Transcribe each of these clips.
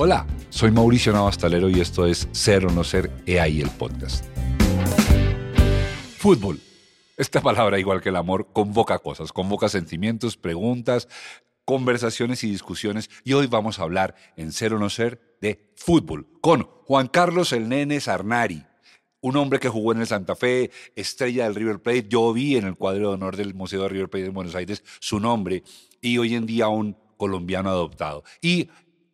Hola, soy Mauricio Navastalero y esto es Ser o No Ser EAI el podcast. Fútbol. Esta palabra, igual que el amor, convoca cosas, convoca sentimientos, preguntas, conversaciones y discusiones. Y hoy vamos a hablar en Ser o No Ser de fútbol con Juan Carlos El Nene Sarnari, un hombre que jugó en el Santa Fe, estrella del River Plate. Yo vi en el cuadro de honor del Museo de River Plate en Buenos Aires su nombre y hoy en día un colombiano adoptado. Y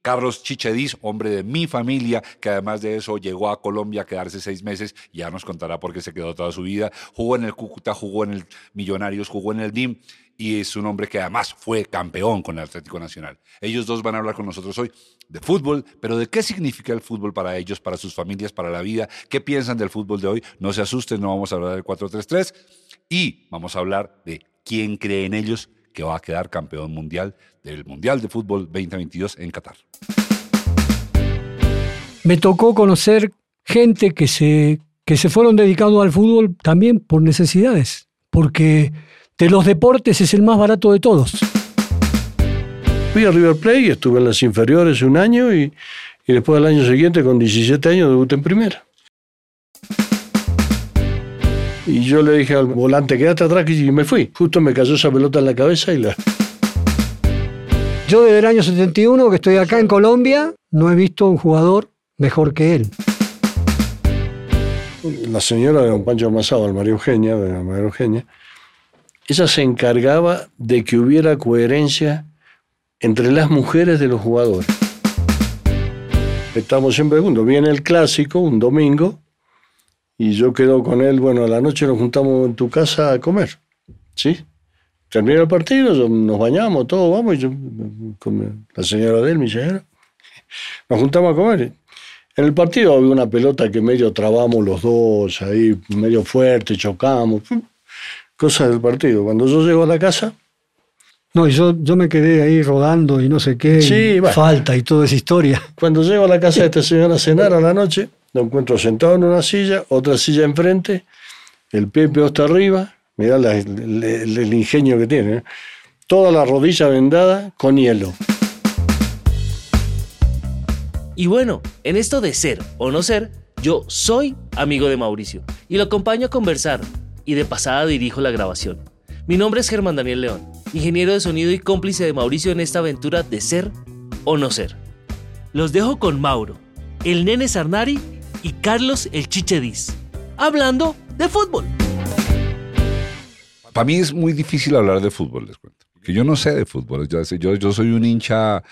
Carlos Chichedis, hombre de mi familia, que además de eso llegó a Colombia a quedarse seis meses, ya nos contará por qué se quedó toda su vida. Jugó en el Cúcuta, jugó en el Millonarios, jugó en el DIM y es un hombre que además fue campeón con el Atlético Nacional. Ellos dos van a hablar con nosotros hoy de fútbol, pero de qué significa el fútbol para ellos, para sus familias, para la vida, qué piensan del fútbol de hoy. No se asusten, no vamos a hablar del 4-3-3 y vamos a hablar de quién cree en ellos que va a quedar campeón mundial del Mundial de Fútbol 2022 en Qatar. Me tocó conocer gente que se, que se fueron dedicando al fútbol también por necesidades, porque de los deportes es el más barato de todos. Fui a River Plate y estuve en las inferiores un año y, y después del año siguiente, con 17 años, debuté en primera. Y yo le dije al volante, quédate atrás y me fui. Justo me cayó esa pelota en la cabeza y la... Yo desde el año 71 que estoy acá en Colombia, no he visto un jugador mejor que él. La señora de don Pancho Masado, María Eugenia, de María Eugenia, ella se encargaba de que hubiera coherencia entre las mujeres de los jugadores. Estamos siempre juntos. Viene el clásico, un domingo, y yo quedo con él, bueno, a la noche nos juntamos en tu casa a comer, ¿sí? Termina el partido, nos bañamos, todos vamos, y yo, con la señora de él, mi señora, nos juntamos a comer. En el partido había una pelota que medio trabamos los dos, ahí medio fuerte, chocamos, cosas del partido. Cuando yo llego a la casa... No, y yo, yo me quedé ahí rodando y no sé qué, Sí, bueno. falta y toda esa historia. Cuando llego a la casa de esta señora a cenar a la noche, lo encuentro sentado en una silla, otra silla enfrente, el Pepe hasta arriba, mirá el ingenio que tiene, ¿eh? toda la rodilla vendada con hielo. Y bueno, en esto de ser o no ser, yo soy amigo de Mauricio y lo acompaño a conversar y de pasada dirijo la grabación. Mi nombre es Germán Daniel León, ingeniero de sonido y cómplice de Mauricio en esta aventura de ser o no ser. Los dejo con Mauro, el nene Sarnari y Carlos el Chiche Diz, hablando de fútbol. Para mí es muy difícil hablar de fútbol, les cuento. Que yo no sé de fútbol. Yo, yo, yo soy un hincha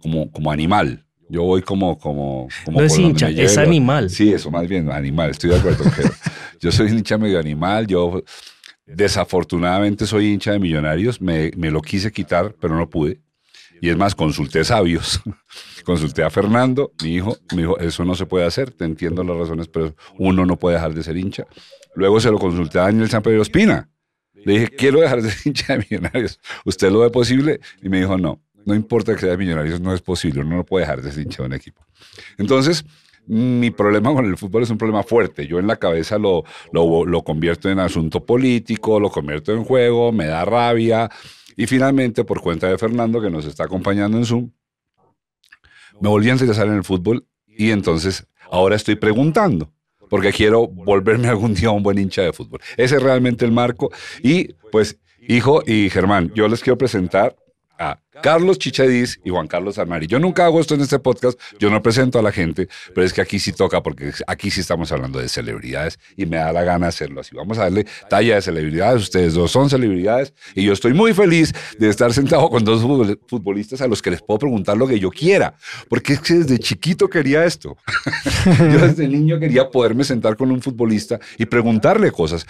como, como animal. Yo voy como... como, como No es hincha, es animal. Sí, eso más bien, animal. Estoy de acuerdo. pero yo soy un hincha medio animal. Yo desafortunadamente soy hincha de millonarios. Me, me lo quise quitar, pero no pude. Y es más, consulté sabios. consulté a Fernando, mi hijo. Me dijo, eso no se puede hacer. Te entiendo las razones, pero uno no puede dejar de ser hincha. Luego se lo consulté a Daniel San Pedro Espina. Le dije, quiero dejar de ser hincha de millonarios. ¿Usted lo ve posible? Y me dijo, no, no importa que sea de millonarios, no es posible. Uno no puede dejar de ser hincha de un equipo. Entonces, mi problema con el fútbol es un problema fuerte. Yo en la cabeza lo, lo, lo convierto en asunto político, lo convierto en juego, me da rabia. Y finalmente, por cuenta de Fernando, que nos está acompañando en Zoom, me volví a interesar en el fútbol y entonces ahora estoy preguntando porque quiero volverme algún día un buen hincha de fútbol. Ese es realmente el marco. Y pues, hijo y Germán, yo les quiero presentar a Carlos Chichadis y Juan Carlos Armari. Yo nunca hago esto en este podcast, yo no presento a la gente, pero es que aquí sí toca porque aquí sí estamos hablando de celebridades y me da la gana hacerlo así. Vamos a darle talla de celebridades, ustedes dos son celebridades y yo estoy muy feliz de estar sentado con dos futbol- futbolistas a los que les puedo preguntar lo que yo quiera, porque es que desde chiquito quería esto. yo desde niño quería poderme sentar con un futbolista y preguntarle cosas.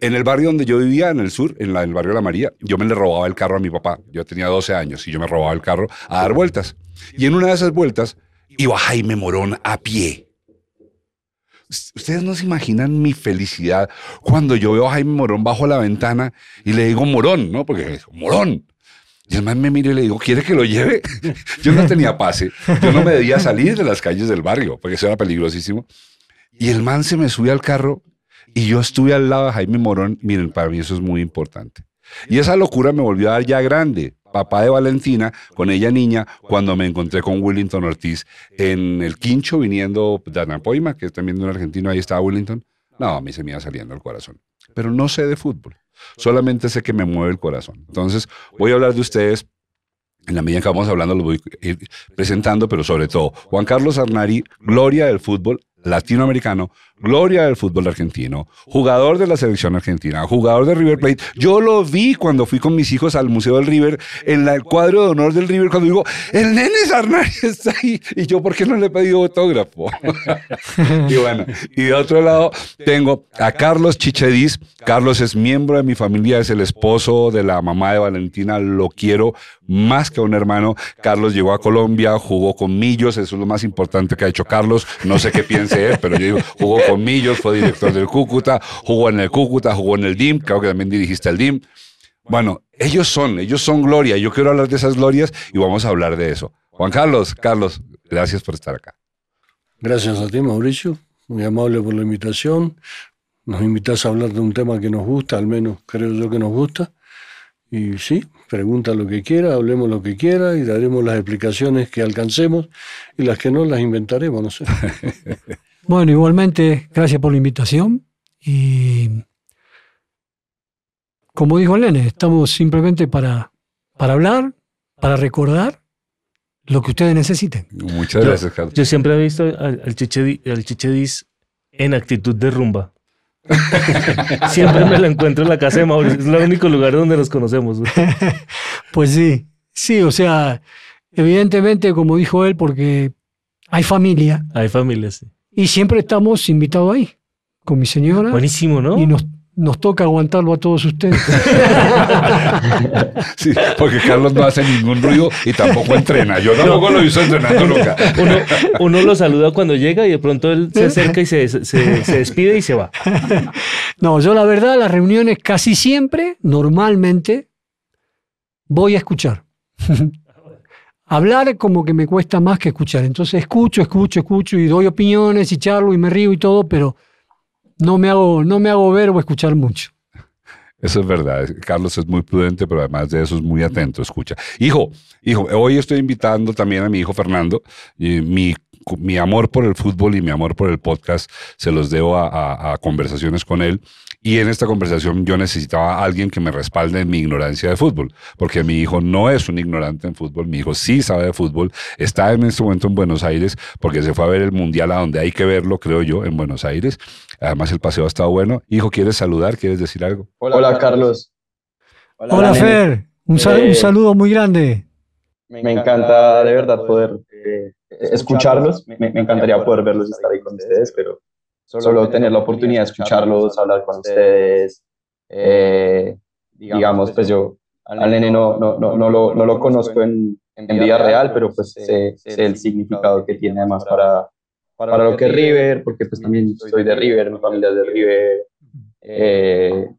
En el barrio donde yo vivía, en el sur, en el barrio La María, yo me le robaba el carro a mi papá. Yo tenía 12 años y yo me robaba el carro a dar vueltas. Y en una de esas vueltas iba Jaime Morón a pie. Ustedes no se imaginan mi felicidad cuando yo veo a Jaime Morón bajo la ventana y le digo Morón, ¿no? Porque es Morón. Y el man me mira y le digo, ¿quiere que lo lleve? Yo no tenía pase. Yo no me debía salir de las calles del barrio, porque eso era peligrosísimo. Y el man se me sube al carro y yo estuve al lado de Jaime Morón. Miren, para mí eso es muy importante. Y esa locura me volvió a dar ya grande, papá de Valentina, con ella niña, cuando me encontré con Willington Ortiz en el Quincho, viniendo de Anapoima, que es también de un argentino, ahí estaba Willington. No, a mí se me iba saliendo el corazón. Pero no sé de fútbol, solamente sé que me mueve el corazón. Entonces, voy a hablar de ustedes en la medida en que vamos hablando, los voy a ir presentando, pero sobre todo, Juan Carlos Arnari, gloria del fútbol latinoamericano, gloria del fútbol argentino, jugador de la selección argentina, jugador de River Plate. Yo lo vi cuando fui con mis hijos al Museo del River, en el cuadro de honor del River, cuando digo, el nene Arnari está ahí. Y yo, ¿por qué no le he pedido autógrafo? y bueno, y de otro lado tengo a Carlos Chichedis. Carlos es miembro de mi familia, es el esposo de la mamá de Valentina, lo quiero más que un hermano. Carlos llegó a Colombia, jugó con Millos, eso es lo más importante que ha hecho Carlos. No sé qué pero yo digo, jugó con Millos, fue director del Cúcuta, jugó en el Cúcuta, jugó en el DIM, creo que también dirigiste el DIM. Bueno, ellos son, ellos son gloria. Yo quiero hablar de esas glorias y vamos a hablar de eso. Juan Carlos, Carlos, gracias por estar acá. Gracias a ti, Mauricio. Muy amable por la invitación. Nos invitas a hablar de un tema que nos gusta, al menos creo yo que nos gusta. Y sí, pregunta lo que quiera, hablemos lo que quiera y daremos las explicaciones que alcancemos y las que no las inventaremos, no sé. Bueno, igualmente, gracias por la invitación. Y como dijo Lene, estamos simplemente para, para hablar, para recordar lo que ustedes necesiten. Muchas gracias, Carlos. Yo siempre he visto al, al, al Chichedis en actitud de rumba. siempre me lo encuentro en la casa de Mauricio. Es el único lugar donde nos conocemos. pues sí, sí, o sea, evidentemente, como dijo él, porque hay familia. Hay familia, sí. Y siempre estamos invitados ahí, con mi señora. Buenísimo, ¿no? Y nos, nos toca aguantarlo a todos ustedes. sí, porque Carlos no hace ningún ruido y tampoco entrena. Yo tampoco lo hizo entrenando nunca. Uno, uno, lo saluda cuando llega y de pronto él se acerca y se, se, se despide y se va. No, yo la verdad, las reuniones casi siempre, normalmente, voy a escuchar. Hablar como que me cuesta más que escuchar. Entonces escucho, escucho, escucho y doy opiniones y charlo y me río y todo, pero no me hago, no me hago ver o escuchar mucho. Eso es verdad. Carlos es muy prudente, pero además de eso es muy atento, escucha. Hijo, hijo, hoy estoy invitando también a mi hijo Fernando. Mi, mi amor por el fútbol y mi amor por el podcast se los debo a, a, a conversaciones con él. Y en esta conversación yo necesitaba a alguien que me respalde en mi ignorancia de fútbol, porque mi hijo no es un ignorante en fútbol, mi hijo sí sabe de fútbol, está en este momento en Buenos Aires porque se fue a ver el Mundial a donde hay que verlo, creo yo, en Buenos Aires. Además el paseo ha estado bueno. Hijo, ¿quieres saludar? ¿Quieres decir algo? Hola, Hola Carlos. Hola, Hola Fer. Un, sal eh, un, saludo muy grande. Me encanta de verdad poder eh, escucharlos. Me, me encantaría poder verlos y estar ahí con ustedes, pero solo tener la oportunidad de escucharlos, hablar con ustedes. Eh, digamos, pues yo al nene no, no, no, no, lo, no lo conozco en, en vida real, pero pues sé, sé, el significado que tiene además para, para lo que es River, porque pues también soy de River, mi familia es de River. Eh,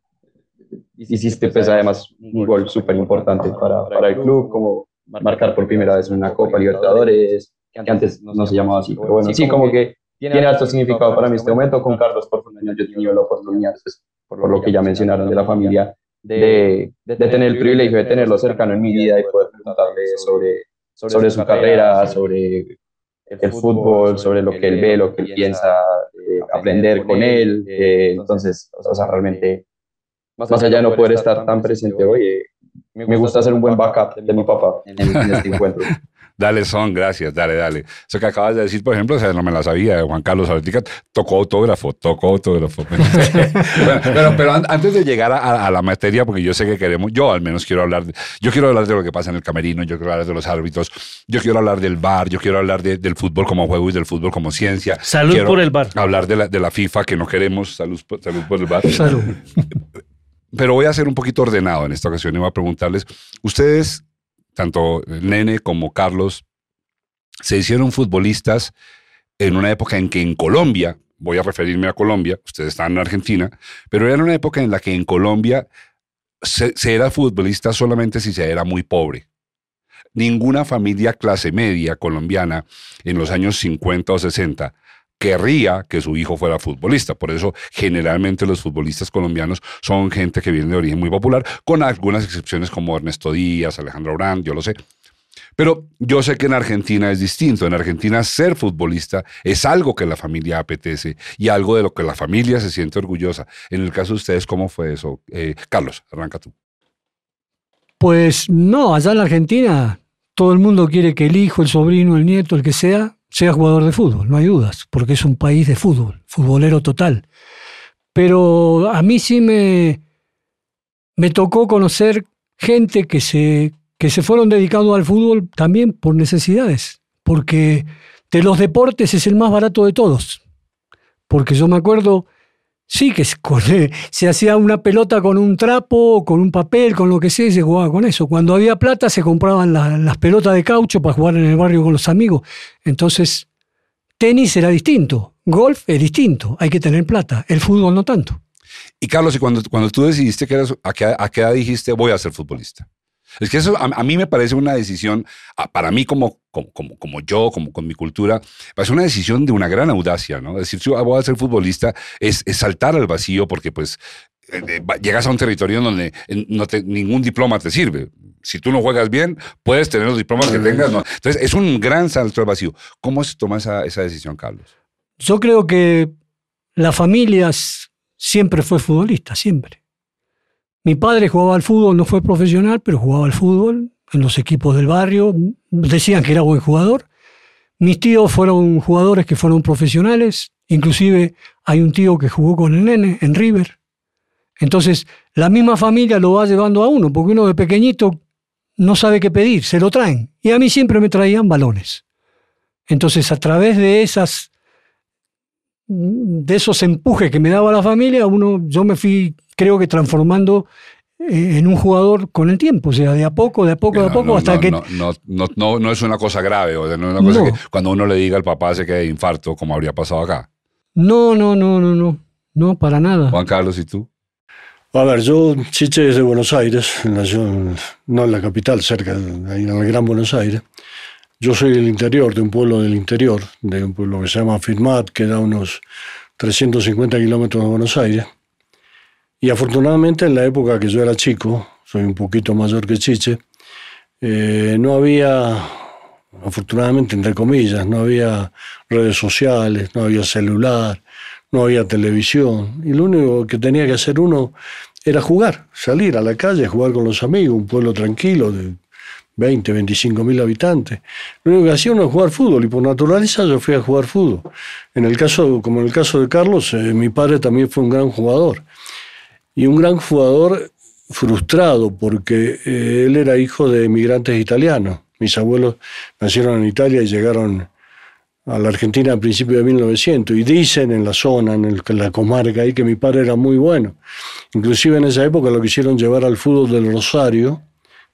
hiciste pues además un gol súper importante para, para el club, como marcar por primera vez una Copa Libertadores, que antes no se llamaba así, pero bueno, sí, como que tiene alto significado para mí este momento. Con Carlos por años yo he tenido la oportunidad, pues, por lo que ya mencionaron de la familia, de, de, tener el privilegio de tenerlo cercano en mi vida y poder preguntarle sobre, sobre su carrera, sobre el fútbol, sobre lo que él ve, lo que él piensa, eh, aprender con él. Eh, entonces, o sea, realmente, más allá de no poder estar tan presente hoy, eh, me gusta hacer un buen backup de mi papá en, en este encuentro. Dale, son, gracias, dale, dale. Eso que acabas de decir, por ejemplo, o sea, no me la sabía, Juan Carlos Artica tocó autógrafo, tocó autógrafo. bueno, pero, pero, antes de llegar a, a, la materia, porque yo sé que queremos, yo al menos quiero hablar, de, yo quiero hablar de lo que pasa en el camerino, yo quiero hablar de los árbitros, yo quiero hablar del bar, yo quiero hablar de, del fútbol como juego y del fútbol como ciencia. Salud quiero por el bar. Hablar de la, de la FIFA que no queremos, salud, salud por el bar. Salud. Pero voy a ser un poquito ordenado en esta ocasión y voy a preguntarles, ustedes, tanto Nene como Carlos, se hicieron futbolistas en una época en que en Colombia, voy a referirme a Colombia, ustedes están en Argentina, pero era una época en la que en Colombia se, se, era futbolista solamente si se era muy pobre. Ninguna familia clase media colombiana en los años 50 o 60 querría que su hijo fuera futbolista. Por eso generalmente los futbolistas colombianos son gente que viene de origen muy popular, con algunas excepciones como Ernesto Díaz, Alejandro Brand, yo lo sé. Pero yo sé que en Argentina es distinto. En Argentina ser futbolista es algo que la familia apetece y algo de lo que la familia se siente orgullosa. En el caso de ustedes, ¿cómo fue eso? Eh, Carlos, arranca tú. Pues no, allá en la Argentina todo el mundo quiere que el hijo, el sobrino, el nieto, el que sea, sea jugador de fútbol, no hay dudas, porque es un país de fútbol, futbolero total. Pero a mí sí me, me tocó conocer gente que se, que se fueron dedicando al fútbol también por necesidades, porque de los deportes es el más barato de todos. Porque yo me acuerdo Sí, que se, hacía una pelota con un trapo, con un papel, con lo que sea, y se jugaba con eso. Cuando había plata se compraban las pelotas de caucho para jugar en el barrio con los amigos. Entonces, tenis era distinto, golf es distinto, hay que tener plata, el fútbol no tanto. Y Carlos, ¿y cuando, cuando tú decidiste que eras, a qué, a qué edad dijiste voy a ser futbolista? Es que eso a, mí me parece una decisión, para mí como, como, como, yo, como con mi cultura, es una decisión de una gran audacia, ¿no? Decir, si voy a ser futbolista es, saltar al vacío porque pues eh, eh, llegas a un territorio donde no ningún diploma te sirve. Si tú no juegas bien, puedes tener los diplomas que tengas. Entonces, es un gran salto al vacío. ¿Cómo se toma esa, esa decisión, Carlos? Yo creo que la familia siempre fue futbolista, siempre. Mi padre jugaba al fútbol, no fue profesional, pero jugaba al fútbol en los equipos del barrio. Decían que era buen jugador. Mis tíos fueron jugadores que fueron profesionales. Inclusive hay un tío que jugó con el nene en River. Entonces, la misma familia lo va llevando a uno, porque uno de pequeñito no sabe qué pedir, se lo traen. Y a mí siempre me traían balones. Entonces, a través de esas de esos empujes que me daba la familia, uno, yo me fui creo que transformando en un jugador con el tiempo, o sea, de a poco, de a poco, de a poco, hasta que... No, no, no, no, es una cosa grave, o no es una cosa que cuando uno le diga al papá se quede de infarto, como habría pasado acá. No, no, no, no, no, no, para nada. Juan Carlos, ¿y tú? A ver, yo, Chiche es de Buenos Aires, nació no en la capital, cerca, ahí en el Gran Buenos Aires. Yo soy del interior, de un pueblo del interior, de un pueblo que se llama Firmat, que da unos 350 kilómetros de Buenos Aires. Y afortunadamente en la época que yo era chico, soy un poquito mayor que Chiche, eh, no había, afortunadamente entre comillas, no había redes sociales, no había celular, no había televisión. Y lo único que tenía que hacer uno era jugar, salir a la calle, jugar con los amigos, un pueblo tranquilo de 20, 25 mil habitantes. Lo único que hacía uno es jugar fútbol y por naturaleza yo fui a jugar fútbol. En el caso, como en el caso de Carlos, eh, mi padre también fue un gran jugador y un gran jugador frustrado porque eh, él era hijo de emigrantes italianos. Mis abuelos nacieron en Italia y llegaron a la Argentina a principios de 1900 y dicen en la zona, en, la comarca ahí, que mi padre era muy bueno. Inclusive en esa época lo quisieron llevar al fútbol del Rosario,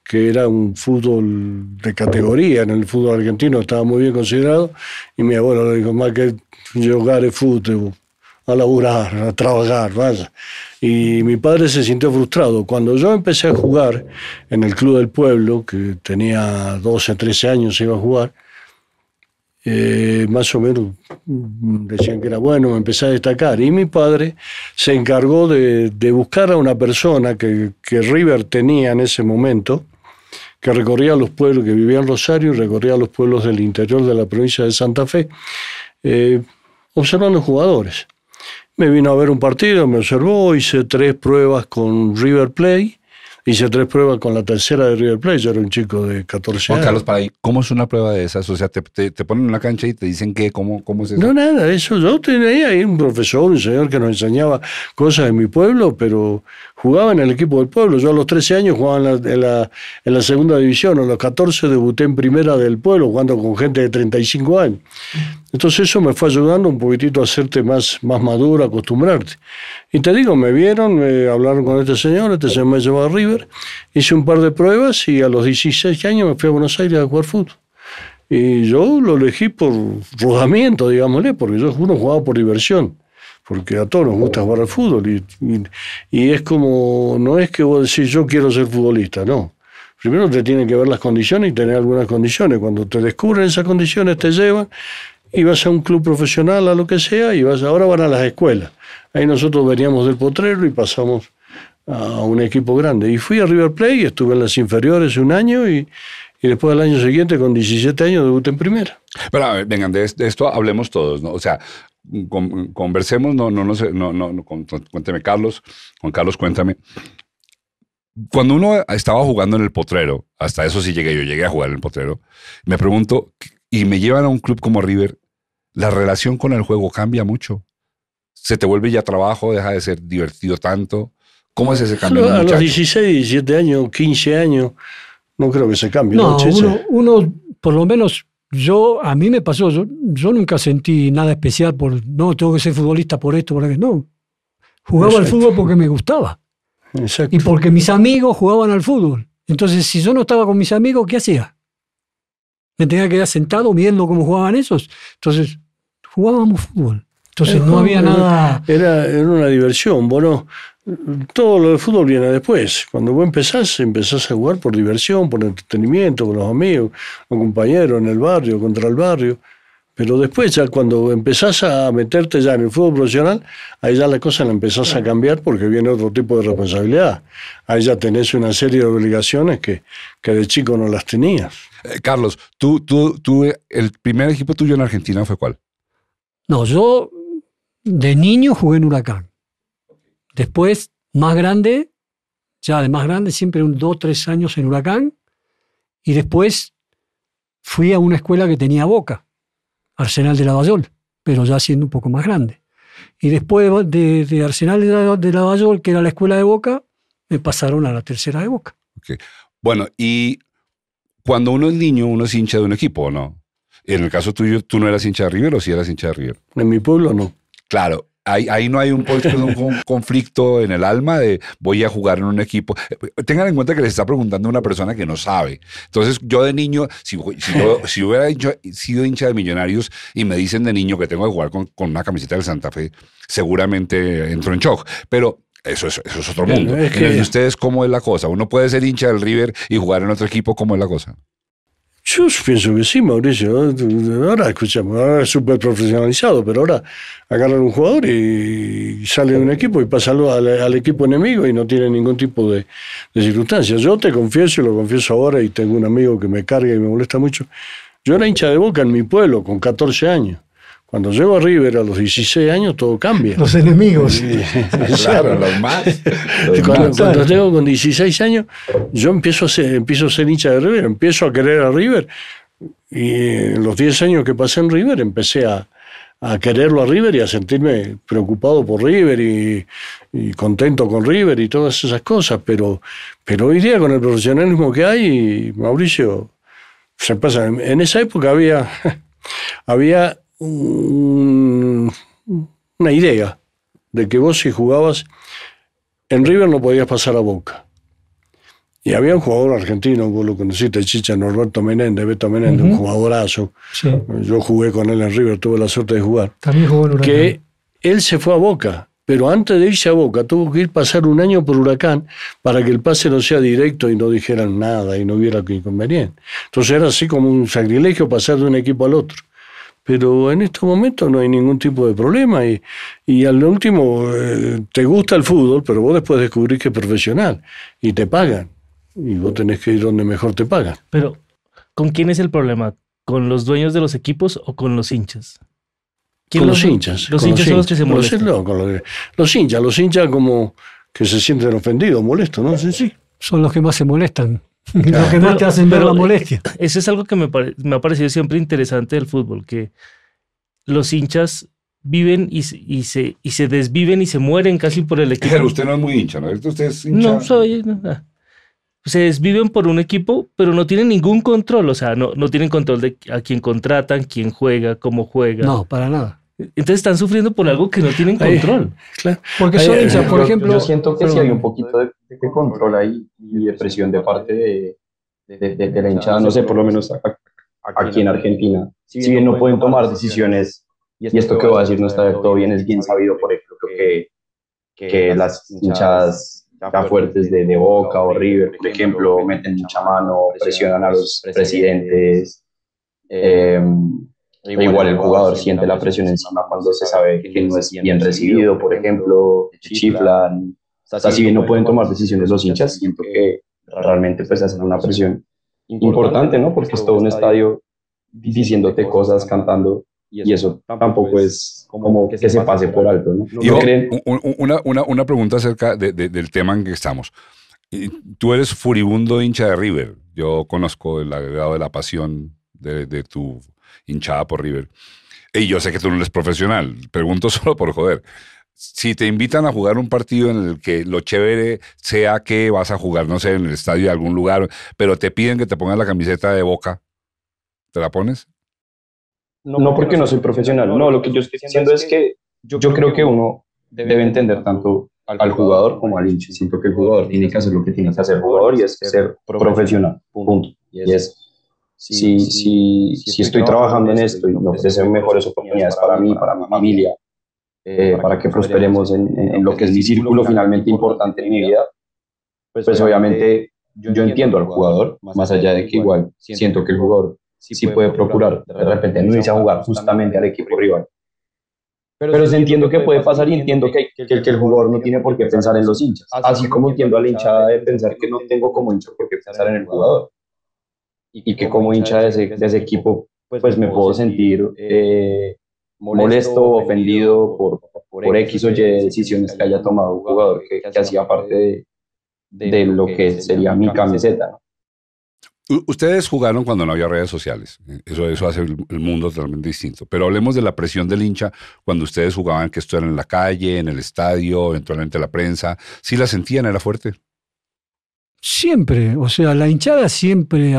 que era un fútbol de categoría, en el fútbol argentino estaba muy bien considerado, y mi abuelo le dijo, más que jugar el fútbol, a laburar, a trabajar, vaya. Y mi padre se sintió frustrado. Cuando yo empecé a jugar en el Club del Pueblo, que tenía 12, 13 años, iba a jugar, eh, más o menos decían que era bueno, me empecé a destacar. Y mi padre se encargó de, buscar a una persona que, River tenía en ese momento, que recorría los pueblos, que vivía en Rosario recorría los pueblos del interior de la provincia de Santa Fe, eh, observando jugadores. Me vino a ver un partido, me observó, hice tres pruebas con River Play Hice tres pruebas con la tercera de River Plate, yo era un chico de 14 años. Carlos, para ahí, ¿cómo es una prueba de esas? O sea, te, te, ponen en la cancha y te dicen qué, cómo, cómo es eso. No, nada, eso yo tenía ahí un profesor, un señor que nos enseñaba cosas de mi pueblo, pero jugaba en el equipo del pueblo. Yo a los 13 años jugaba en la, en la, segunda división, a los 14 debuté en primera del pueblo, jugando con gente de 35 años. Entonces eso me fue ayudando un poquitito a hacerte más, más maduro, acostumbrarte. Y te digo, me vieron, me hablaron con este señor, este señor me llevó a River, hice un par de pruebas y a los 16 años me fui a Buenos Aires a jugar fútbol. Y yo lo elegí por rodamiento, digámosle, porque yo uno jugaba por diversión, porque a todos nos gusta jugar al fútbol. Y, y, es como, no es que vos decís yo quiero ser futbolista, no. Primero te tienen que ver las condiciones y tener algunas condiciones. Cuando te descubren esas condiciones te llevan y vas a un club profesional, a lo que sea, y vas, ahora van a las escuelas. Ahí nosotros veníamos del potrero y pasamos a un equipo grande. Y fui a River Plate y estuve en las inferiores un año y, y después del año siguiente, con 17 años, debuté en primera. Pero a vengan, de esto hablemos todos, ¿no? O sea, con- conversemos, no, no, no sé, no, no, no, con- cuénteme Carlos, Juan Carlos, cuéntame. Cuando uno estaba jugando en el potrero, hasta eso sí llegué, yo llegué a jugar en el potrero, me pregunto, y me llevan a un club como River, la relación con el juego cambia mucho. Se te vuelve ya trabajo, deja de ser divertido tanto. ¿Cómo es ese cambio? a los muchacho? 16, 17 años, 15 años, no creo que se cambie. No, Cheche? uno, uno, por lo menos yo, a mí me pasó, yo, yo nunca sentí nada especial por, no, tengo que ser futbolista por esto, por aquello. No, jugaba al fútbol porque me gustaba Exacto. y porque mis amigos jugaban al fútbol. Entonces, si yo no estaba con mis amigos, ¿qué hacía? Me tenía que quedar sentado viendo cómo jugaban esos. Entonces, jugábamos fútbol. Entonces, no había nada... Era, era una diversión. Bueno, todo lo del fútbol viene después. Cuando vos empezás, empezás a jugar por diversión, por entretenimiento, con los amigos, con compañeros en el barrio, contra el barrio. Pero después, ya cuando empezás a meterte ya en el fútbol profesional, ahí ya la cosa la empezás a cambiar porque viene otro tipo de responsabilidad. Ahí ya tenés una serie de obligaciones que, que de chico no las tenías. Eh, Carlos, tú, tú, tú, el primer equipo tuyo en Argentina fue cuál? No, yo de niño jugué en Huracán. Después, más grande, ya de más grande, siempre un dos, tres años en Huracán. Y después fui a una escuela que tenía Boca, Arsenal de Lavallol, pero ya siendo un poco más grande. Y después de, de Arsenal de, la- de Lavallol, que era la escuela de Boca, me pasaron a la tercera de Boca. Bueno, y cuando uno es niño, uno es hincha de un equipo, ¿o no? En el caso tuyo, ¿tú no eras hincha de River o sí eras hincha de River? En mi pueblo no. Claro, ahí, ahí no hay un, conflicto en el alma de voy a jugar en un equipo. Tengan en cuenta que les está preguntando una persona que no sabe. Entonces, yo de niño, si, si, yo- si hubiera sido hincha de millonarios y me dicen de niño que tengo que jugar con, con una camiseta del Santa Fe, seguramente entro en shock. Pero eso es, eso es otro mundo. es que- ustedes, ¿cómo es la cosa? Uno puede ser hincha del River y jugar en otro equipo, ¿cómo es la cosa? Yo pienso que sí, Mauricio. Ahora, escuchamos, ahora es súper profesionalizado, pero ahora agarran un jugador y sale de un equipo y pasa al, al equipo enemigo y no tiene ningún tipo de, de circunstancias. Yo te confieso, y lo confieso ahora, y tengo un amigo que me carga y me molesta mucho. Yo era hincha de boca en mi pueblo con 14 años. Cuando llego a River a los 16 años, todo cambia. Los enemigos. Claro, los más. los Cuando, más. cuando tengo con 16 años, yo empiezo a, ser, empiezo a ser hincha de River, empiezo a querer a River. Y en los 10 años que pasé en River, empecé a, a quererlo a River y a sentirme preocupado por River y, y contento con River y todas esas cosas. Pero, pero hoy día, con el profesionalismo que hay, Mauricio, se pasa. En, en esa época había, había un- una idea de que vos si jugabas en River no podías pasar a Boca. Y había un jugador argentino, vos lo conociste, Chicha Norberto Menéndez, Beto Menéndez, un jugadorazo. Sí, Yo jugué con él en River, tuve la suerte de jugar. también jugó en Huracán. Que él se fue a Boca, pero antes de irse a Boca tuvo que ir pasar un año por Huracán para que el pase no sea directo y no dijeran nada y no hubiera inconveniente. Entonces era así como un sacrilegio pasar de un equipo al otro. Pero en estos momentos no hay ningún tipo de problema y, y al último eh, te gusta el fútbol, pero vos después descubrís que es profesional y te pagan. Y vos tenés que ir donde mejor te pagan. Pero, ¿con quién es el problema? ¿Con los dueños de los equipos o con los hinchas? ¿Quién Con los hinchas. Los hinchas son los que se los- molestan. no, con los, los hinchas, los hinchas como que se sienten ofendidos, molestos, ¿no? Sí, sí. Son los que más se molestan. los que más te hacen ver la molestia. Eso es algo que me, pare- me ha parecido siempre interesante del fútbol, que los hinchas viven y, se- y, se, y se desviven y se mueren casi por el equipo. Pero usted no es muy hincha, ¿no? Usted es hincha. No soy. no. Se desviven por un equipo, pero no tienen ningún control. O sea, no, no tienen control de a quién contratan, quién juega, cómo juega. No, para nada. Entonces están sufriendo por algo que no tienen control. Claro. Porque Ay, son ay, hinchas, ay, por yo, ejemplo. yo siento que sí perdón. hay un poquito de, de control ahí y de presión de parte de, de, de- de la hinchada, no sé, por lo menos a- aquí en Argentina. Si bien no pueden tomar decisiones, y esto que voy a decir no está del todo bien, es bien sabido, por ejemplo, que, que las hinchadas ya fuertes de, de Boca o River, por ejemplo, meten mucha mano, presionan a los presidentes, eh, igual el jugador siente la presión encima cuando se sabe que no es bien recibido, por ejemplo, chiflan. O sea, si bien no pueden tomar decisiones los hinchas, siento que realmente pues hacen una presión importante, ¿no? Porque es todo un estadio diciéndote cosas, cantando, y eso tampoco es como que se pase por alto, ¿no? Una, una, una, pregunta acerca de, del tema en que estamos. Tú eres furibundo hincha de River. Yo conozco el agregado de la pasión de, de tu hinchada por River. Y yo sé que tú no eres profesional. Pregunto solo por joder si te invitan a jugar un partido en el que lo chévere sea que vas a jugar, no sé, en el estadio de algún lugar, pero te piden que te pongas la camiseta de boca, ¿te la pones? No, porque no soy profesional. No, lo que yo estoy diciendo es que yo creo que uno debe entender tanto al jugador como al hincha. Siento que el jugador tiene que hacer lo que tiene que hacer el jugador y es ser profesional. Punto. Y es, si, si, si estoy trabajando en esto y me ofrecen mejores oportunidades para mí, para mi familia, eh, para que prosperemos en, lo que es mi círculo finalmente importante en mi vida, pues, pues obviamente yo, entiendo al jugador, más allá de que igual siento que el jugador sí puede procurar de repente no irse a jugar justamente al equipo rival. Pero, sí entiendo que puede pasar y entiendo que, que, el jugador no tiene por qué pensar en los hinchas. Así como entiendo a la hinchada de pensar que no tengo como hincha por qué pensar en el jugador. Y que como hincha de ese, de ese equipo, pues, pues me puedo sentir eh, molesto, ofendido por, por, X o Y decisiones que haya tomado un jugador que, hacía parte de, de, lo que sería mi camiseta. Ustedes jugaron cuando no había redes sociales. Eso, eso hace el mundo totalmente distinto. Pero hablemos de la presión del hincha cuando ustedes jugaban, que esto era en la calle, en el estadio, eventualmente la prensa. ¿Sí la sentían? ¿Era fuerte? Siempre. O sea, la hinchada siempre,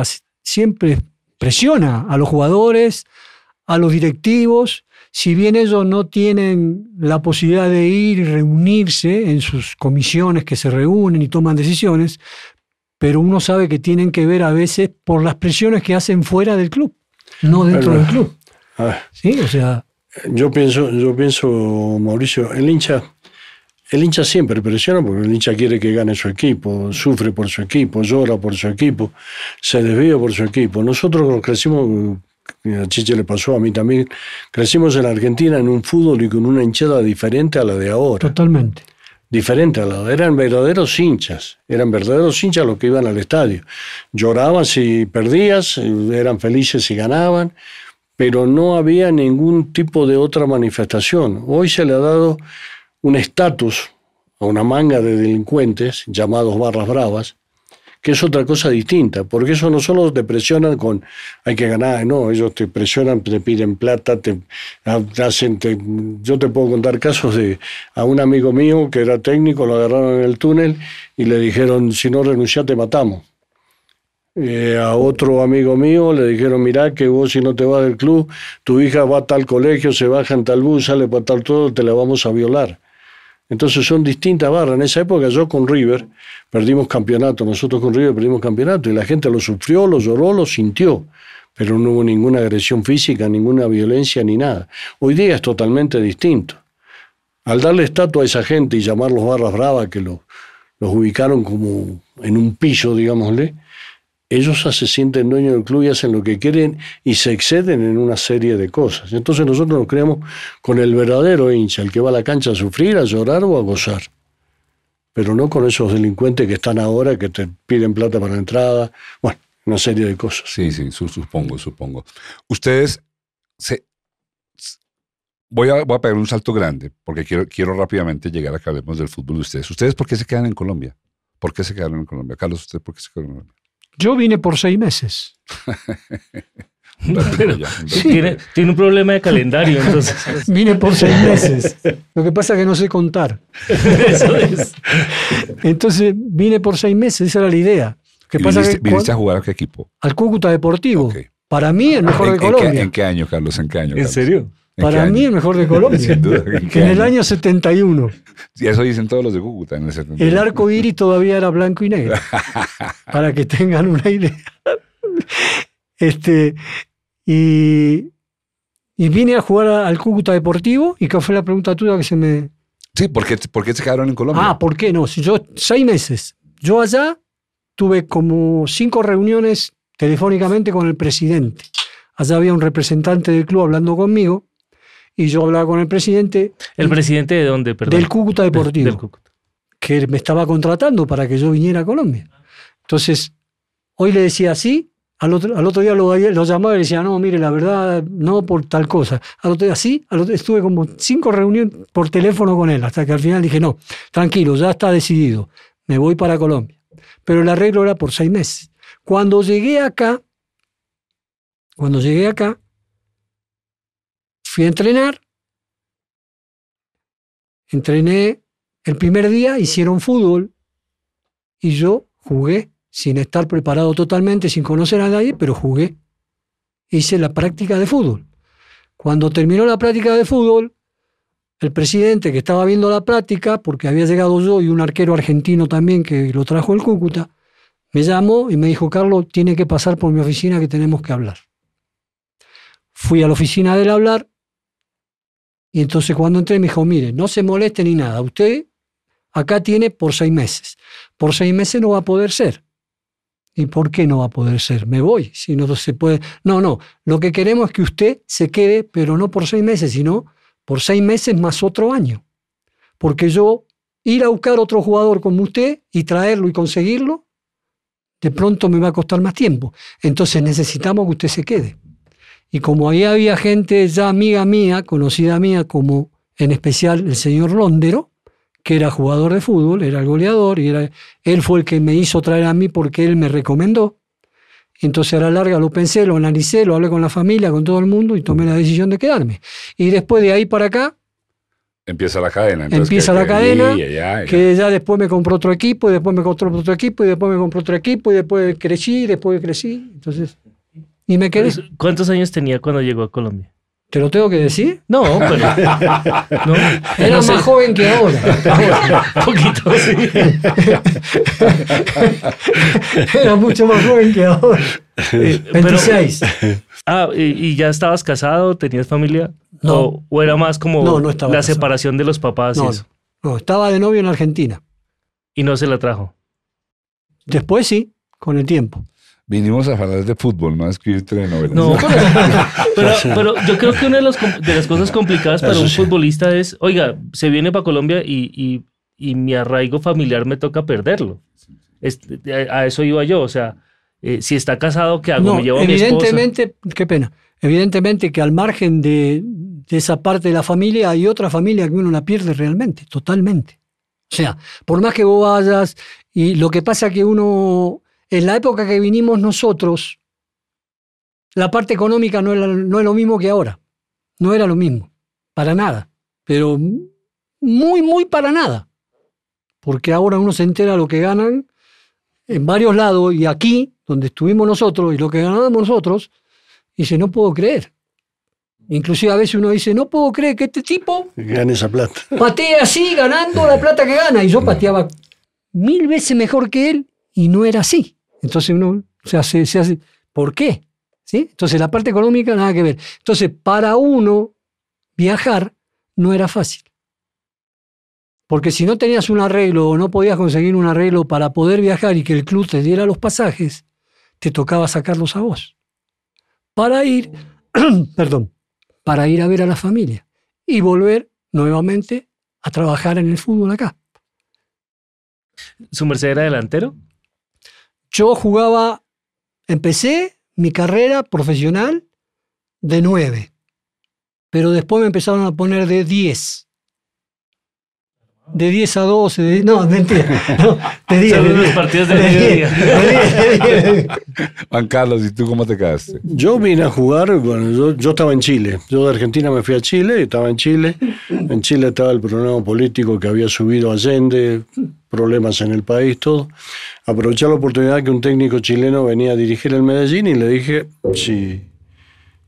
siempre presiona a los jugadores, a los directivos si bien ellos no tienen la posibilidad de ir y reunirse en sus comisiones que se reúnen y toman decisiones, pero uno sabe que tienen que ver a veces por las presiones que hacen fuera del club, no dentro del club. ¿Sí? O sea, yo pienso, yo pienso, Mauricio, el hincha, el hincha siempre presiona porque el hincha quiere que gane su equipo, sufre por su equipo, llora por su equipo, se desvía por su equipo. Nosotros crecimos a Chiche le pasó, a mí también. Crecimos en Argentina en un fútbol y con una hinchada diferente a la de ahora. Totalmente. Diferente a la de Eran verdaderos hinchas. Eran verdaderos hinchas los que iban al estadio. Lloraban si perdías, eran felices si ganaban, pero no había ningún tipo de otra manifestación. Hoy se le ha dado un estatus a una manga de delincuentes llamados barras bravas, que es otra cosa distinta, porque eso no solo te presionan con hay que ganar, no, ellos te presionan, te piden plata, te hacen, yo te puedo contar casos de a un amigo mío que era técnico, lo agarraron en el túnel y le dijeron, si no renuncias te matamos. Eh, a otro amigo mío le dijeron, mirá que vos si no te vas del club, tu hija va a tal colegio, se baja en tal bus, sale para tal todo, te la vamos a violar. Entonces son distintas barras. En esa época yo con River perdimos campeonato, nosotros con River perdimos campeonato y la gente lo sufrió, lo lloró, lo sintió, pero no hubo ninguna agresión física, ninguna violencia ni nada. Hoy día es totalmente distinto. Al darle estatua a esa gente y llamarlos barras bravas que los ubicaron como en un piso, digámosle, ellos se sienten dueños del club y hacen lo que quieren y se exceden en una serie de cosas. Entonces nosotros nos creamos con el verdadero hincha, el que va a la cancha a sufrir, a llorar o a gozar. Pero no con esos delincuentes que están ahora, que te piden plata para la entrada. Bueno, una serie de cosas. Sí, sí, supongo, supongo. Ustedes se... Voy a, voy pegar un salto grande, porque quiero, quiero rápidamente llegar a que hablemos del fútbol de ustedes. ¿Ustedes por qué se quedan en Colombia? ¿Por qué se quedaron en Colombia? Carlos, ¿usted por qué se quedaron en Colombia? Yo vine por seis meses. tiene, un problema de calendario, entonces. Vine por seis meses. Lo que pasa es que no sé contar. Eso es. Entonces vine por seis meses, esa era la idea. ¿Qué pasa viniste, a jugar a qué equipo? Al Cúcuta Deportivo. Para mí, el mejor de Colombia. ¿En qué año, Carlos? ¿En qué año? ¿En serio? Para mí, el mejor de Colombia. Sin duda. ¿En, el año 71. Y eso dicen todos los de Cúcuta en el 71. El arco iris todavía era blanco y negro. para que tengan una idea. Este, y, y vine a jugar al Cúcuta Deportivo. ¿Y qué fue la pregunta tuya que se me.? Sí, ¿por qué, ¿por qué se quedaron en Colombia? Ah, ¿por qué no? Si yo, seis meses. Yo allá tuve como cinco reuniones telefónicamente con el presidente allá había un representante del club hablando conmigo y yo hablaba con el presidente ¿El y- presidente de dónde, perdón? del Cúcuta Deportivo, Del Cúcuta. que me estaba contratando para que yo viniera a Colombia. Entonces, hoy le decía sí, al otro, al otro día lo, lo llamaba y le decía, no, mire, la verdad, no por tal cosa. Al otro día sí, al otro, estuve como cinco reuniones por teléfono con él, hasta que al final dije, no, tranquilo, ya está decidido, me voy para Colombia. Pero el arreglo era por seis meses. Cuando llegué acá, cuando llegué acá, fui a entrenar, entrené el primer día, hicieron fútbol y yo jugué sin estar preparado totalmente, sin conocer a nadie, pero jugué. Hice la práctica de fútbol. Cuando terminó la práctica de fútbol, el presidente que estaba viendo la práctica, porque había llegado yo y un arquero argentino también que lo trajo el Cúcuta, me llamó y me dijo, Carlos, tiene que pasar por mi oficina que tenemos que hablar. Fui a la oficina del hablar y entonces cuando entré me dijo, mire, no se moleste ni nada, usted acá tiene por seis meses. Por seis meses no va a poder ser. ¿Y por qué no va a poder ser? Me voy, si no se puede. No, no, lo que queremos es que usted se quede, pero no por seis meses, sino por seis meses más otro año. Porque yo ir a buscar otro jugador como usted y traerlo y conseguirlo, de pronto me va a costar más tiempo. Entonces necesitamos que usted se quede. Y como ahí había gente ya amiga mía, conocida mía, como en especial el señor Londero, que era jugador de fútbol, era el goleador, y era, él fue el que me hizo traer a mí porque él me recomendó. Entonces a la larga lo pensé, lo analicé, lo hablé con la familia, con todo el mundo y tomé la decisión de quedarme. Y después de ahí para acá, Empieza la cadena. entonces, Empieza que- la que cadena, allá, que ya después me compró otro equipo, y después me compró otro equipo, y después me compró otro equipo, y después crecí, y después crecí. Entonces, y me quedé. ¿Cuántos años tenía cuando llegó a Colombia? ¿Te lo tengo que decir? No, pero. no, Era no sé, más joven que ahora. Un poquito, sí. Era mucho más joven que ahora. Eh, pero- 26. ah, ¿y, y ya estabas casado? ¿Tenías familia? No. ¿O, o era más como No, no estaba la casado. separación de los papás y No, eso? no, estaba de novio en Argentina. Y no se la trajo. Después sí, con el tiempo. Vinimos a hablar de fútbol, no a escribir telenovelas. No, pero, pero, pero yo creo que una de, los de las cosas complicadas para Eso un sí. futbolista es, oiga, se viene para Colombia y, y- y mi arraigo familiar me toca perderlo. Es- a a eso iba yo, o sea, eh, si está casado, ¿qué hago? No, ¿Me llevo a mi esposa? evidentemente, qué pena. Evidentemente que al margen de, de esa parte de la familia hay otra familia que uno la pierde realmente, totalmente. O sea, por más que vos vayas, y lo que pasa que uno, en la época que vinimos nosotros, la parte económica no, era- no es lo mismo que ahora. No era lo mismo, para nada. Pero muy, muy para nada. Porque ahora uno se entera lo que ganan en varios lados y aquí, donde estuvimos nosotros y lo que ganábamos nosotros, dice, no puedo creer. Inclusive a veces uno dice, no puedo creer que este tipo Gane esa plata. patea así ganando la plata que gana. Y yo pateaba mil veces mejor que él y no era así. Entonces uno se hace, se hace ¿por qué? ¿Sí? Entonces la parte económica nada que ver. Entonces para uno viajar no era fácil. Porque si no tenías un arreglo o no podías conseguir un arreglo para poder viajar y que el club te diera los pasajes, te tocaba sacarlos a vos. Para ir, perdón, para ir a ver a la familia y volver nuevamente a trabajar en el fútbol acá. ¿Su merced era delantero? Yo jugaba, empecé mi carrera profesional de 9, pero después me empezaron a poner de 10. De 10 a 12, de- no, mentira. No, de 10. Son los 10, partidos de de 10, mediodía. de 10, de 10. Juan Carlos, ¿y tú cómo te quedaste? Yo vine a jugar, bueno, yo, yo estaba en Chile. Yo de Argentina me fui a Chile, estaba en Chile. En Chile estaba el problema político que había subido Allende, problemas en el país, todo. Aproveché la oportunidad que un técnico chileno venía a dirigir el Medellín y le dije si,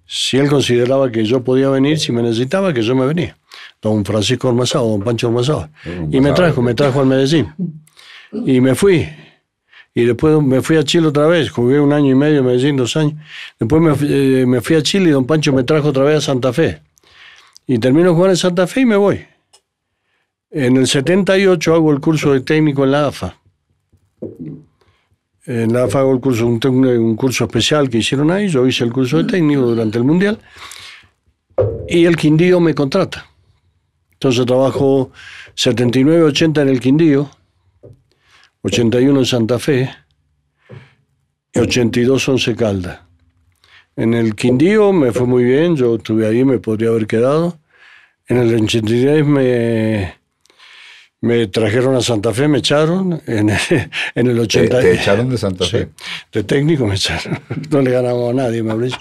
si él consideraba que yo podía venir, si me necesitaba, que yo me venía. Don Francisco Ormazado, don Pancho Ormazado. Y me trajo, me trajo al Medellín. Y me fui. Y después me fui a Chile otra vez, jugué un año y medio en Medellín, dos años. Después me, fui- eh, me fui a Chile y don Pancho me trajo otra vez a Santa Fe. Y termino jugar en Santa Fe y me voy. En el 78 hago el curso de técnico en la AFA. En la AFA hago el curso, un curso especial que hicieron ahí, yo hice el curso de técnico durante el Mundial, y el Quindío me contrata. Entonces trabajo 79-80 en el Quindío, 81 en Santa Fe, y 82 Once Caldas. En el Quindío me fue muy bien, yo estuve ahí, me podría haber quedado. En el 83 me, me trajeron a Santa Fe, me echaron. En el, en el ¿Te, 80 te echaron de Santa Sí, Fe? de técnico me echaron. No le ganamos a nadie, Mauricio.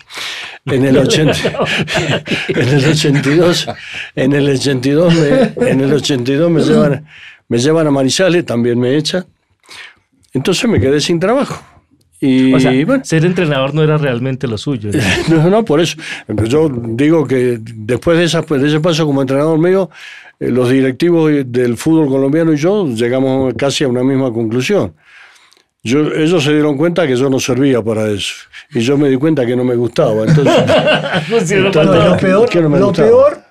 En el, 80, en el 82, en el 82 me, en el 82 me llevan, me llevan a Manizales, también me echan. Entonces me quedé sin trabajo. Y O sea, bueno, ser entrenador no era realmente lo suyo. ¿no? no, no, por eso. Yo digo que después de, esa, de ese paso como entrenador mío, eh, los directivos del fútbol colombiano y yo llegamos casi a una misma conclusión. Yo, ellos se dieron cuenta que yo no servía para eso. Y yo me di cuenta que no me gustaba. Entonces, Entonces, lo peor, ¿Qué no me lo gustaba? peor,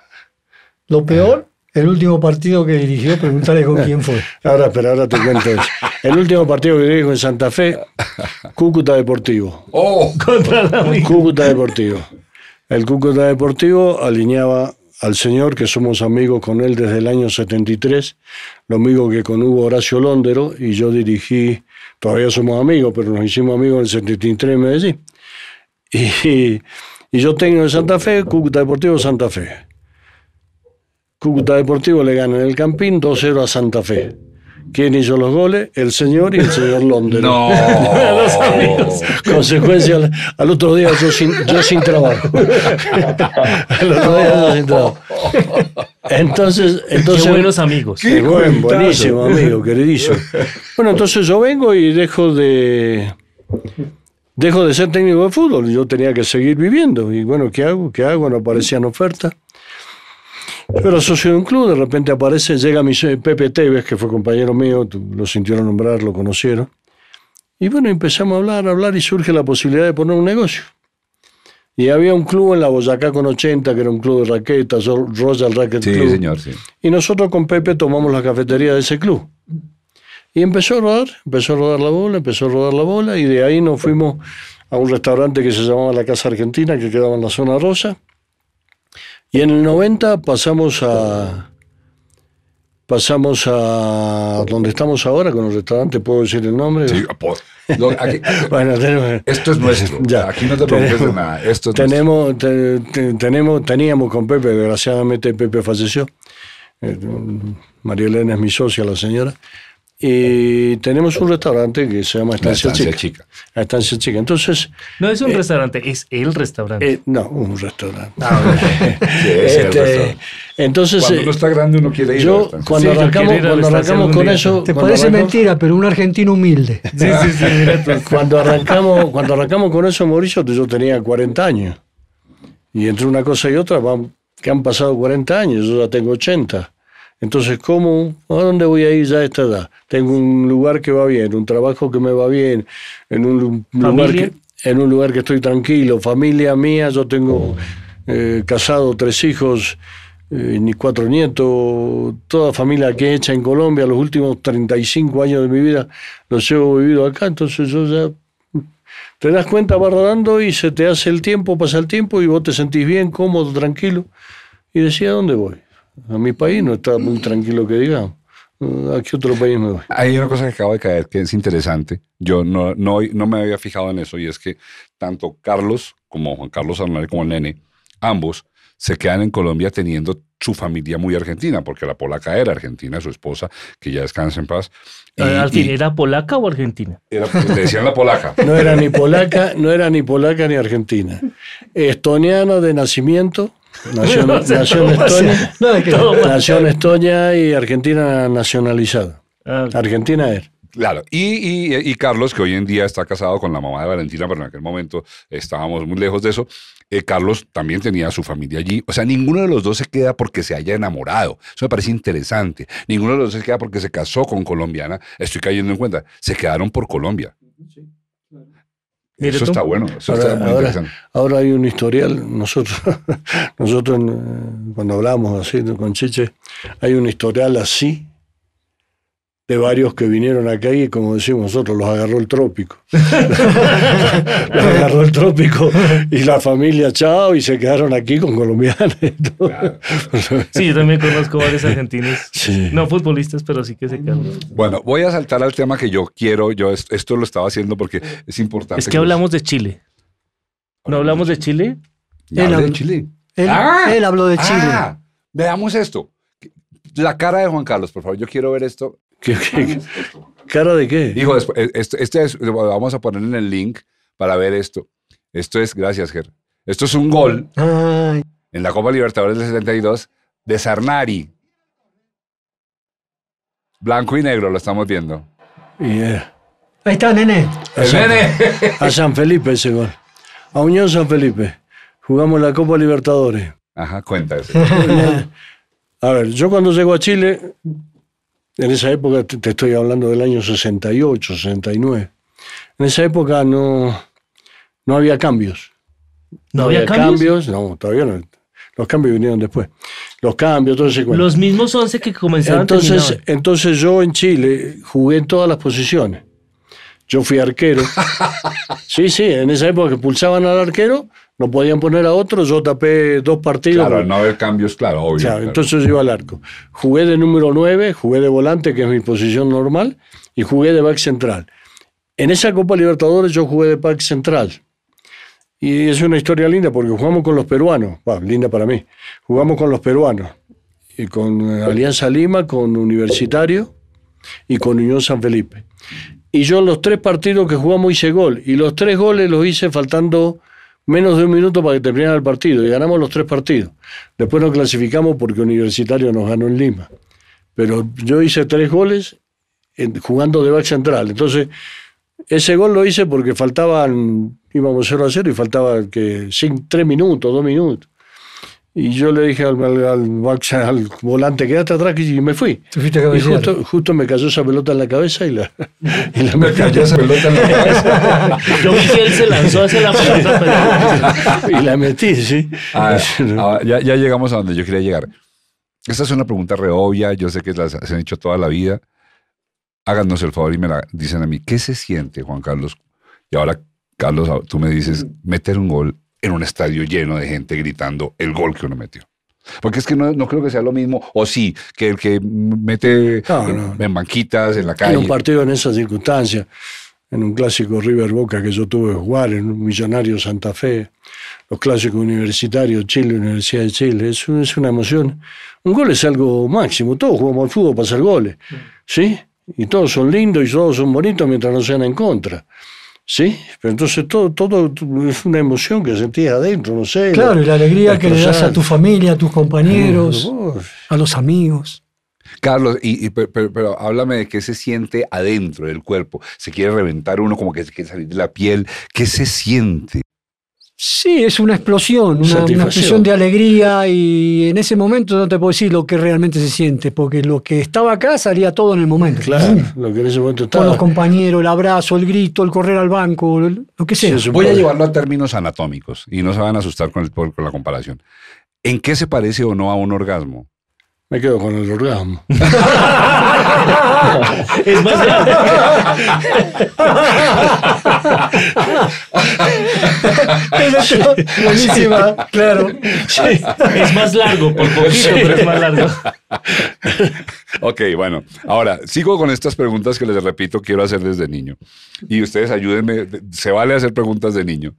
lo peor, el último partido que dirigió, preguntarle con quién fue. ahora, espera, ahora te cuento eso. El último partido que dirijo en Santa Fe, Cúcuta Deportivo. ¡Oh! Contra la. Cúcuta Deportivo. El Cúcuta Deportivo alineaba al señor, que somos amigos con él desde el año 73, lo mismo que con Hugo Horacio Londero, y yo dirigí, todavía somos amigos, pero nos hicimos amigos en el 73 en Medellín. Y, y yo tengo en Santa Fe, Cúcuta Deportivo Santa Fe. Cúcuta Deportivo le gana en el Campín 2-0 a Santa Fe. ¿Quién hizo los goles? El señor y el señor Londero. ¡No! Los amigos. Consecuencia, al, al otro día yo sin, yo sin trabajo. al otro día yo sin trabajo. Entonces, entonces Qué buenos amigos. Qué buen, buenísimo, amigo, queridísimo. Bueno, entonces yo vengo y dejo de dejo de ser técnico de fútbol. Yo tenía que seguir viviendo. Y bueno, ¿qué hago? ¿Qué hago? No aparecían ofertas. Yo era socio de un club, de repente aparece, llega mi Pepe Tevez, que fue compañero mío, lo sintieron nombrar, lo conocieron. Y bueno, empezamos a hablar, a hablar y surge la posibilidad de poner un negocio. Y había un club en la Boyacá con 80, que era un club de raquetas, Royal Racket Sí, Club. señor, sí. Y nosotros con Pepe tomamos la cafetería de ese club. Y empezó a rodar, empezó a rodar la bola, empezó a rodar la bola, y de ahí nos fuimos a un restaurante que se llamaba La Casa Argentina, que quedaba en la zona rosa. Y en el 90 pasamos a pasamos a donde estamos ahora con el restaurante, puedo decir el nombre. Sí, po- lo- aquí- Bueno, tenemos, esto es nuestro. Ya. Aquí no te preocupes de nada. Esto es tenemos, te- te- tenemos, teníamos con Pepe, desgraciadamente Pepe falleció. Eh, María Elena es mi socia, la señora. Y tenemos un restaurante que se llama Estancia, Estancia Chica. Chica. La Estancia Chica. Entonces, No es un restaurante, es el restaurante. eh, no, un restaurante. Sí, es el Este, restaurante. entonces, Cuando eh, uno está grande uno quiere ir. yo bastante. cuando Sí, yo arrancamos, a la cuando arrancamos con día. eso, Te parece arrancamos- mentira, pero un argentino humilde. Sí, sí, sí, mira. Cuando arrancamos, cuando arrancamos con eso, Mauricio, yo tenía 40 años. Y entre una cosa y otra, van- que han pasado 40 años, yo ya tengo 80. Entonces, ¿cómo? ¿A dónde voy a ir ya a esta edad? Tengo un lugar que va bien, un trabajo que me va bien, en un lu- lugar que, en un lugar que estoy tranquilo, familia mía, yo tengo eh, casado, tres hijos, eh, ni cuatro nietos, toda familia que he hecha en Colombia, los últimos 35 años de mi vida los he vivido acá, entonces yo ya te das cuenta, vas rodando y se te hace el tiempo, pasa el tiempo y vos te sentís bien, cómodo, tranquilo. Y decía, ¿a dónde voy? A mi país no está muy tranquilo que digamos. ¿A qué otro país me voy? Hay una cosa que acaba de caer que es interesante. Yo no, no, no me había fijado en eso y es que tanto Carlos como Juan Carlos Arnal como el nene, ambos se quedan en Colombia teniendo su familia muy argentina, porque la polaca era argentina, su esposa, que ya descansa en paz. Y- Al fin, y ¿era polaca o argentina? era- le decían la polaca. No era ni polaca, no era ni polaca ni argentina. Estoniana de nacimiento, nació, en Estonia, nació en Estonia y Argentina nacionalizada. Ah, Argentina era. Claro, y, y- y Carlos, que hoy en día está casado con la mamá de Valentina, pero en aquel momento estábamos muy lejos de eso, eh, Carlos también tenía su familia allí. O sea, ninguno de los dos se queda porque se haya enamorado. Eso me parece interesante. Ninguno de los dos se queda porque se casó con colombiana. Estoy cayendo en cuenta. Se quedaron por Colombia. Mire eso tú. está bueno. Eso Ahora, está muy ahora- interesante. ahora hay un historial, nosotros, nosotros eh, cuando hablamos así con Chiche, hay un historial así de varios que vinieron acá y como decimos nosotros, los agarró el trópico. los agarró el trópico y la familia chao y se quedaron aquí con colombianos. Sí, yo también conozco varios argentinos. Sí. No futbolistas, pero sí que se quedan. Bueno, voy a saltar al tema que yo quiero. Yo es- esto lo estaba haciendo porque es importante. Es que hablamos de Chile. ¿No hablamos de Chile? Hablé Él de habla- Chile. Él, Ah, él habló de Chile. Ah, veamos esto. La cara de Juan Carlos, por favor. Yo quiero ver esto. ¿Qué- qué- ¿Cara de qué? Hijo, después, este, este es, vamos a poner en el link para ver esto. Esto es, gracias, Ger. Esto es un gol Ay, en la Copa Libertadores del 72 de Sarnari. Blanco y negro, lo estamos viendo. Y, eh, ahí está, nene. El nene. a San Felipe ese gol. A Unión San Felipe. Jugamos la Copa Libertadores. Ajá, cuenta eso. A ver, yo cuando llego a Chile, en esa época, te, estoy hablando del año 68, 69, en esa época no, no había cambios. ¿No había cambios? No, todavía no. Los cambios vinieron después. Los cambios, todo ese cuento. Los mismos 11 que comenzaron Entonces, terminaban. entonces yo en Chile jugué en todas las posiciones. Yo fui arquero. Sí, sí, en esa época que pulsaban al arquero, no podían poner a otro, yo tapé dos partidos. Claro, al no haber cambios, claro, obvio. Claro, claro. entonces yo iba al arco. Jugué de número 9, jugué de volante, que es mi posición normal, y jugué de back central. En esa Copa Libertadores yo jugué de back central. Y es una historia linda porque jugamos con los peruanos, bah, linda para mí. Jugamos con los peruanos, y con Alianza Lima, con Universitario y con Unión San Felipe. Y yo en los tres partidos que jugamos hice gol, y los tres goles los hice faltando menos de un minuto para que terminara el partido, y ganamos los tres partidos. Después nos clasificamos porque Universitario nos ganó en Lima. Pero yo hice tres goles jugando de back central. Entonces, ese gol lo hice porque faltaban, íbamos 0 a 0 y faltaba que sin, tres minutos, dos minutos. Y yo le dije al, al, al back- al volante, quédate atrás y me fui. Te fuiste a Y justo, justo me cayó esa pelota en la cabeza y la, y la Me metí. cayó esa pelota en la cabeza. Yo vi que él se lanzó hacia la pelota, pero y la metí, sí. Ah, ah, ya, ya llegamos a donde yo quería llegar. Esta es una pregunta re obvia, yo sé que las se han hecho toda la vida. Háganos el favor y me la dicen a mí, ¿qué se siente, Juan Carlos? Y ahora, Carlos, tú me dices, meter un gol en un estadio lleno de gente gritando el gol que uno metió. Porque es que no, no creo que sea lo mismo, o sí, que el que mete No, en, no. en banquitas, en la En calle. un partido en esas circunstancias, en un clásico River Boca que yo tuve que jugar, en un Millonario Santa Fe, los clásicos universitarios, Chile, Universidad de Chile, es, es una emoción. Un gol es algo máximo, todos jugamos al fútbol para hacer goles, ¿sí? Y todos son lindos y todos son bonitos mientras no sean en contra. ¿Sí? Pero entonces todo, todo es una emoción que sentís adentro, no sé. Claro, y la alegría la que le das a tu familia, a tus compañeros, a los amigos. Carlos, y, y- pero, pero- pero háblame de qué se siente adentro del cuerpo. Se quiere reventar uno, como que se quiere salir de la piel. ¿Qué se siente? Sí, es una explosión, una, explosión de alegría y en ese momento no te puedo decir lo que realmente se siente, porque lo que estaba acá salía todo en el momento. Claro, lo que en ese momento Con los estaba. compañeros, el abrazo, el grito, el correr al banco, lo que sea. Sí, Voy a llevarlo a términos anatómicos y no se van a asustar con, el- por- con la comparación. ¿En qué se parece o no a un orgasmo? Me quedo con el orgasmo. es más grande. Buenísima, claro. Es más largo, por poquito, pero es más largo. Ok, bueno. Ahora, sigo con estas preguntas que les repito, quiero hacer desde niño. Y ustedes ayúdenme, se vale hacer preguntas de niño.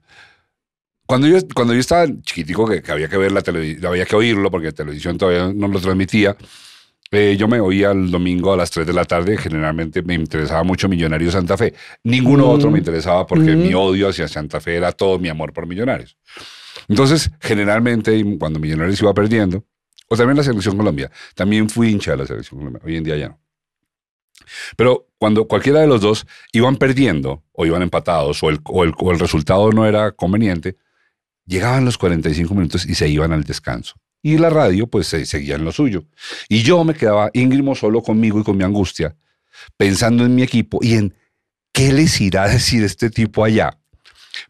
Cuando yo, cuando yo estaba chiquitico, que, que había que ver la televisión, había que oírlo porque la televisión todavía no lo transmitía, eh, yo me oía el domingo a las 3 de la tarde, generalmente me interesaba mucho Millonarios Santa Fe. Ninguno Mm. otro me interesaba porque Mm. mi odio hacia Santa Fe era todo mi amor por Millonarios. Entonces, generalmente, cuando Millonarios iba perdiendo, o también la Selección Colombia, también fui hincha de la Selección Colombia, hoy en día ya no. Pero cuando cualquiera de los dos iban perdiendo o iban empatados o el, o el, o el resultado no era conveniente, llegaban los 45 minutos y se iban al descanso. Y la radio pues se, seguía en lo suyo. Y yo me quedaba íngrimo solo conmigo y con mi angustia, pensando en mi equipo y en qué les irá a decir este tipo allá.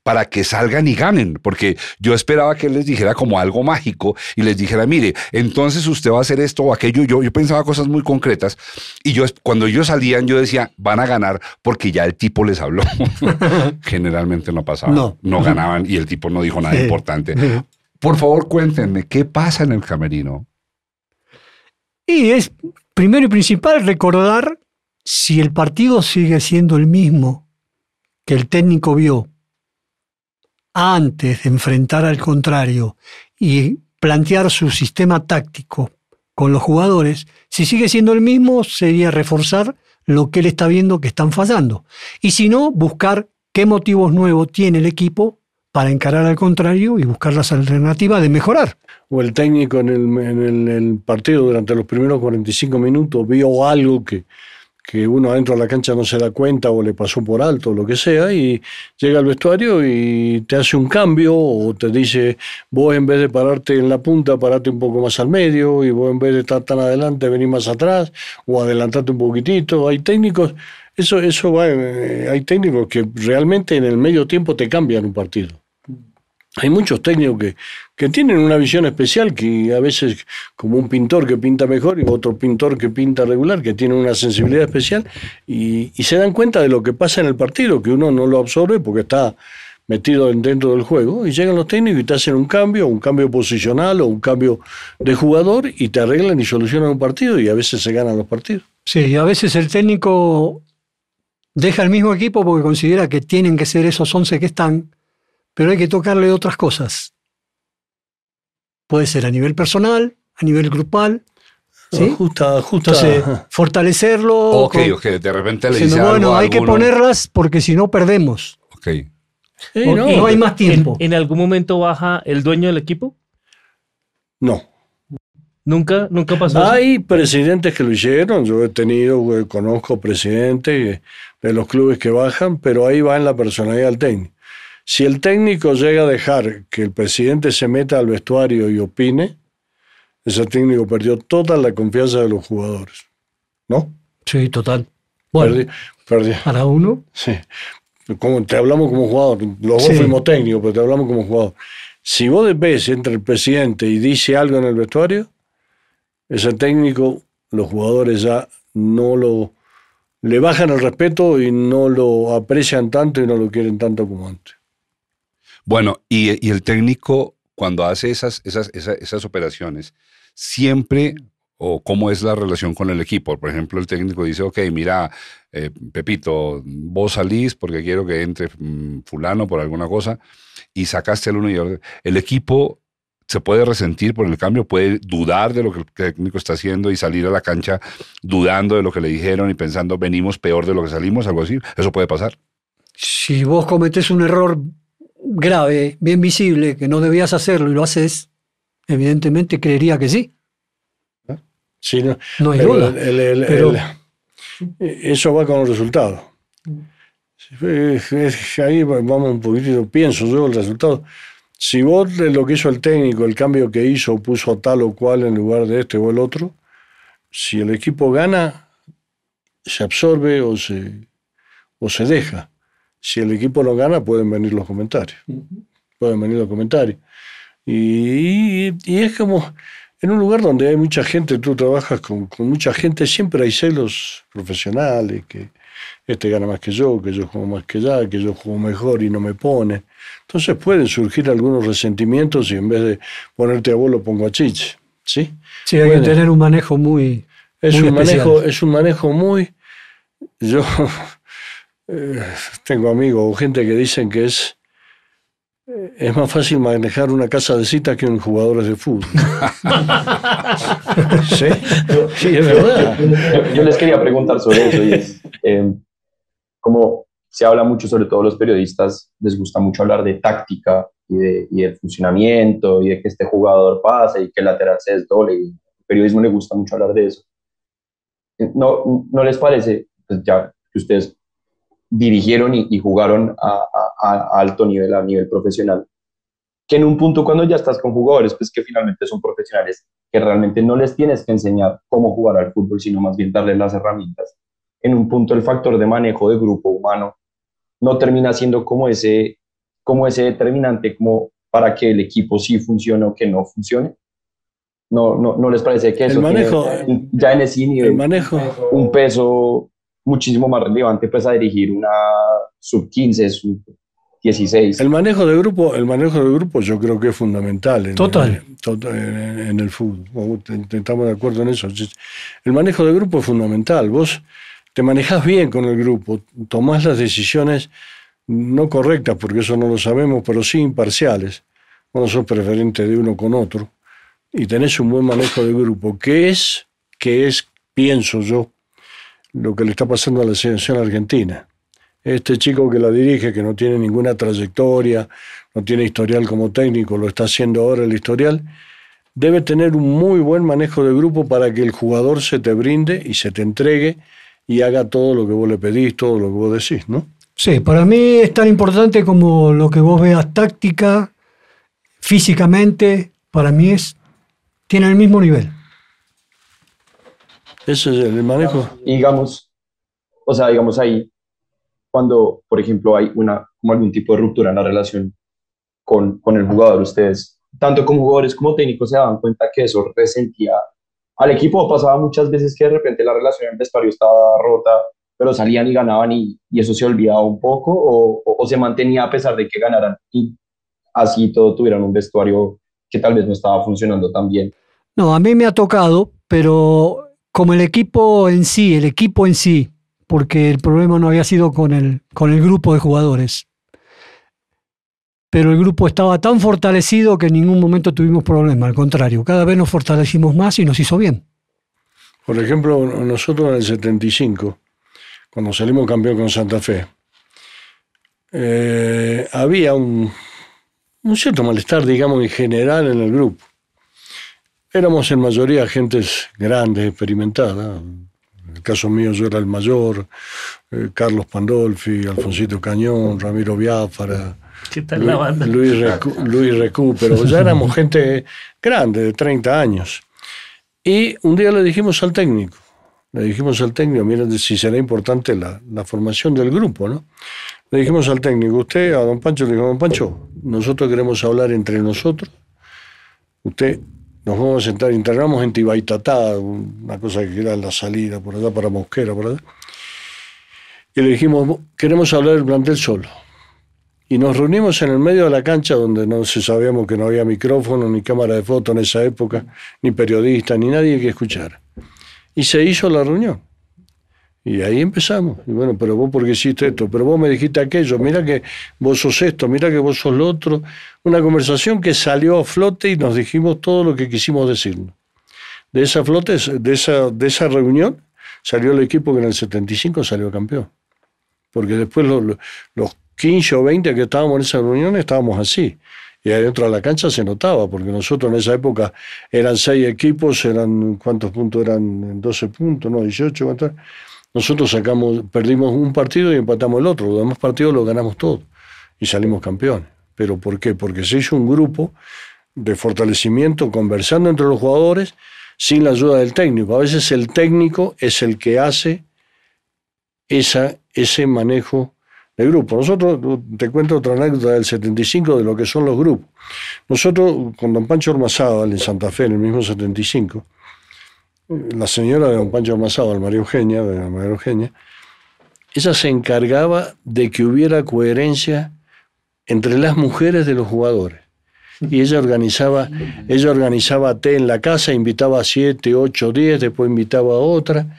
Para que salgan y ganen, porque yo esperaba que él les dijera como algo mágico y les dijera, mire, entonces usted va a hacer esto o aquello. Yo, yo pensaba cosas muy concretas y yo cuando ellos salían yo decía, van a ganar porque ya el tipo les habló. Generalmente no pasaba, No. no ganaban y el tipo no dijo nada Sí. importante. Por favor, cuéntenme, ¿qué pasa en el camerino? Y es primero y principal recordar si el partido sigue siendo el mismo que el técnico vio antes de enfrentar al contrario y plantear su sistema táctico con los jugadores, si sigue siendo el mismo, sería reforzar lo que él está viendo que están fallando. Y si no, buscar qué motivos nuevos tiene el equipo para encarar al contrario y buscar las alternativas de mejorar. O el técnico en el, el partido durante los primeros 45 minutos vio algo que, que uno adentro de la cancha no se da cuenta o le pasó por alto o lo que sea y llega al vestuario y te hace un cambio o te dice vos en vez de pararte en la punta parate un poco más al medio y vos en vez de estar tan adelante venís más atrás o adelantate un poquitito hay técnicos eso eso va eh, hay técnicos que realmente en el medio tiempo te cambian un partido. Hay muchos técnicos que, que tienen una visión especial, que a veces como un pintor que pinta mejor y otro pintor que pinta regular, que tiene una sensibilidad especial y, y se dan cuenta de lo que pasa en el partido, que uno no lo absorbe porque está metido en- dentro del juego y llegan los técnicos y te hacen un cambio, un cambio posicional o un cambio de jugador y te arreglan y solucionan un partido y a veces se ganan los partidos. Sí, a veces el técnico deja el mismo equipo porque considera que tienen que ser esos 11 que están, pero hay que tocarle otras cosas. Puede ser a nivel personal, a nivel grupal, ¿sí? Ajusta, ajusta. Entonces, fortalecerlo. Ok, con- ok, de repente le diciendo, dice bueno, hay que ponerlas porque si no perdemos. Ok. Sí, no, no, hay más tiempo. ¿En, en algún momento baja el dueño del equipo? no. Nunca, nunca pasó. eso? Hay presidentes que lo hicieron, yo he tenido, eh, conozco presidentes eh, de los clubes que bajan, pero ahí va en la personalidad del técnico. Si el técnico llega a dejar que el presidente se meta al vestuario y opine, ese técnico perdió toda la confianza de los jugadores. ¿No? Sí, total. Bueno, para uno, sí. Como te hablamos como jugador, los dos fuimos técnicos, pero te hablamos como jugador. Si vos ves entre el presidente y dice algo en el vestuario, ese técnico, los jugadores ya no lo le bajan el respeto y no lo aprecian tanto y no lo quieren tanto como antes. Bueno, y, y el técnico, cuando hace esas, esas, esas, esas operaciones, siempre, o cómo es la relación con el equipo. Por ejemplo, el técnico dice, ok, mira, eh, Pepito, vos salís porque quiero que entre mm, fulano por alguna cosa, y sacaste al uno y al otro. El equipo se puede resentir por el cambio, puede dudar de lo que el técnico está haciendo y salir a la cancha dudando de lo que le dijeron y pensando, venimos peor de lo que salimos, algo así. Eso puede pasar. si vos cometés un error grave, bien visible, que no debías hacerlo y lo haces, evidentemente creería que sí. Sí, no, No hay duda. el- Pero- eso va con el resultado. Es- es- ahí vamos un poquitito, pienso yo el resultado. Si vos lo que hizo el técnico, el cambio que hizo, puso tal o cual en lugar de este o el otro, si el equipo gana, se absorbe o se, o se deja. Si el equipo no gana, pueden venir los comentarios. Pueden venir los comentarios. Y, y- y es como en un lugar donde hay mucha gente, tú trabajas con, con mucha gente, siempre hay celos profesionales, que este gana más que yo, que yo juego más que ya, que yo juego mejor y no me pone. Entonces pueden surgir algunos resentimientos y en vez de ponerte a vos lo pongo a Chiche. ¿sí? Sí, hay Bueno. que tener un manejo muy... Es Muy un, especial. manejo, es un manejo muy... Yo eh, tengo amigos o gente que dicen que es, eh, es más fácil manejar una casa de citas que un jugadores de fútbol. ¿Sí? Sí, es verdad. Yo, yo les quería preguntar sobre eso y es, eh, como se habla mucho, sobre todo los periodistas, les gusta mucho hablar de táctica y, de, y del funcionamiento y de que este jugador pase y que el lateral se desdoble. Y el periodismo le gusta mucho hablar de eso. Eh, ¿No, no les parece, pues ya que ustedes dirigieron y, y jugaron a, a- a alto nivel, a nivel profesional, que en un punto cuando ya estás con jugadores, pues que finalmente son profesionales, que realmente no les tienes que enseñar cómo jugar al fútbol, sino más bien darles las herramientas. En un punto el factor de manejo de grupo humano no termina siendo como ese, como ese determinante como para que el equipo sí funcione o que no funcione? ¿No, no, no les parece que El eso manejo- tiene ya en ese nivel El manejo, un peso muchísimo más relevante pues a dirigir una sub 15, sub 16? el manejo de grupo, el manejo de grupo yo creo que es fundamental en, Total. en- total- en- en el fútbol. Estamos de acuerdo en eso. El manejo de grupo es fundamental. Vos te manejás bien con el grupo, tomás las decisiones no correctas, porque eso no lo sabemos, pero sí imparciales. Vos no sos preferente de uno con otro y tenés un buen manejo de grupo, que es, que es, pienso yo, lo que le está pasando a la selección argentina. Este chico que la dirige, que no tiene ninguna trayectoria, no tiene historial como técnico, lo está haciendo ahora el historial, debe tener un muy buen manejo de grupo para que el jugador se te brinde y se te entregue y haga todo lo que vos le pedís, todo lo que vos decís, ¿no? Sí, para mí es tan importante como lo que vos veas táctica, físicamente, para mí es, tiene el mismo nivel. Ese es el manejo. Y digamos, o sea, digamos ahí, cuando, por ejemplo, hay una, como algún tipo de ruptura en la relación con, con el jugador, ustedes, tanto como jugadores como técnicos, se daban cuenta que eso resentía al equipo. Pasaba muchas veces que de repente la relación en el vestuario estaba rota, pero salían y ganaban y, y eso se olvidaba un poco, o, o- o se mantenía a pesar de que ganaran y así todo tuvieran un vestuario que tal vez no estaba funcionando tan bien. No, a mí me ha tocado, pero como el equipo en sí, el equipo en sí, porque el problema no había sido con el, con el grupo de jugadores. Pero el grupo estaba tan fortalecido que en ningún momento tuvimos problema, al contrario, cada vez nos fortalecimos más y nos hizo bien. Por ejemplo, nosotros en el 75, cuando salimos campeón con Santa Fe, eh, había un, un cierto malestar, digamos, en general en el grupo. Éramos en mayoría gentes grandes, experimentadas. En el caso mío yo era el mayor, eh, Carlos Pandolfi, Alfonsito Cañón, Ramiro Biafara, ¿Qué tal la banda? Luis, Recu- Luis Recupero, ya éramos gente grande, de 30 años. Y un día le dijimos al técnico, le dijimos al técnico, miren si será importante la, la formación del grupo, ¿no? Le dijimos al técnico, usted, a don Pancho, le dijo, don Pancho, nosotros queremos hablar entre nosotros, usted, nos vamos a sentar, internamos en Tibaitatá, una cosa que era la salida, por allá para Mosquera, por allá. Y le dijimos, queremos hablar del plantel solo. Y nos reunimos en el medio de la cancha donde no se sabíamos que no había micrófono, ni cámara de foto en esa época, ni periodista, ni nadie que escuchara. Y se hizo la reunión. Y ahí empezamos. Y bueno, pero vos por qué hiciste esto, pero vos me dijiste aquello, mira que vos sos esto, mira que vos sos lo otro. Una conversación que salió a flote y nos dijimos todo lo que quisimos decirnos. De esa flote, de esa, de esa reunión, salió el equipo que en el 75 salió campeón. Porque después lo- lo- los 15 o 20 que estábamos en esa reunión estábamos así. Y adentro de la cancha se notaba, porque nosotros en esa época eran seis equipos, eran ¿cuántos puntos eran? 12 puntos, no, 18, ¿cuánto? Nosotros sacamos, perdimos un partido y empatamos el otro, los demás partidos los ganamos todos y salimos campeones. ¿Pero por qué? Porque se hizo un grupo de fortalecimiento conversando entre los jugadores sin la ayuda del técnico. A veces el técnico es el que hace esa, ese manejo de grupo. Nosotros, te cuento otra anécdota del 75 de lo que son los grupos. Nosotros, con don Pancho Ormazábal en Santa Fe, en el mismo 75, la señora de don Pancho Ormazábal, María Eugenia, de la María Eugenia, ella se encargaba de que hubiera coherencia entre las mujeres de los jugadores. Y ella organizaba, ella organizaba té en la casa, invitaba a siete, ocho, diez, después invitaba a otra.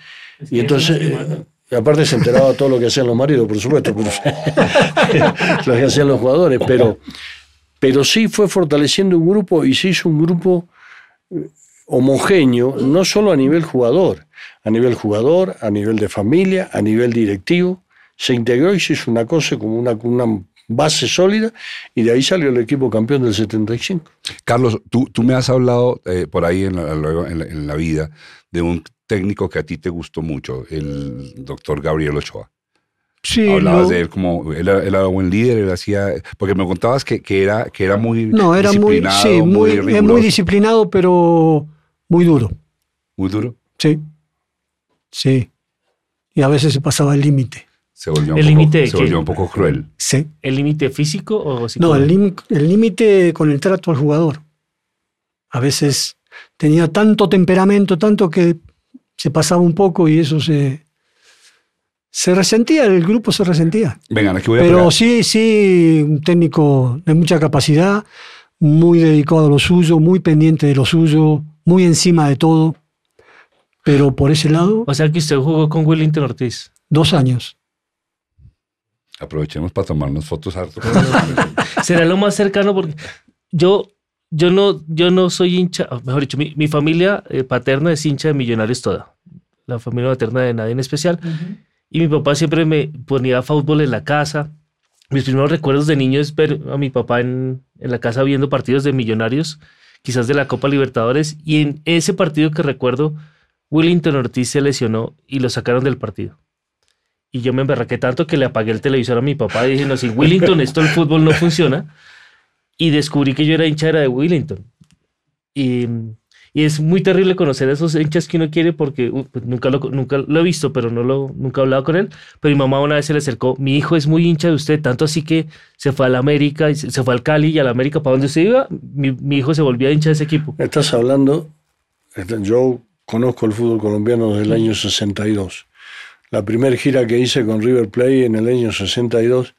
Y entonces, eh, aparte se enteraba todo lo que hacían los maridos, por supuesto, lo que hacían los jugadores, pero, pero sí fue fortaleciendo un grupo y se hizo un grupo eh, homogéneo, no solo a nivel jugador, a nivel jugador, a nivel de familia, a nivel directivo, se integró y se hizo una cosa como una, una base sólida y de ahí salió el equipo campeón del 75. Carlos, tú, tú me has hablado eh, por ahí en la, en, la, en la vida de un técnico que a ti te gustó mucho, el doctor Gabriel Ochoa. Sí, Hablabas de él como, él era, él era buen líder, él hacía, porque me contabas que, que era, que era muy no, era muy, sí, muy, es muy riguroso. disciplinado, pero muy duro. muy duro. Sí. Sí. Y a veces se pasaba el límite. Se volvió un, ¿El poco, se volvió un poco cruel. Sí. ¿El límite físico o No, psicológico? el lim- el límite con el trato al jugador. A veces tenía tanto temperamento, tanto que se pasaba un poco y eso se, se resentía, el grupo se resentía. Vengan, aquí voy a Pero pegar. sí, sí, un técnico de mucha capacidad, muy dedicado a lo suyo, muy pendiente de lo suyo, muy encima de todo. Pero por ese lado, O sea que usted jugó con Willington Ortiz. dos años. Aprovechemos para tomarnos fotos harto. Será lo más cercano porque yo, yo, no, yo no soy hincha, o mejor dicho, mi, mi familia eh, paterna es hincha de Millonarios toda. La familia materna de nadie en especial. Y mi papá siempre me ponía fútbol en la casa. Mis primeros recuerdos de niño es ver a mi papá en, en la casa viendo partidos de Millonarios, quizás de la Copa Libertadores. Y en ese partido que recuerdo, Willington Ortiz se lesionó y lo sacaron del partido. Y yo me emberraqué tanto que le apagué el televisor a mi papá y dije, no, sin Willington esto el fútbol no funciona. Y descubrí que yo era hincha era de Willington. Y, y es muy terrible conocer a esos hinchas que uno quiere porque uh, pues, nunca, lo, nunca lo he visto, pero no lo, nunca he hablado con él. Pero mi mamá una vez se le acercó, mi hijo es muy hincha de usted, tanto así que se fue a la América, se fue al Cali y a la América, para donde usted iba, mi, mi hijo se volvía hincha de ese equipo. Estás hablando, este, yo conozco el fútbol colombiano desde el año 62. La primera gira que hice con River Plate en el año 62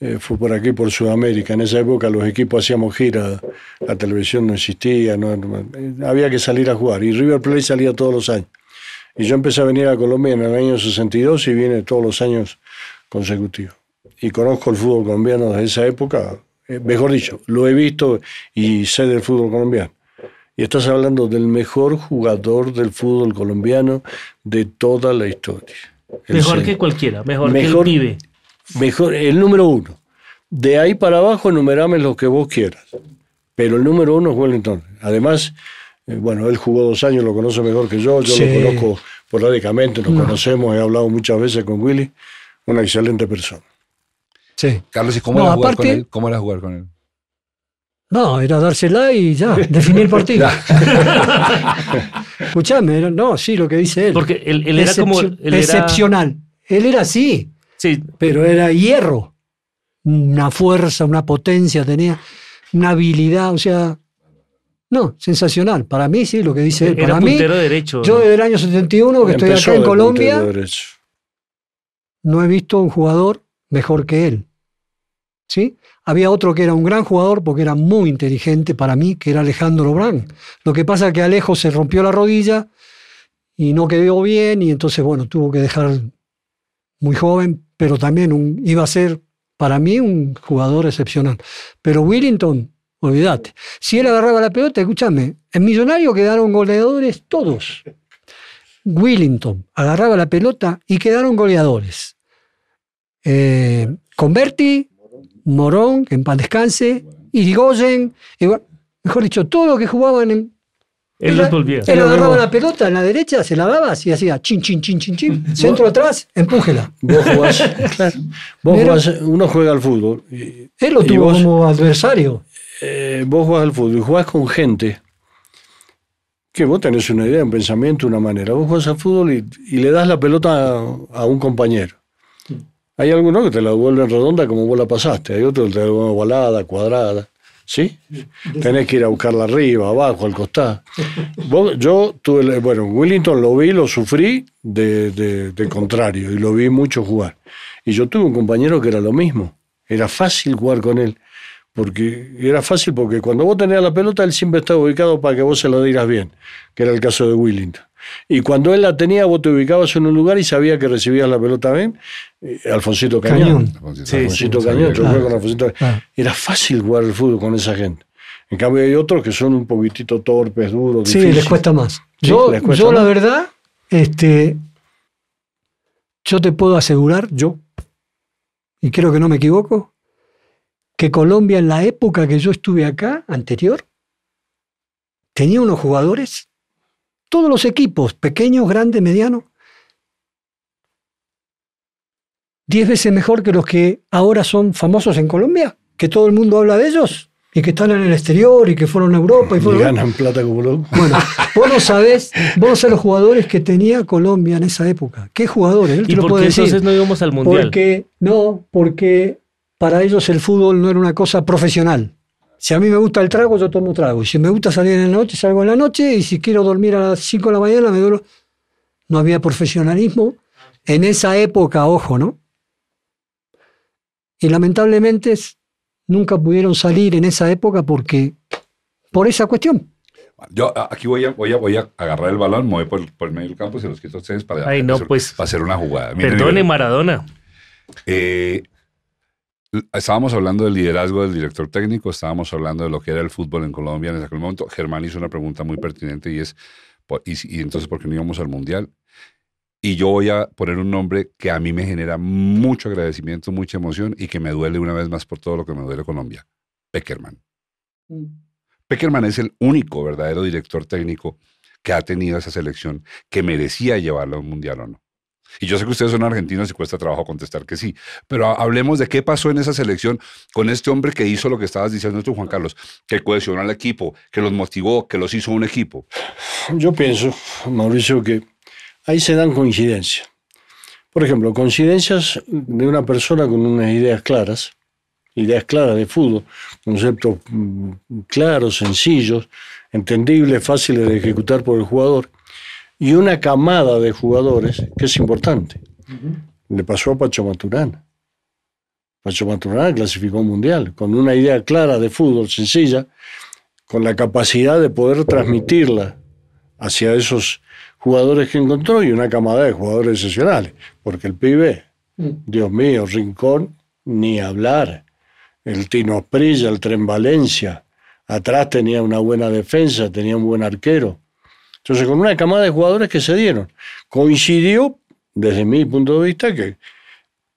eh, fue por aquí, por Sudamérica. En esa época los equipos hacíamos gira, la televisión no existía, no- no- eh, había que salir a jugar. Y River Plate salía todos los años. Y yo empecé a venir a Colombia en el año 62 y viene todos los años consecutivos. Y conozco el fútbol colombiano desde esa época, eh, mejor dicho, lo he visto y sé del fútbol colombiano. Y estás hablando del mejor jugador del fútbol colombiano de toda la historia. El Mejor que cualquiera, mejor, Mejor- que el pibe. Mejor, el número uno. De ahí para abajo enumerame lo que vos quieras. Pero el número uno es Wellington. Además, eh, bueno, él jugó dos años, lo conoce mejor que yo. Yo Sí. lo conozco porádicamente, nos conocemos, he hablado muchas veces con Willy. Una excelente persona. Sí. Carlos, ¿y cómo No, era jugar aparte- con él? ¿Cómo era jugar con él? No, era dársela y ya, definir el partido. Escuchame, no, sí, lo que dice él. Porque él, él era como... Él era, excepcional. Él era así, sí, pero era hierro. Una fuerza, una potencia tenía, una habilidad, o sea, no, sensacional. Para mí sí, lo que dice él. era Para mí, puntero derecho. yo desde el año 71 que estoy acá en de Colombia, no he visto un jugador mejor que él. ¿Sí? Había otro que era un gran jugador porque era muy inteligente para mí, que era Alejandro Brand. Lo que pasa es que Alejo se rompió la rodilla y no quedó bien y entonces, bueno, tuvo que dejar muy joven, pero también iba a ser para mí un jugador excepcional. Pero Willington, olvídate. Si él agarraba la pelota, escúchame, en Millonario quedaron goleadores todos. Willington agarraba la pelota y quedaron goleadores. Eh, Converti, Morón, que en paz descanse, Irigoyen, mejor dicho, todos los que jugaban en. Él los volvía. Él agarraba la pelota en la derecha, se la daba y hacía chin, chin, chin, chin, chin. Centro atrás, empújela. Vos jugás, claro, vos jugás- uno juega al fútbol. y- Él lo ¿Y tuvo vos? como adversario. eh, vos jugás al fútbol y jugás con gente que vos tenés una idea, un pensamiento, una manera. Vos jugás al fútbol y, y le das la pelota a, a un compañero. Hay algunos que te la devuelven redonda como vos la pasaste, hay otros que te la devuelven ovalada, cuadrada. ¿Sí? Tenés que ir a buscarla arriba, abajo, al costado. Yo tuve, bueno, Willington lo vi, lo sufrí de, de- de contrario y lo vi mucho jugar. Y yo tuve un compañero que era lo mismo. Era fácil jugar con él. Porque era fácil porque cuando vos tenías la pelota, él siempre estaba ubicado para que vos se la dieras bien, que era el caso de Willington. Y cuando él la tenía, vos te ubicabas en un lugar y sabía que recibías la pelota bien. Eh, Alfonsito Cañón. Cañón. Sí, Alfonsito sí, Cañón, yo claro. jugué con Alfonsito. Claro. Era fácil jugar el fútbol con esa gente. En cambio hay otros que son un poquitito torpes, duros, Sí, difíciles. les cuesta más. Sí, yo, cuesta yo la verdad, este, yo te puedo asegurar, yo, y creo que no me equivoco, que Colombia en la época que yo estuve acá, anterior, tenía unos jugadores, todos los equipos, pequeños, grandes, medianos, diez veces mejor que los que ahora son famosos en Colombia, que todo el mundo habla de ellos. y que están en el exterior y que fueron a Europa y Y fueron... ganan plata como loco. Bueno, vos no sabés, vos no sabés los jugadores que tenía Colombia en esa época. ¿Qué jugadores? Él te ¿Y lo por qué decir. entonces no íbamos al mundial? Porque, no, porque para ellos el fútbol no era una cosa profesional. Si a mí me gusta el trago, yo tomo trago. Si me gusta salir en la noche, salgo en la noche. Y si quiero dormir a las 5 de la mañana, me duermo. No había profesionalismo en esa época, ojo, ¿no? Y lamentablemente nunca pudieron salir en esa época porque, por esa cuestión. Yo aquí voy a, voy a, voy a agarrar el balón, me voy por, por el medio del campo y se los quito a ustedes para, Ay, no, hacer, pues. para hacer una jugada. Miren, Perdone, miren. Maradona. Eh, estábamos hablando del liderazgo del director técnico, estábamos hablando de lo que era el fútbol en Colombia en aquel momento. Germán hizo una pregunta muy pertinente y es, ¿y, entonces por qué no íbamos al Mundial? Y yo voy a poner un nombre que a mí me genera mucho agradecimiento, mucha emoción y que me duele una vez más por todo lo que me duele Colombia. Peckerman. Peckerman es el único verdadero director técnico que ha tenido esa selección que merecía llevarla a un mundial o no. Y yo sé que ustedes son argentinos y cuesta trabajo contestar que sí, pero ha- hablemos de qué pasó en esa selección con este hombre que hizo lo que estabas diciendo tú, Juan Carlos, que cohesionó al equipo, que los motivó, que los hizo un equipo. Yo pienso, Mauricio, que ahí se dan coincidencias. Por ejemplo, coincidencias de una persona con unas ideas claras, ideas claras de fútbol, conceptos mm, claros, sencillos, entendibles, fáciles de ejecutar por el jugador, y una camada de jugadores que es importante. Le pasó a Pacho Maturana. Pacho Maturana clasificó un mundial con una idea clara de fútbol, sencilla, con la capacidad de poder transmitirla hacia esos jugadores que encontró y una camada de jugadores excepcionales. Porque el pibe, Dios mío, Rincón, ni hablar. El Tino Prilla, el Tren Valencia. Atrás tenía una buena defensa, tenía un buen arquero. Entonces, con una camada de jugadores que se dieron. Coincidió, desde mi punto de vista, que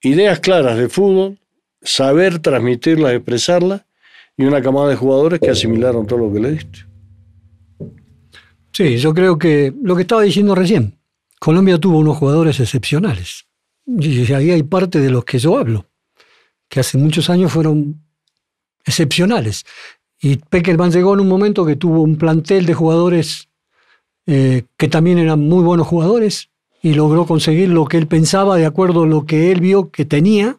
ideas claras de fútbol, saber transmitirlas, expresarlas, y una camada de jugadores que asimilaron todo lo que le diste. Sí, yo creo que lo que estaba diciendo recién, Colombia tuvo unos jugadores excepcionales. Y ahí hay parte de los que yo hablo, que hace muchos años fueron excepcionales. Y Peckerman llegó en un momento que tuvo un plantel de jugadores eh, que también eran muy buenos jugadores y logró conseguir lo que él pensaba de acuerdo a lo que él vio que tenía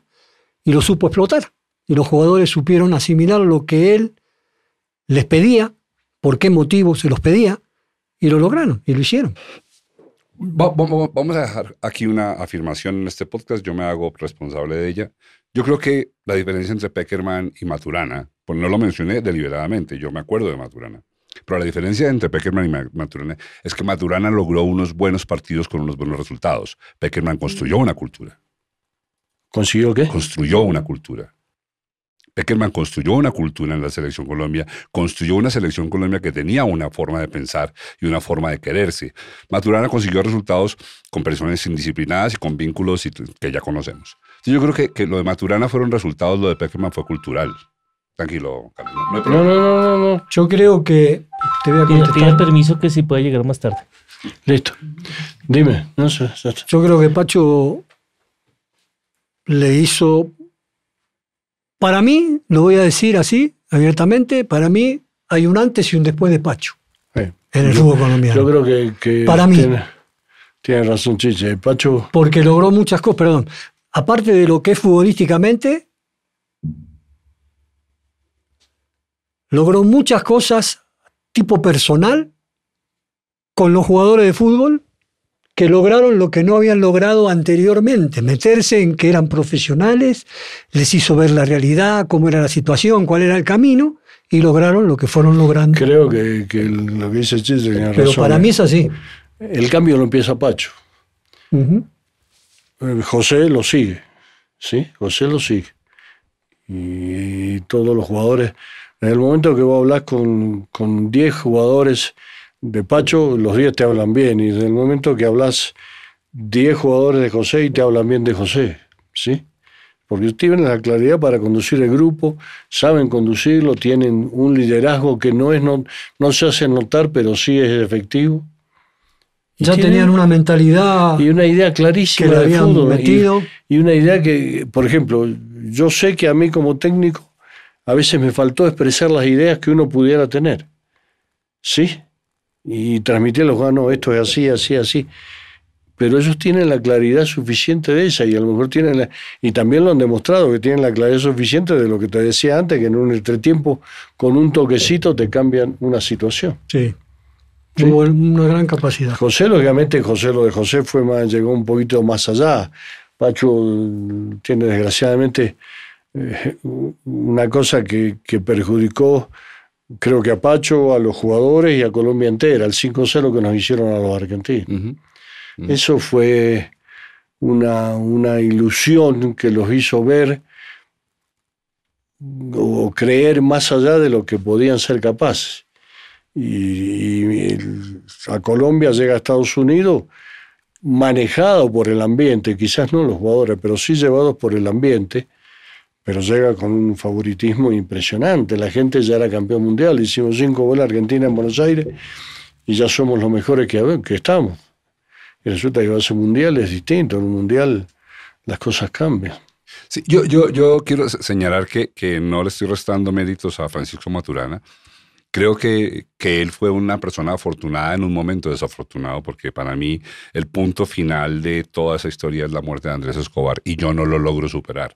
y lo supo explotar. Y los jugadores supieron asimilar lo que él les pedía, por qué motivo se los pedía, y lo lograron y lo hicieron. Va- va- va- Vamos a dejar aquí una afirmación en este podcast, yo me hago responsable de ella. Yo creo que la diferencia entre Peckerman y Maturana, pues no lo mencioné deliberadamente, yo me acuerdo de Maturana, pero la diferencia entre Peckerman y Ma- Maturana es que Maturana logró unos buenos partidos con unos buenos resultados. Peckerman construyó una cultura, ¿Consiguió qué? construyó una cultura. Peckerman construyó una cultura en la selección Colombia, construyó una selección Colombia que tenía una forma de pensar y una forma de quererse. Maturana consiguió resultados con personas indisciplinadas y con vínculos que ya conocemos. Yo creo que, que lo de Maturana fueron resultados, lo de Peckerman fue cultural. Tranquilo, Carlos, no, no hay No, problema. no, no, no, no. Yo creo que te voy a contestar. permiso que si puede llegar más tarde. Listo. Dime. No sé. Yo creo que Pacho le hizo, para mí, lo voy a decir así, abiertamente, para mí hay un antes y un después de Pacho en el fútbol colombiano. Yo creo que, que Para mí. Tiene, tiene razón, Chiche. Pacho, porque logró muchas cosas, perdón, aparte de lo que es futbolísticamente, logró muchas cosas tipo personal con los jugadores de fútbol que lograron lo que no habían logrado anteriormente, meterse en que eran profesionales, les hizo ver la realidad, cómo era la situación, cuál era el camino, y lograron lo que fueron logrando. creo que, que lo que dice Chiche tiene Pero razón. para mí es así. El cambio lo empieza Pacho. Eh, José lo sigue. ¿Sí? José lo sigue. Y todos los jugadores. En el momento que vos hablas con, con 10 jugadores de Pacho, los 10 te hablan bien. Y desde el momento que hablas 10 jugadores de José y te hablan bien de José. ¿Sí? Porque tienen la claridad para conducir el grupo, saben conducirlo, tienen un liderazgo que no, es no, no se hace notar, pero sí es efectivo. Y Ya tienen- tenían una mentalidad y una idea que clarísima de habían y- metido. y una idea que, por ejemplo, yo sé que a mí como técnico a veces me faltó expresar las ideas que uno pudiera tener. ¿Sí? Y transmitirlos, ah, no, esto es así, así, así. Pero ellos tienen la claridad suficiente de esa y a lo mejor tienen la, y también lo han demostrado que tienen la claridad suficiente de lo que te decía antes, que en un entretiempo con un toquecito te cambian una situación. Sí. Una gran capacidad. José, lógicamente, José, lo de José fue más, llegó un poquito más allá. Pacho tiene desgraciadamente eh, una cosa que, que, perjudicó, creo que a Pacho, a los jugadores y a Colombia entera, el 5-0 que nos hicieron a los argentinos. Eso fue una, una ilusión que los hizo ver o creer más allá de lo que podían ser capaces. Y, a Colombia llega a Estados Unidos manejado por el ambiente, quizás no los jugadores, pero sí llevados por el ambiente, pero llega con un favoritismo impresionante. La gente ya era campeón mundial, hicimos cinco goles a Argentina en Buenos Aires y ya somos los mejores que, que estamos. Y resulta que ese mundial es distinto, en un mundial las cosas cambian. Sí, yo, yo, yo quiero señalar que, que no le estoy restando méritos a Francisco Maturana creo que, que, él fue una persona afortunada en un momento desafortunado, porque para mí el punto final de toda esa historia es la muerte de Andrés Escobar y yo no lo logro superar.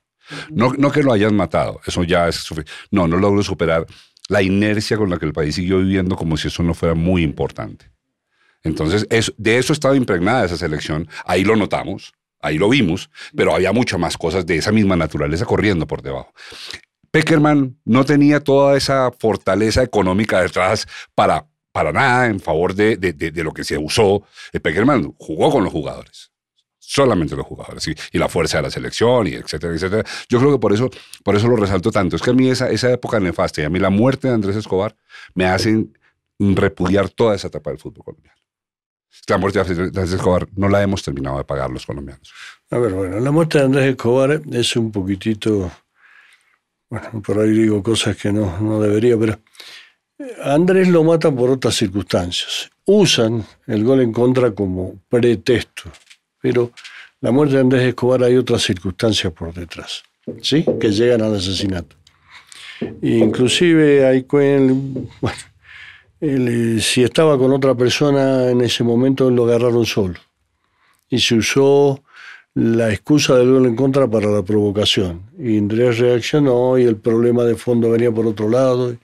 No, no que lo hayan matado, eso ya es No, no logro superar la inercia con la que el país siguió viviendo como si eso no fuera muy importante. Entonces, de eso estaba impregnada esa selección, ahí lo notamos, ahí lo vimos, pero había muchas más cosas de esa misma naturaleza corriendo por debajo. Peckerman no tenía toda esa fortaleza económica detrás para, para nada en favor de, de, lo que se usó. Eh, Peckerman jugó con los jugadores solamente los jugadores y, la fuerza de la selección y etcétera, etcétera. Yo creo que por eso, por eso lo resalto tanto. Es que a mí esa, esa época nefasta y a mí la muerte de Andrés Escobar me hacen repudiar toda esa etapa del fútbol colombiano. La muerte de Andrés Escobar no la hemos terminado de pagar los colombianos. A ver, bueno, la muerte de Andrés Escobar es un poquitito bueno, por ahí digo cosas que no, no debería, pero Andrés lo matan por otras circunstancias. Usan el gol en contra como pretexto, pero la muerte de Andrés Escobar hay otras circunstancias por detrás, ¿sí? Que llegan al asesinato. Inclusive hay bueno, eh, si estaba con otra persona en ese momento lo agarraron solo y se usó la excusa del gol en contra para la provocación. Y Andrés reaccionó y el problema de fondo venía por otro lado.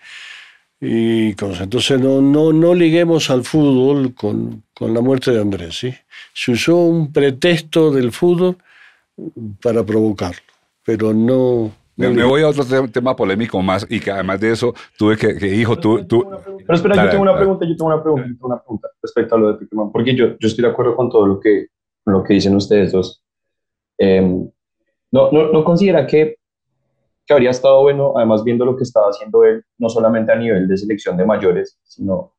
Y, cosas. Entonces no, no, no liguemos al fútbol con, con, la muerte de Andrés. ¿sí? Se usó un pretexto del fútbol para provocarlo, pero no... me, voy a otro tema polémico más y que además de eso tuve que, que hijo, tú... tú pero espera, yo tengo una pregunta, yo tengo una pregunta, yo tengo una pregunta respecto a lo de Pokémon, porque yo, yo estoy de acuerdo con todo lo que, lo que dicen ustedes dos. Em, no, no, no, considera que, que habría estado bueno, además viendo lo que estaba haciendo él, no solamente a nivel de selección de mayores, sino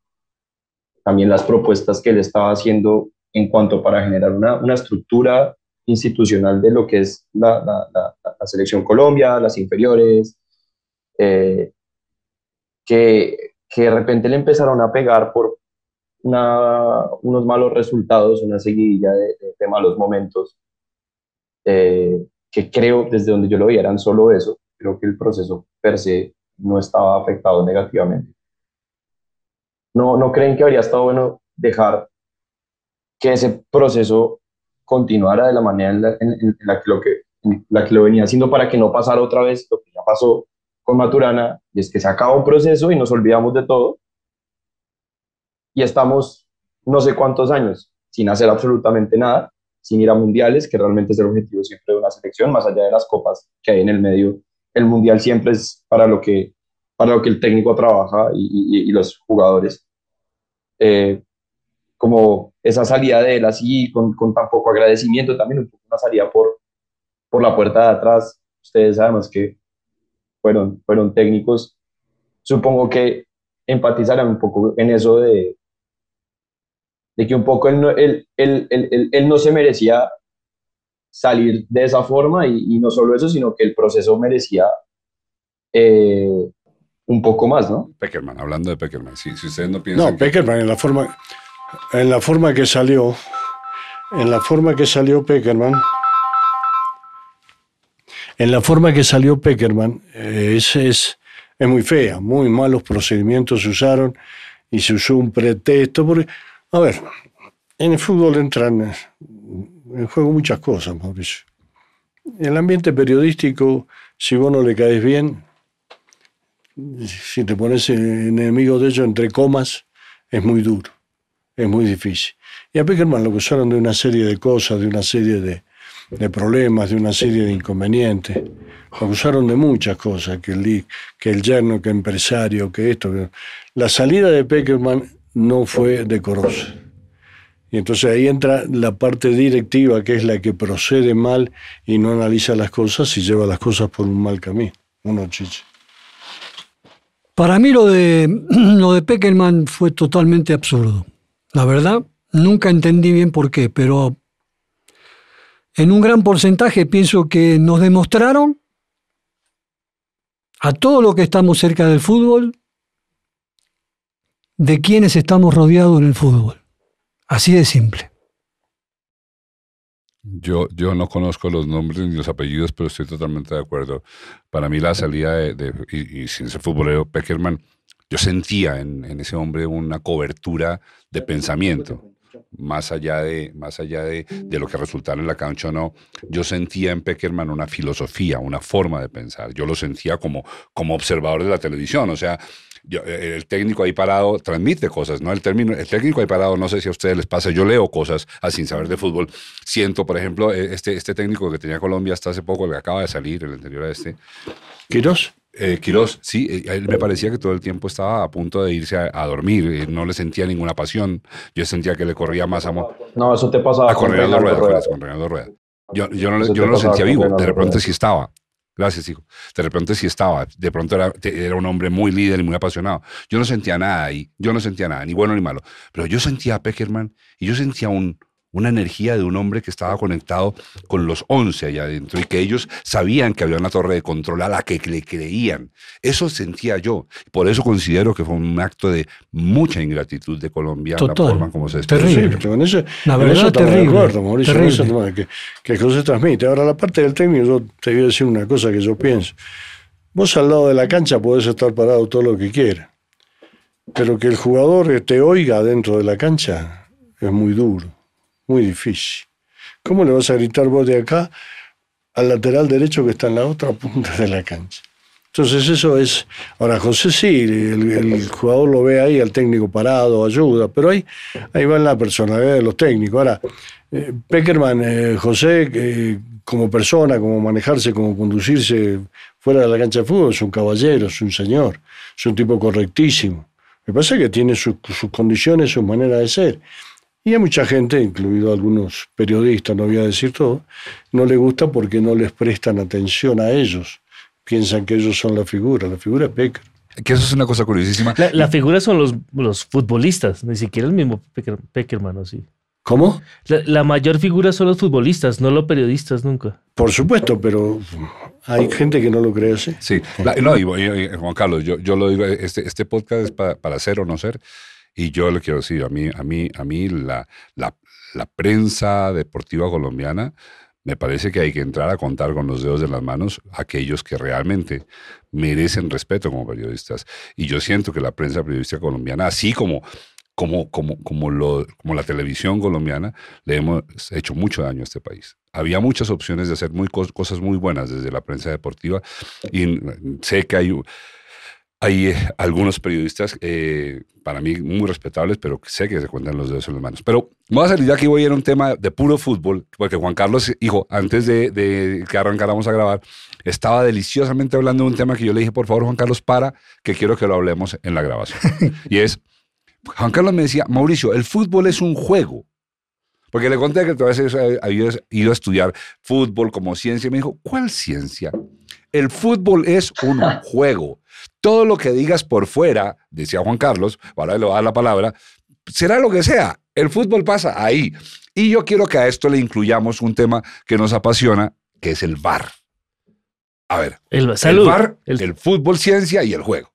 también las propuestas que él estaba haciendo en cuanto para generar una, una estructura institucional de lo que es la, la, la, selección Colombia, las inferiores, eh, que, que de repente le empezaron a pegar por una, unos malos resultados, una seguidilla de, de malos momentos eh, que creo desde donde yo lo vi eran solo eso, creo que el proceso per se no estaba afectado negativamente. ¿No, no creen que habría estado bueno dejar que ese proceso continuara de la manera en la, que, lo que, la que lo venía haciendo para que no pasara otra vez lo que ya pasó con Maturana, y es que se acaba un proceso y nos olvidamos de todo, y estamos no sé cuántos años sin hacer absolutamente nada, sin ir a mundiales, que realmente es el objetivo siempre de una selección, más allá de las copas que hay en el medio. El mundial siempre es para lo que, para lo que el técnico trabaja y, los jugadores. Eh, como esa salida de él así, con, con tan poco agradecimiento, también un poco una salida por, por la puerta de atrás. Ustedes además que fueron, fueron técnicos, supongo que empatizarán un poco en eso de, de que un poco él, él, él, él no se merecía salir de esa forma y, y, no solo eso, sino que el proceso merecía eh, un poco más, ¿no? Peckerman, hablando de Peckerman, si, si ustedes no piensan... No, Peckerman en la forma, en la forma que salió, en la forma que salió Peckerman, en la forma que salió Peckerman, eh, es, es es muy fea, muy malos procedimientos se usaron y se usó un pretexto. Porque, a ver, en el fútbol entran en juego muchas cosas, Mauricio. El ambiente periodístico, si vos no le caes bien, si te pones enemigo de ellos entre comas, es muy duro, es muy difícil. Y a Peckerman lo acusaron de una serie de cosas, de una serie de, problemas, de una serie de inconvenientes. Lo acusaron de muchas cosas, que el, que el yerno, que empresario, que esto. La salida de Peckerman no fue decorosa. Y entonces ahí entra la parte directiva, que es la que procede mal y no analiza las cosas y lleva las cosas por un mal camino. Uno chiche. Para mí lo de, lo de Peckerman fue totalmente absurdo. La verdad, nunca entendí bien por qué, pero en un gran porcentaje pienso que nos demostraron a todo lo que estamos cerca del fútbol de quienes estamos rodeados en el fútbol. Así de simple. Yo, yo no conozco los nombres ni los apellidos, pero estoy totalmente de acuerdo. Para mí la salida de, y, sin ser futbolero, Peckerman, yo sentía en, en, ese hombre una cobertura de pensamiento, más allá de, más allá de, de, lo que resultara en la cancha o no. Yo sentía en Peckerman una filosofía, una forma de pensar. Yo lo sentía como, como observador de la televisión, o sea, eh, el técnico ahí parado transmite cosas, ¿no? El, término, el técnico ahí parado, no sé si a ustedes les pasa, yo leo cosas así sin saber de fútbol. Siento, por ejemplo, eh, este, este técnico que tenía Colombia hasta hace poco, el que acaba de salir, el anterior a este. ¿Quirós? Eh, Quirós, sí, eh, él me parecía que todo el tiempo estaba a punto de irse a, dormir, no le sentía ninguna pasión, yo sentía que le corría más amor. No, eso te pasaba a con Reinaldo Rueda, con Reinaldo Rueda. Yo, yo no, yo no lo sentía vivo, de repente sí estaba. Gracias, hijo. De repente sí estaba, de pronto era, un hombre muy líder y muy apasionado. Yo no sentía nada ahí, yo no sentía nada, ni bueno ni malo. Pero yo sentía a Peckerman y yo sentía un, una energía de un hombre que estaba conectado con los 11 allá adentro y que ellos sabían que había una torre de control a la que le creían. Eso sentía yo. Por eso considero que fue un acto de mucha ingratitud de Colombia Total. la forma como se Terrible. Con eso, la verdad, terrible. De acuerdo, Mauricio, terrible. que, que eso se transmite. Ahora, la parte del técnico, yo te voy a decir una cosa que yo pienso. Vos al lado de la cancha podés estar parado todo lo que quieras, pero que el jugador te oiga dentro de la cancha es muy duro muy difícil. ¿Cómo le vas a gritar vos de acá al lateral derecho que está en la otra punta de la cancha? Entonces eso es, ahora José sí, el, jugador lo ve ahí, el técnico parado, ayuda, pero ahí, ahí va la personalidad de los técnicos. Ahora, eh, Peckerman, eh, José, como persona, como manejarse, como conducirse fuera de la cancha de fútbol, es un caballero, es un señor, es un tipo correctísimo. Me pasa que tiene sus condiciones, su manera de ser. Y a mucha gente, incluido algunos periodistas, no voy a decir todo, no le gusta porque no les prestan atención a ellos. Piensan que ellos son la figura, la figura es Pecker. Que eso es una cosa curiosísima. La, figura son los, los futbolistas, ni siquiera el mismo Peckerman, ¿o sí? ¿Cómo? La, mayor figura son los futbolistas, no los periodistas nunca. Por supuesto, pero hay gente que no lo cree así. Sí, no, Juan Carlos, yo, yo lo digo, este, este podcast es para, para ser o no ser. Y yo le quiero decir, a mí, a mí, a mí la, la, la prensa deportiva colombiana me parece que hay que entrar a contar con los dedos de las manos aquellos que realmente merecen respeto como periodistas. Y yo siento que la prensa periodística colombiana, así como, como, como, como, como la televisión colombiana, le hemos hecho mucho daño a este país. Había muchas opciones de hacer muy, cosas muy buenas desde la prensa deportiva y sé que hay hay eh, algunos periodistas, eh, para mí muy respetables, pero sé que se cuentan los dedos en las manos. Pero voy a salir de aquí, voy a ir a un tema de puro fútbol, porque Juan Carlos, hijo, antes de, que arrancáramos a grabar, estaba deliciosamente hablando de un tema que yo le dije, por favor, Juan Carlos, para, que quiero que lo hablemos en la grabación. y es, Juan Carlos me decía, Mauricio, el fútbol es un juego. Porque le conté que tú veces había ido a estudiar fútbol como ciencia y me dijo, ¿cuál ciencia? El fútbol es un juego. Todo lo que digas por fuera, decía Juan Carlos, ahora le voy a dar la palabra, será lo que sea. El fútbol pasa ahí. Y yo quiero que a esto le incluyamos un tema que nos apasiona, que es el VAR. A ver, el, VAR, el, fútbol, ciencia y el juego.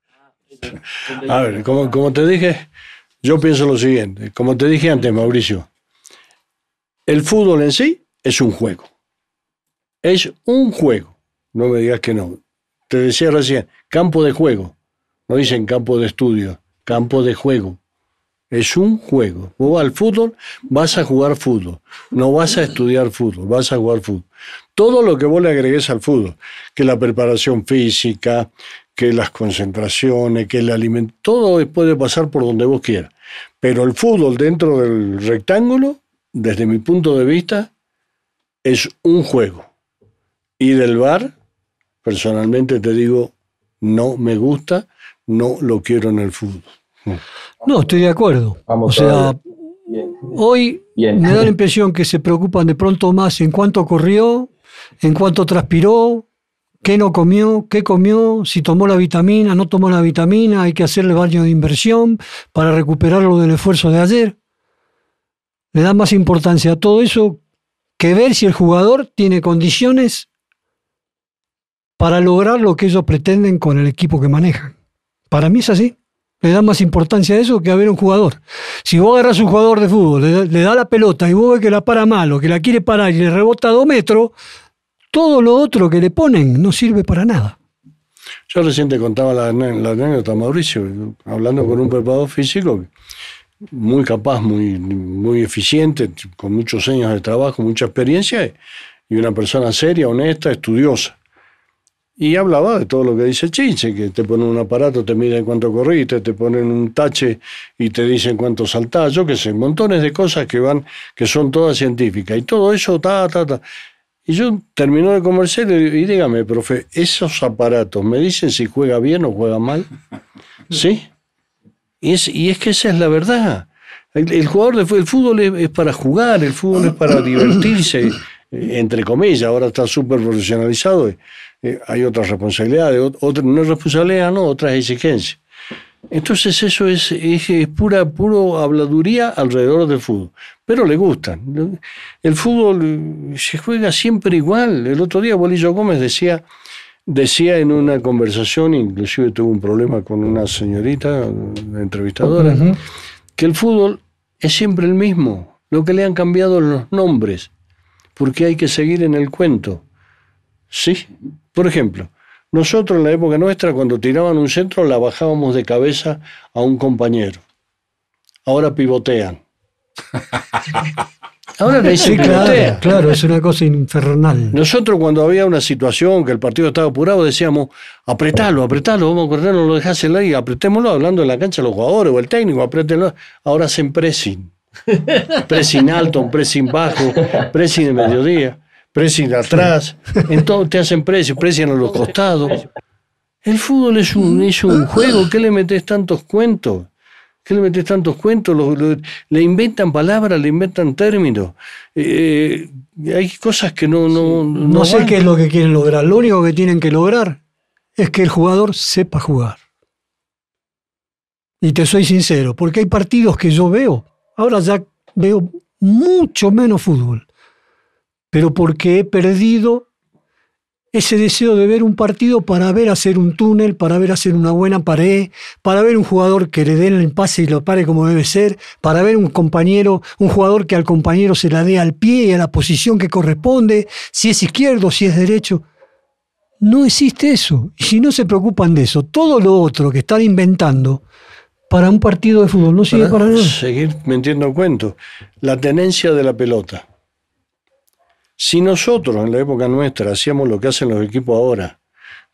A ver, como, como te dije, yo pienso lo siguiente. Como te dije antes, Mauricio, el fútbol en sí es un juego. Es un juego. No me digas que no. Te decía recién, campo de juego. No dicen campo de estudio, campo de juego. Es un juego. Vos al fútbol vas a jugar fútbol. No vas a estudiar fútbol, vas a jugar fútbol. Todo lo que vos le agregues al fútbol, que la preparación física, que las concentraciones, que el alimento, todo puede pasar por donde vos quieras. Pero el fútbol dentro del rectángulo, desde mi punto de vista, es un juego. Y del bar, personalmente te digo, no me gusta, no lo quiero en el fútbol. No, estoy de acuerdo. Vamos o sea. Bien. hoy Bien. me da la impresión que se preocupan de pronto más en cuánto corrió, en cuánto transpiró, qué no comió, qué comió, si tomó la vitamina, no tomó la vitamina, hay que hacerle baño de inversión para recuperarlo del esfuerzo de ayer. Le da más importancia a todo eso que ver si el jugador tiene condiciones para lograr lo que ellos pretenden con el equipo que manejan. Para mí es así. Le da más importancia a eso que a ver un jugador. Si vos agarras un jugador de fútbol, le, da- la pelota y vos ves que la para mal o que la quiere parar y le rebota a dos metros, todo lo otro que le ponen no sirve para nada. Yo recién te contaba la, la anécdota, Mauricio, hablando con un preparador físico muy capaz, muy, muy eficiente, con muchos años de trabajo, mucha experiencia, y una persona seria, honesta, estudiosa. Y hablaba de todo lo que dice Chinche, que te ponen un aparato, te miden cuánto corriste, te ponen un tache y te dicen cuánto saltás, yo qué sé, montones de cosas que van, que son todas científicas. Y todo eso, ta, ta, ta. Y yo terminó de comercial y, y dígame, profe, ¿esos aparatos me dicen si juega bien o juega mal? ¿Sí? Y es, y es que esa es la verdad. El, jugador de el fútbol es, para jugar, el fútbol es para divertirse, entre comillas, ahora está súper profesionalizado, eh, hay otras responsabilidades, ot- otra, no es responsabilidad, no, otras exigencias. Entonces eso es, es, es pura puro habladuría alrededor del fútbol. Pero le gustan. El fútbol eh, se juega siempre igual. El otro día Bolillo Gómez decía, decía en una conversación, inclusive tuvo un problema con una señorita, una entrevistadora, que el fútbol es siempre el mismo. Lo que le han cambiado los nombres, porque hay que seguir en el cuento. Sí. Por ejemplo, nosotros en la época nuestra, cuando tiraban un centro, la bajábamos de cabeza a un compañero. Ahora pivotean. Ahora le dicen Sí, claro, claro, es una cosa infernal. Nosotros cuando había una situación que el partido estaba apurado decíamos, apretalo, apretalo, vamos a correr, no lo dejás en la liga, apretémoslo, hablando en la cancha los jugadores o el técnico, apretémoslo. Ahora hacen pressing. Pressing alto, un pressing bajo, pressing de mediodía, pressing atrás, en todo te hacen pressing, pressing a los costados. El fútbol es un, es un juego, ¿qué le metes tantos cuentos? ¿Qué le metes tantos cuentos? Lo- lo- le inventan palabras, le inventan términos. Eh, hay cosas que no, no, no, No sé van. qué es lo que quieren lograr. Lo único que tienen que lograr es que el jugador sepa jugar. Y te soy sincero, porque hay partidos que yo veo, ahora ya veo mucho menos fútbol, pero porque he perdido ese deseo de ver un partido para ver hacer un túnel, para ver hacer una buena pared, para ver un jugador que le dé el pase y lo pare como debe ser, para ver un compañero, un jugador que al compañero se la dé al pie y a la posición que corresponde, si es izquierdo, si es derecho. No existe eso. Y si no se preocupan de eso, todo lo otro que están inventando para un partido de fútbol no sirve para nada. seguir metiendo cuentos. La tenencia de la pelota. Si nosotros en la época nuestra hacíamos lo que hacen los equipos ahora,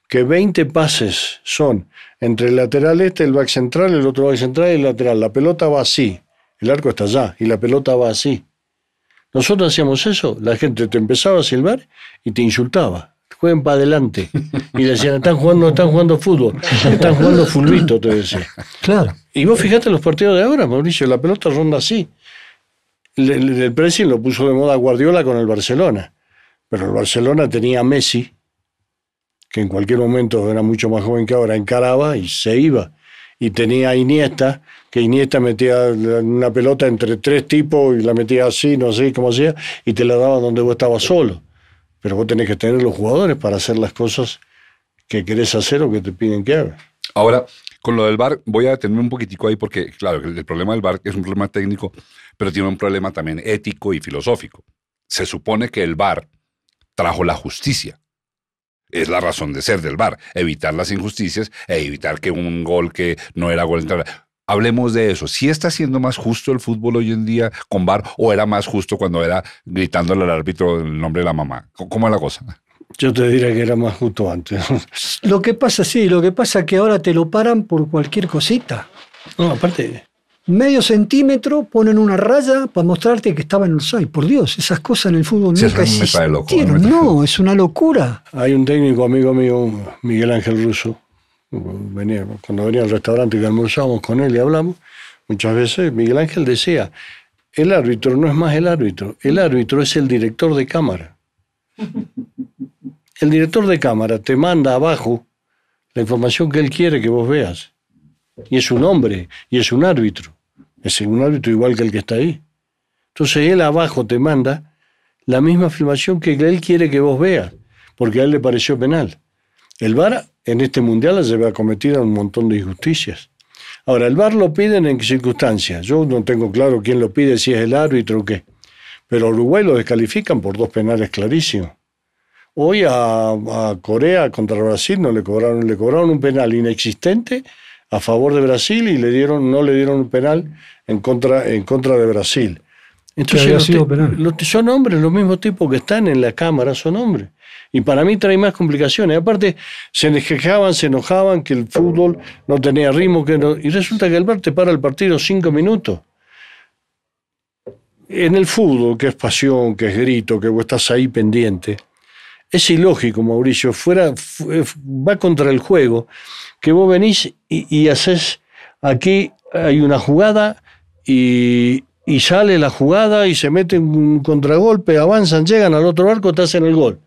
que 20 pases son entre el lateral este, el back central, el otro back central y el lateral, la pelota va así, el arco está allá y la pelota va así. Nosotros hacíamos eso, la gente te empezaba a silbar y te insultaba. Jueguen para adelante. Y decían, están jugando, están jugando fútbol, están jugando fulbito, te decía. Claro. Y vos fijate los partidos de ahora, Mauricio, la pelota ronda así. El, el- lo puso de moda Guardiola con el Barcelona. Pero el Barcelona tenía a Messi, que en cualquier momento era mucho más joven que ahora, encaraba y se iba. Y tenía a Iniesta, que Iniesta metía una pelota entre tres tipos y la metía así, no sé cómo hacía, y te la daba donde vos estabas solo. Pero vos tenés que tener los jugadores para hacer las cosas que querés hacer o que te piden que hagas. Ahora, con lo del VAR, voy a detenerme un poquitico ahí porque, claro, el, problema del VAR es un problema técnico, pero tiene un problema también ético y filosófico. Se supone que el VAR trajo la justicia. es la razón de ser del VAR, evitar las injusticias e evitar que un gol que no era gol. Hablemos de eso. ¿Sí está siendo más justo el fútbol hoy en día con VAR o era más justo cuando era gritándole al árbitro el nombre de la mamá? ¿Cómo es la cosa? Yo te diría que era más justo antes. Lo que pasa, sí, lo que pasa es que ahora te lo paran por cualquier cosita. No, aparte, Medio centímetro ponen una raya para mostrarte que estaba en el offside. Por Dios, esas cosas en el fútbol Sí, nunca existieron. me trae- No, es una locura. hay un técnico amigo mío, Miguel Ángel Russo, venía, cuando venía al restaurante que almorzábamos con él y hablamos, muchas veces Miguel Ángel decía, el árbitro no es más el árbitro, el árbitro es el director de cámara. El director de cámara te manda abajo la información que él quiere que vos veas. Y es un hombre, y es un árbitro. Es un árbitro igual que el que está ahí. Entonces él abajo te manda la misma filmación que él quiere que vos veas, porque a él le pareció penal. El VAR en este mundial se ve cometido un montón de injusticias. Ahora, el VAR lo piden en qué circunstancias. Yo no tengo claro quién lo pide, si es el árbitro o qué. Pero a Uruguay lo descalifican por dos penales clarísimos. Hoy a, a Corea contra Brasil no le cobraron, le cobraron un penal inexistente a favor de Brasil y le dieron, no le dieron un penal en contra, en contra de Brasil. Entonces, los sido penal. los- son hombres, los mismos tipos que están en la cámara son hombres. Y para mí trae más complicaciones. Aparte, se quejaban, se enojaban que el fútbol no tenía ritmo. Que no- y resulta que el te para el partido cinco minutos. En el fútbol, que es pasión, que es grito, que vos estás ahí pendiente, es ilógico, Mauricio. Fuera, fu- eh, va contra el juego, que vos venís y, y haces aquí hay una jugada y, y sale la jugada y se mete un contragolpe, avanzan, llegan al otro arco, te hacen el gol.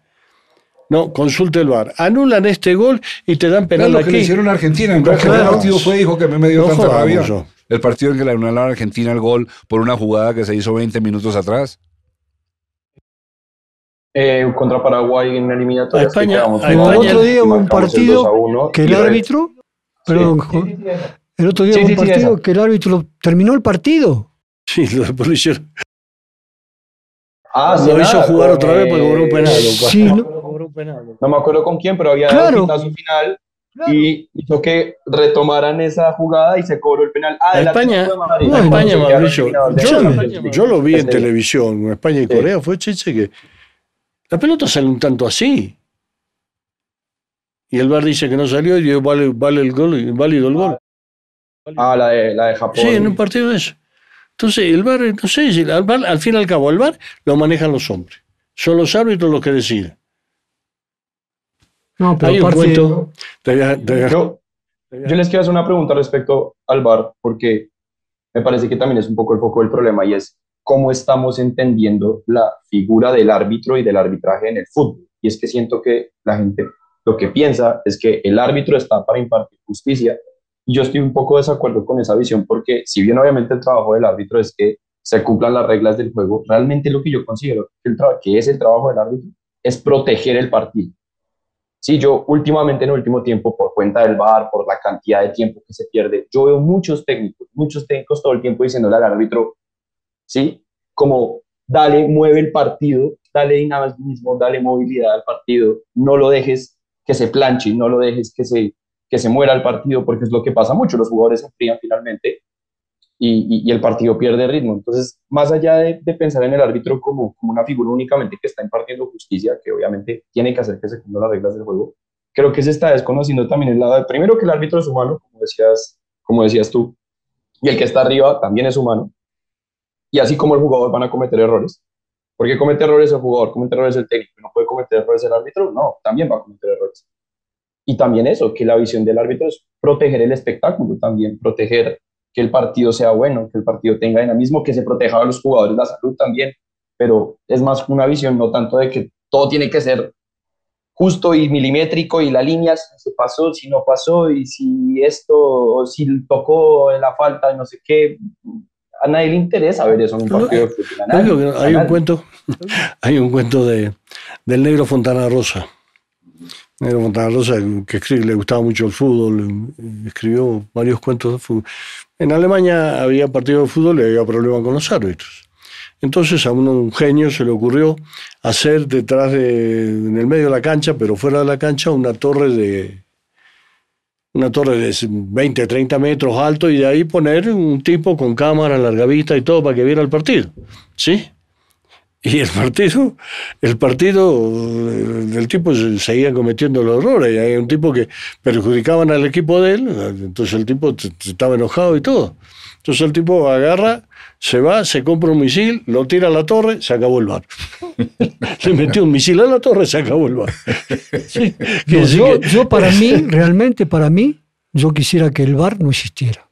No, consulte el VAR. Anulan este gol y te dan penal lo aquí. que le hicieron a Argentina. En Claro. cualquier partido fue, dijo que me, me dio No tanta rabia. yo. El partido en que le anularon a Argentina el gol por una jugada que se hizo 20 minutos atrás. Eh, contra Paraguay en eliminatoria. A España- a España- otro día hubo un partido que el árbitro, perdón, el otro día hubo un partido que el árbitro terminó el partido. Sí, lo lo hicieron. Ah, Lo sí, hizo nada, jugar otra vez para eh, cobrar un penal. Sí, ¿no? No me acuerdo con quién, pero había Claro. dado pitazo final y hizo que retomaran esa jugada y se cobró el penal. Ah, España, Atlético de Madrid. a España, Mauricio, yo, yo lo vi en televisión, en España y Sí. Corea, fue chiche que la pelota sale un tanto así. Y el VAR dice que no salió y dio, vale, vale el gol, y válido el gol. Ah, la de, la de Japón. Sí, en un partido de eso. Entonces, el VAR, no sé, el al fin y al cabo, el VAR lo manejan los hombres. Son los árbitros los que deciden. No, pero Hay un cuento. Yo, yo les quiero hacer una pregunta respecto al VAR, porque me parece que también es un poco el foco del problema y es cómo estamos entendiendo la figura del árbitro y del arbitraje en el fútbol. Y es que siento que la gente lo que piensa es que el árbitro está para impartir justicia. Y yo estoy un poco de desacuerdo con esa visión, porque si bien obviamente el trabajo del árbitro es que se cumplan las reglas del juego, realmente lo que yo considero que, el es el trabajo del árbitro es proteger el partido. Sí, yo últimamente en el último tiempo, por cuenta del VAR, por la cantidad de tiempo que se pierde, yo veo muchos técnicos, muchos técnicos todo el tiempo diciéndole al árbitro, sí, como dale, mueve el partido, dale dinamismo, dale movilidad al partido, no lo dejes que se planche, no lo dejes que se, que se muera el partido, porque es lo que pasa mucho, los jugadores se enfrían finalmente y, y- el partido pierde ritmo. Entonces, más allá de, de pensar en el árbitro como, como una figura únicamente que está impartiendo justicia, que obviamente tiene que hacer que se cumplan las reglas del juego, creo que se está desconociendo también el lado de, primero que el árbitro es humano, como decías, como decías tú, y el que está arriba también es humano, y así como el jugador van a cometer errores. ¿Por qué comete errores el jugador? ¿Comete errores el técnico? ¿No puede cometer errores el árbitro? No, también va a cometer errores. Y también eso, que la visión del árbitro es proteger el espectáculo también, proteger que el partido sea bueno, que el partido tenga dinamismo, que se proteja a los jugadores la salud también, pero es más una visión no tanto de que todo tiene que ser justo y milimétrico y la línea si se pasó, si no pasó y si esto, o si tocó la falta, no sé qué. A nadie le interesa ver eso en un partido de fútbol. nadie, que a hay un cuento, hay un cuento de, del negro Fontana Rosa. Negro Fontana Rosa, que escribe, le gustaba mucho el fútbol, escribió varios cuentos de fútbol. En Alemania había partidos de fútbol y había problemas con los árbitros. Entonces a uno, un genio se le ocurrió hacer detrás de, en el medio de la cancha, pero fuera de la cancha, una torre de una torre de 20, 30 metros alto y de ahí poner un tipo con cámara, larga vista y todo para que viera el partido. ¿Sí? Y el partido, el partido del tipo seguía cometiendo los errores. Y hay un tipo que perjudicaban al equipo de él, entonces el tipo estaba enojado y todo. Entonces el tipo agarra, se va, se compra un misil, lo tira a la torre, se acabó el bar. Le metió un misil a la torre, se acabó el bar. yo, para mí, realmente para mí, yo quisiera que el bar no existiera.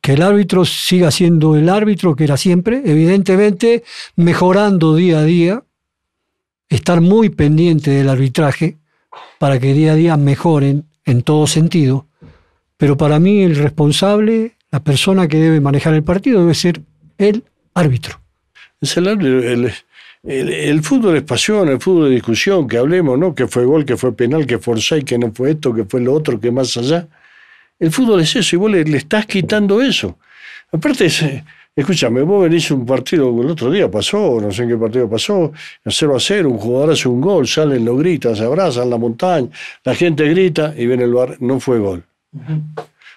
Que el árbitro siga siendo el árbitro que era siempre, evidentemente mejorando día a día, estar muy pendiente del arbitraje para que día a día mejoren en todo sentido. Pero para mí el responsable la persona que debe manejar el partido debe ser el árbitro. Es el árbitro. El, fútbol es pasión, el fútbol es discusión, que hablemos, ¿no? Que fue gol, que fue penal, que fue y que no fue esto, que fue lo otro, que más allá. El fútbol es eso, y vos le, estás quitando eso. Aparte, escúchame, vos venís un partido, el otro día pasó, no sé en qué partido pasó, a 0 a 0, un jugador hace un gol, salen, lo gritan, se abrazan la montaña, la gente grita y viene el bar, no fue gol.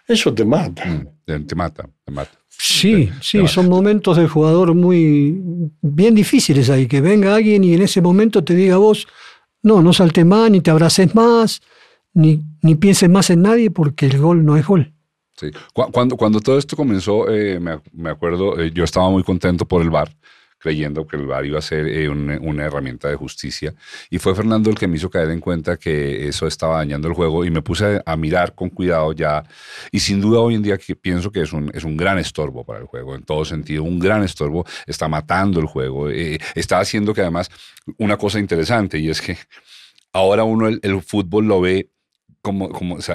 Eso te mata. Mm. Te, mata, te mata. Sí, sí, son momentos del jugador muy bien difíciles ahí, que venga alguien y en ese momento te diga vos, no, no saltes más, ni te abraces más, ni, ni pienses más en nadie porque el gol no es gol. Sí. Cuando, cuando todo esto comenzó, eh, me, me, acuerdo, eh, yo estaba muy contento por el bar creyendo que el VAR iba a ser eh, una, herramienta de justicia. Y fue Fernando el que me hizo caer en cuenta que eso estaba dañando el juego y me puse a, mirar con cuidado ya. Y sin duda hoy en día pienso que es un, es un gran estorbo para el juego, en todo sentido, un gran estorbo, está matando el juego, eh, está haciendo que además una cosa interesante y es que ahora uno el, fútbol lo ve como, como se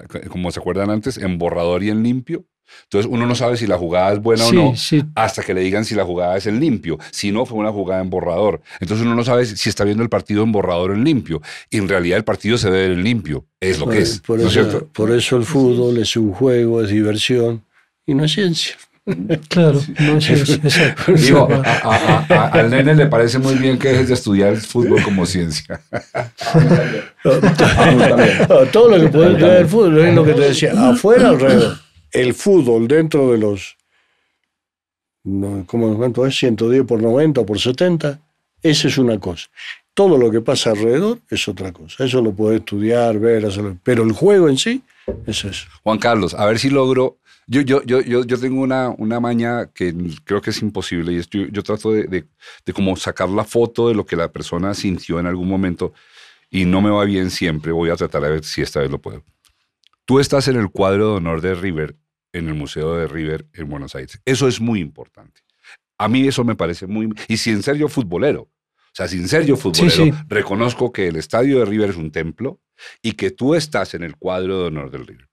acuerdan antes, en borrador y en limpio. Entonces uno no sabe si la jugada es buena o no hasta que le digan si la jugada es en limpio. Si no, fue una jugada en borrador. Entonces uno no sabe si está viendo el partido en borrador o en limpio. Y en realidad el partido se ve en limpio. Es lo que es. Por, eso, por eso el fútbol es un juego, es diversión y no es ciencia. Claro, no es ciencia. Digo, al nene le parece muy bien que dejes de estudiar el fútbol como ciencia. Todo lo que puede estudiar el fútbol es lo que te decía, afuera alrededor el fútbol dentro de los, ¿cómo cuánto es? 110 por 90 por 70, esa es una cosa. Todo lo que pasa alrededor es otra cosa. Eso lo puede estudiar, ver, hacerlo. Pero el juego en sí es eso. Juan Carlos, a ver si logro. Yo, yo, yo, yo, yo tengo una, una maña que creo que es imposible y yo, trato de, de, de como sacar la foto de lo que la persona sintió en algún momento y no me va bien siempre. Voy a tratar de ver si esta vez lo puedo. Tú estás en el cuadro de honor de River, en el Museo de River en Buenos Aires. Eso es muy importante. A mí eso me parece muy... Y sin ser yo futbolero, o sea, sin ser yo futbolero, reconozco que el estadio de River es un templo y que tú estás en el cuadro de honor del River.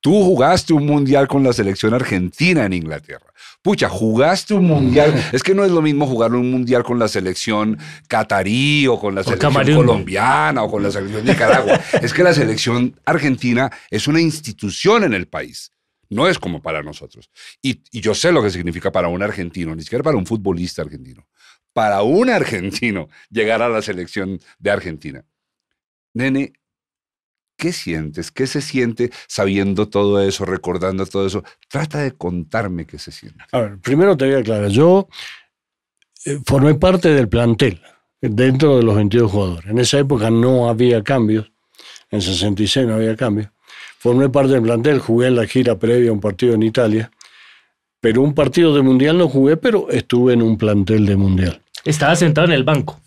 Tú jugaste un mundial con la selección argentina en Inglaterra. Pucha, jugaste un mundial. Es que no es lo mismo jugar un mundial con la selección catarí o con la selección colombiana o con la selección de Nicaragua. es que la selección argentina es una institución en el país. No es como para nosotros. Y, y yo sé lo que significa para un argentino, ni siquiera para un futbolista argentino. Para un argentino llegar a la selección de Argentina. Nene, ¿Qué sientes? ¿Qué se siente sabiendo todo eso, recordando todo eso? Trata de contarme qué se siente. A ver, primero te voy a aclarar. Yo eh, formé parte del plantel dentro de los 22 jugadores. En esa época no había cambios. En 66 no había cambios. Formé parte del plantel, jugué en la gira previa a un partido en Italia. Pero un partido de mundial no jugué, pero estuve en un plantel de mundial. Estaba sentado en el banco.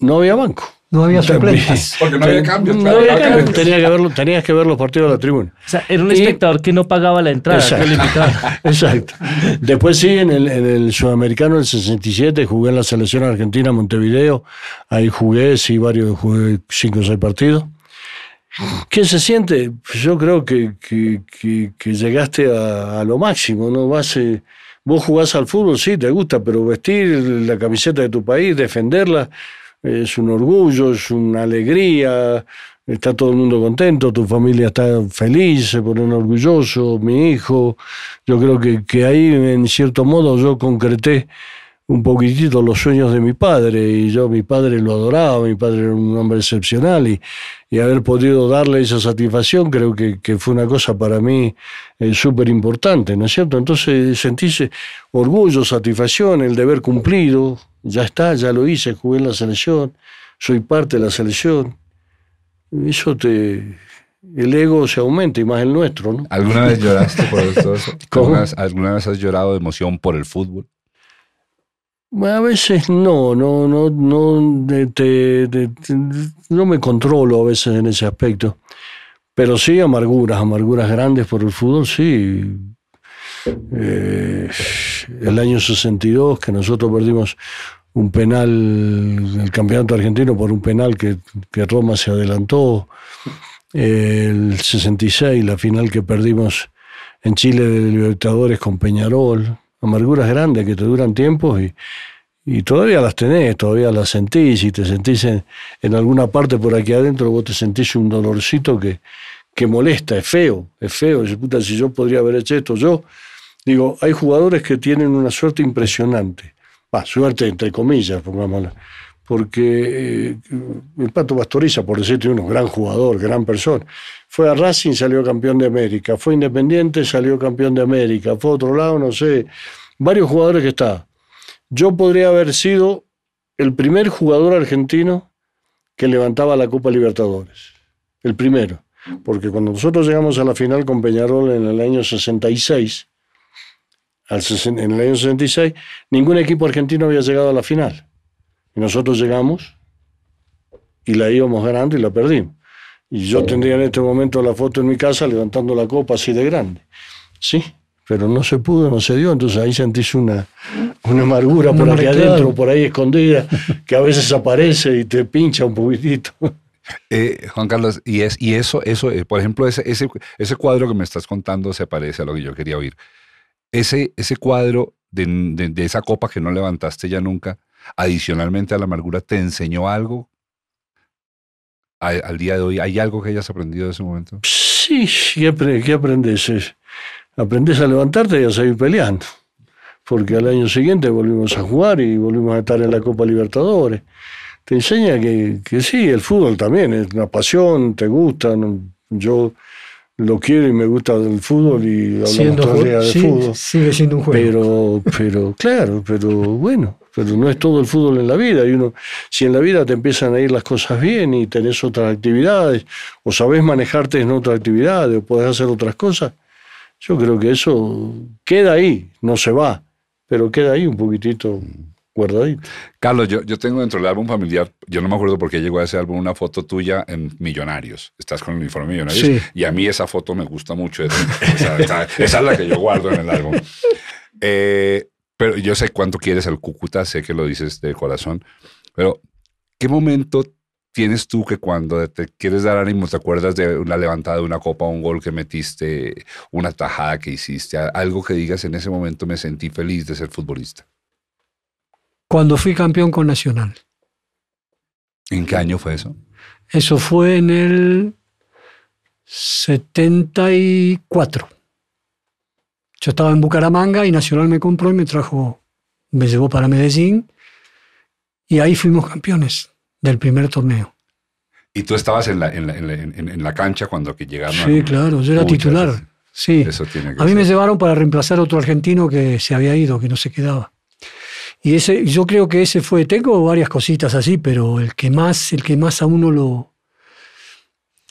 No había banco. No había suplentes. Porque no había cambios. No había cambios. Tenía que verlo, tenías que ver los partidos de la tribuna. O sea, era un espectador que no pagaba la entrada. Exacto. Exacto. Después sí, en el, en el Sudamericano del 67 jugué en la selección argentina Montevideo. Ahí jugué, sí, varios, jugué cinco o seis partidos. ¿Qué se siente? Yo creo que, que, que, llegaste a, a, lo máximo, ¿no? Vas, eh, vos jugás al fútbol, sí, te gusta, pero vestir la camiseta de tu país, defenderla es un orgullo, es una alegría, está todo el mundo contento, tu familia está feliz, se ponen orgullosos, mi hijo. Yo creo que, que ahí, en cierto modo, yo concreté un poquitito los sueños de mi padre y yo mi padre lo adoraba, mi padre era un hombre excepcional y, y haber podido darle esa satisfacción creo que, que fue una cosa para mí eh, súper importante, ¿no es cierto? Entonces sentís orgullo, satisfacción, el deber cumplido, ya está, ya lo hice, jugué en la selección, soy parte de la selección. Eso te, el ego se aumenta y más el nuestro, ¿no? ¿Alguna vez lloraste por todo eso? ¿Alguna vez, ¿Alguna vez has llorado de emoción por el fútbol? A veces no, no, no, no, te- no me controlo a veces en ese aspecto. Pero sí amarguras, amarguras grandes por el fútbol, sí. Eh, el año 62, que nosotros perdimos un penal, el campeonato argentino por un penal que, que Roma se adelantó. El 66, la final que perdimos en Chile de Libertadores con Peñarol. Amarguras grandes que te duran tiempos y, y todavía las tenés, todavía las sentís y te sentís en, alguna parte por aquí adentro, vos te sentís un dolorcito que, que molesta, es feo, es feo. Dices, puta, si yo podría haber hecho esto, yo digo, hay jugadores que tienen una suerte impresionante. Suerte entre comillas, pongámosla. Porque eh, el Pato Pastoriza, por decirte uno, gran jugador, gran persona. Fue a Racing, salió campeón de América. Fue Independiente, salió campeón de América. Fue a otro lado, no sé. Varios jugadores que está. Yo podría haber sido el primer jugador argentino que levantaba la Copa Libertadores. El primero. Porque cuando nosotros llegamos a la final con Peñarol en el año 66, al sesen- en el año 66, ningún equipo argentino había llegado a la final. Y nosotros llegamos y la íbamos ganando y la perdimos. Y yo tendría en este momento la foto en mi casa levantando la copa así de grande. Sí, pero no se pudo, no se dio. Entonces ahí sentís una, una amargura por Una aquí claro. adentro, por ahí escondida, que a veces aparece y te pincha un poquitito. Eh, Juan Carlos, y, es, y eso, eso eh, por ejemplo, ese, ese, ese cuadro que me estás contando se parece a lo que yo quería oír. Ese, ese cuadro de, de- de esa copa que no levantaste ya nunca, adicionalmente a la amargura, ¿te enseñó algo a- al día de hoy? ¿Hay algo que hayas aprendido de ese momento? Sí, ¿qué, apre- qué aprendes? Es- Aprendes a levantarte y a seguir peleando. Porque al año siguiente volvimos a jugar y volvimos a estar en la Copa Libertadores. Te enseña que, que sí, el fútbol también es una pasión, te gusta. Yo lo quiero y me gusta el fútbol y hablamos Siendo todo el día de sí, fútbol. sigue siendo un juego. Pero, pero, claro, pero bueno, pero no es todo el fútbol en la vida. Y uno, si en la vida te empiezan a ir las cosas bien y tenés otras actividades, o sabés manejarte en otras actividades, o podés hacer otras cosas, yo creo que eso queda ahí, no se va, pero queda ahí un poquitito guardadito. Carlos, yo, yo tengo dentro del álbum familiar, yo no me acuerdo por qué llegó a ese álbum una foto tuya en Millonarios. Estás con el uniforme Millonarios. Sí. Y a mí esa foto me gusta mucho. Esa, esa- esa es la que yo guardo en el álbum. Eh, pero yo sé cuánto quieres al Cúcuta, sé que lo dices de corazón. Pero, ¿qué momento tienes tú que cuando te quieres dar ánimo te acuerdas de una levantada de una copa, un gol que metiste, una tajada que hiciste, algo que digas en ese momento me sentí feliz de ser futbolista? Cuando fui campeón con Nacional. ¿En qué año fue eso? Eso fue en el 74. Yo estaba en Bucaramanga y Nacional me compró y me trajo, me llevó para Medellín y ahí fuimos campeones del primer torneo. Y tú estabas en la, en la, en la, en- la cancha cuando que llegaron. a- Sí, claro, yo era titular. Sí. Eso tiene que A mí ser. me llevaron para reemplazar a otro argentino que se había ido, que no se quedaba. Y ese, yo creo que ese fue, tengo varias cositas así, pero el que más, el que más a uno lo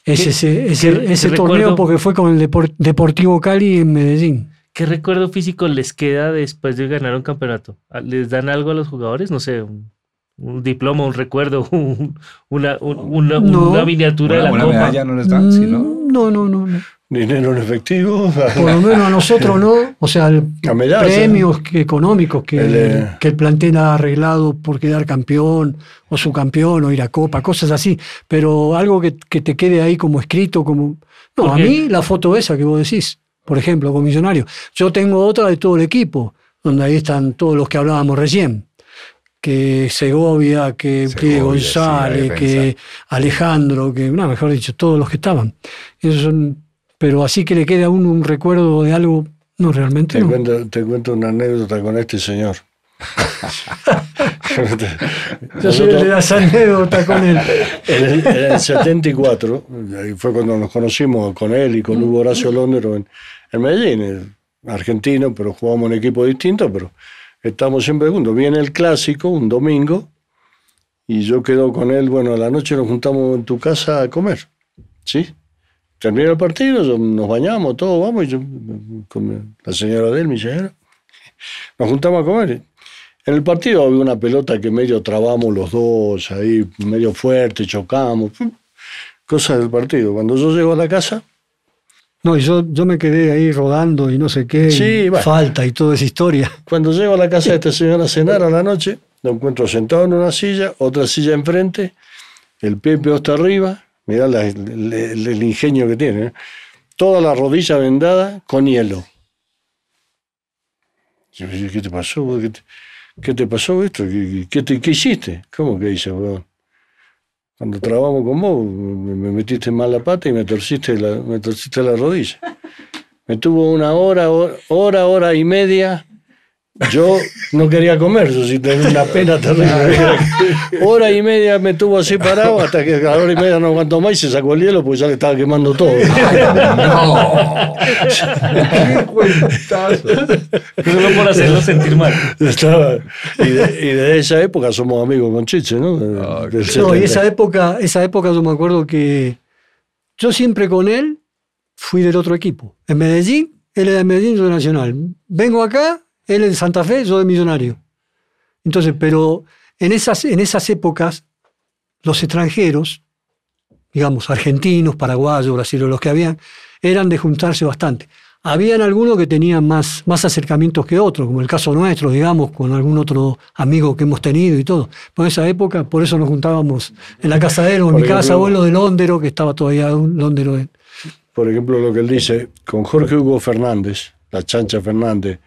es ¿Qué- ese, ese, ese torneo recuerdo? porque fue con el Depor- Deportivo Cali en Medellín. ¿Qué recuerdo físico les queda después de ganar un campeonato? ¿Les dan algo a los jugadores? No sé, un, un diploma, un recuerdo, un- una, un- una, No. una miniatura Una, de la una copa. medalla no les dan, ¿sí, no? Mm, no, no, no, no. Dinero en efectivo, Por lo menos a nosotros no. O sea, premios que- económicos que El, eh, que el plantel ha arreglado por quedar campeón o subcampeón o ir a Copa, cosas así. Pero algo que, que te quede ahí como escrito, como... No, a mí la foto esa que vos decís, por ejemplo, con Millonario. Yo tengo otra de todo el equipo, donde ahí están todos los que hablábamos recién. Que Segovia, que Segovia, sí, González, que Alejandro, que, no, mejor dicho, todos los que estaban. Esos son, pero así que le quede a uno un recuerdo de algo, no, realmente Te no. cuento, te cuento una anécdota con este señor. Yo soy el de las anécdotas con él. En el, en el 74, ahí fue cuando nos conocimos con él y con Hugo Horacio Londero en, en Medellín, el argentino, pero jugamos en equipos distintos, pero estamos siempre juntos. Viene el clásico, un domingo, y yo quedo con él, bueno, a la noche nos juntamos en tu casa a comer, ¿sí? Termina el partido, yo- nos bañamos, todos vamos, y yo con la señora de él, mi señora, nos juntamos a comer. En el partido había una pelota que medio trabamos los dos, ahí medio fuerte, chocamos, cosas del partido. Cuando yo llego a la casa, No, y yo, yo me quedé ahí rodando y no sé qué, y Sí, bueno. falta y toda esa historia. Cuando llego a la casa de este señor a cenar a la noche, lo encuentro sentado en una silla, otra silla enfrente, el pie hasta arriba, mirá la- el, el- ingenio que tiene, ¿eh? toda la rodilla vendada con hielo. Yo le dije, ¿qué te pasó? ¿Qué te, qué te pasó esto? ¿Qué, qué te- qué hiciste? ¿Cómo que hice, weón? Cuando trabamos con vos, me me metiste mal la pata y me torciste la, me torciste la rodilla. Me tuvo una hora, hora, hora y media. Yo no quería comer, yo sí tenía una pena terrible. Hora y media me tuvo así parado hasta que a la hora y media no aguantó más y se sacó el hielo porque ya le estaba quemando todo. Solo por hacerlo sentir mal. Estaba- y, de, y de esa época somos amigos con Chiche, ¿no? De- del No, y 70. esa época, esa época yo me acuerdo que yo siempre con él fui del otro equipo. En Medellín, él era de Medellín, yo de Nacional. Vengo acá, él en Santa Fe, yo de Millonario. Entonces, pero en esas, en esas épocas, los extranjeros, digamos, argentinos, paraguayos, brasileños, los que habían, eran de juntarse bastante. Habían algunos que tenían más, más acercamientos que otros, como el caso nuestro, digamos, con algún otro amigo que hemos tenido y todo. Por esa época, por eso nos juntábamos en la casa de él o en Por mi casa o en lo de Londero, que estaba todavía un Londero. Por ejemplo, lo que él dice, con Jorge Hugo Fernández, la chancha Fernández,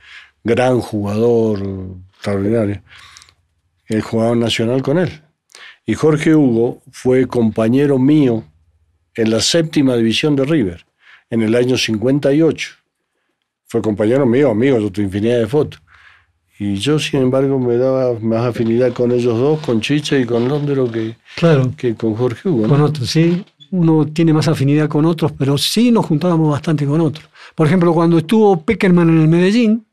gran jugador, extraordinario, él jugaba en nacional con él. Y Jorge Hugo fue compañero mío en la séptima división de River, en el año 58. Fue compañero mío, amigo, yo tengo infinidad de fotos. Y yo, sin embargo, me daba más afinidad con ellos dos, con Chicha y con Londero, que, Claro, que con Jorge Hugo. ¿no? con otros, sí. Uno tiene más afinidad con otros, pero sí nos juntábamos bastante con otros. Por ejemplo, cuando estuvo Peckerman en el Medellín,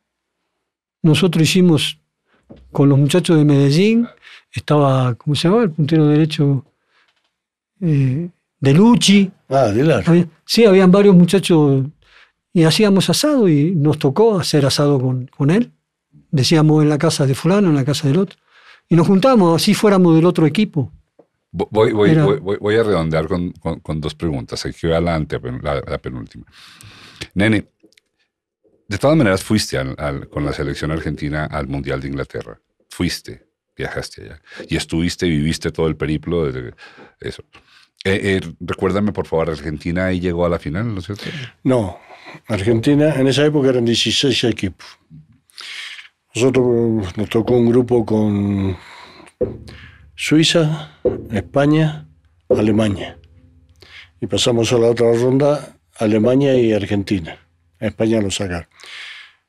nosotros hicimos con los muchachos de Medellín, estaba, ¿cómo se llamaba? El puntero derecho eh, de Luchi. Ah, Dilar. Había- sí, habían varios muchachos y hacíamos asado y nos tocó hacer asado con, con él. Decíamos en la casa de fulano, en la casa del otro. Y nos juntábamos, así fuéramos del otro equipo. Vo- Voy, voy, Era- voy, voy- voy a redondear con, con- con dos preguntas. Aquí va la, la, la penúltima. Nene, de todas maneras fuiste con la selección argentina al Mundial de Inglaterra. Fuiste, viajaste allá. Y estuviste, viviste todo el periplo de eso. Eh, eh, recuérdame, por favor, Argentina ahí llegó a la final, ¿no es cierto? No, Argentina en esa época eran 16 equipos. Nosotros eh, nos tocó un grupo con Suiza, España, Alemania. Y pasamos a la otra ronda, Alemania y Argentina. España lo sacaron.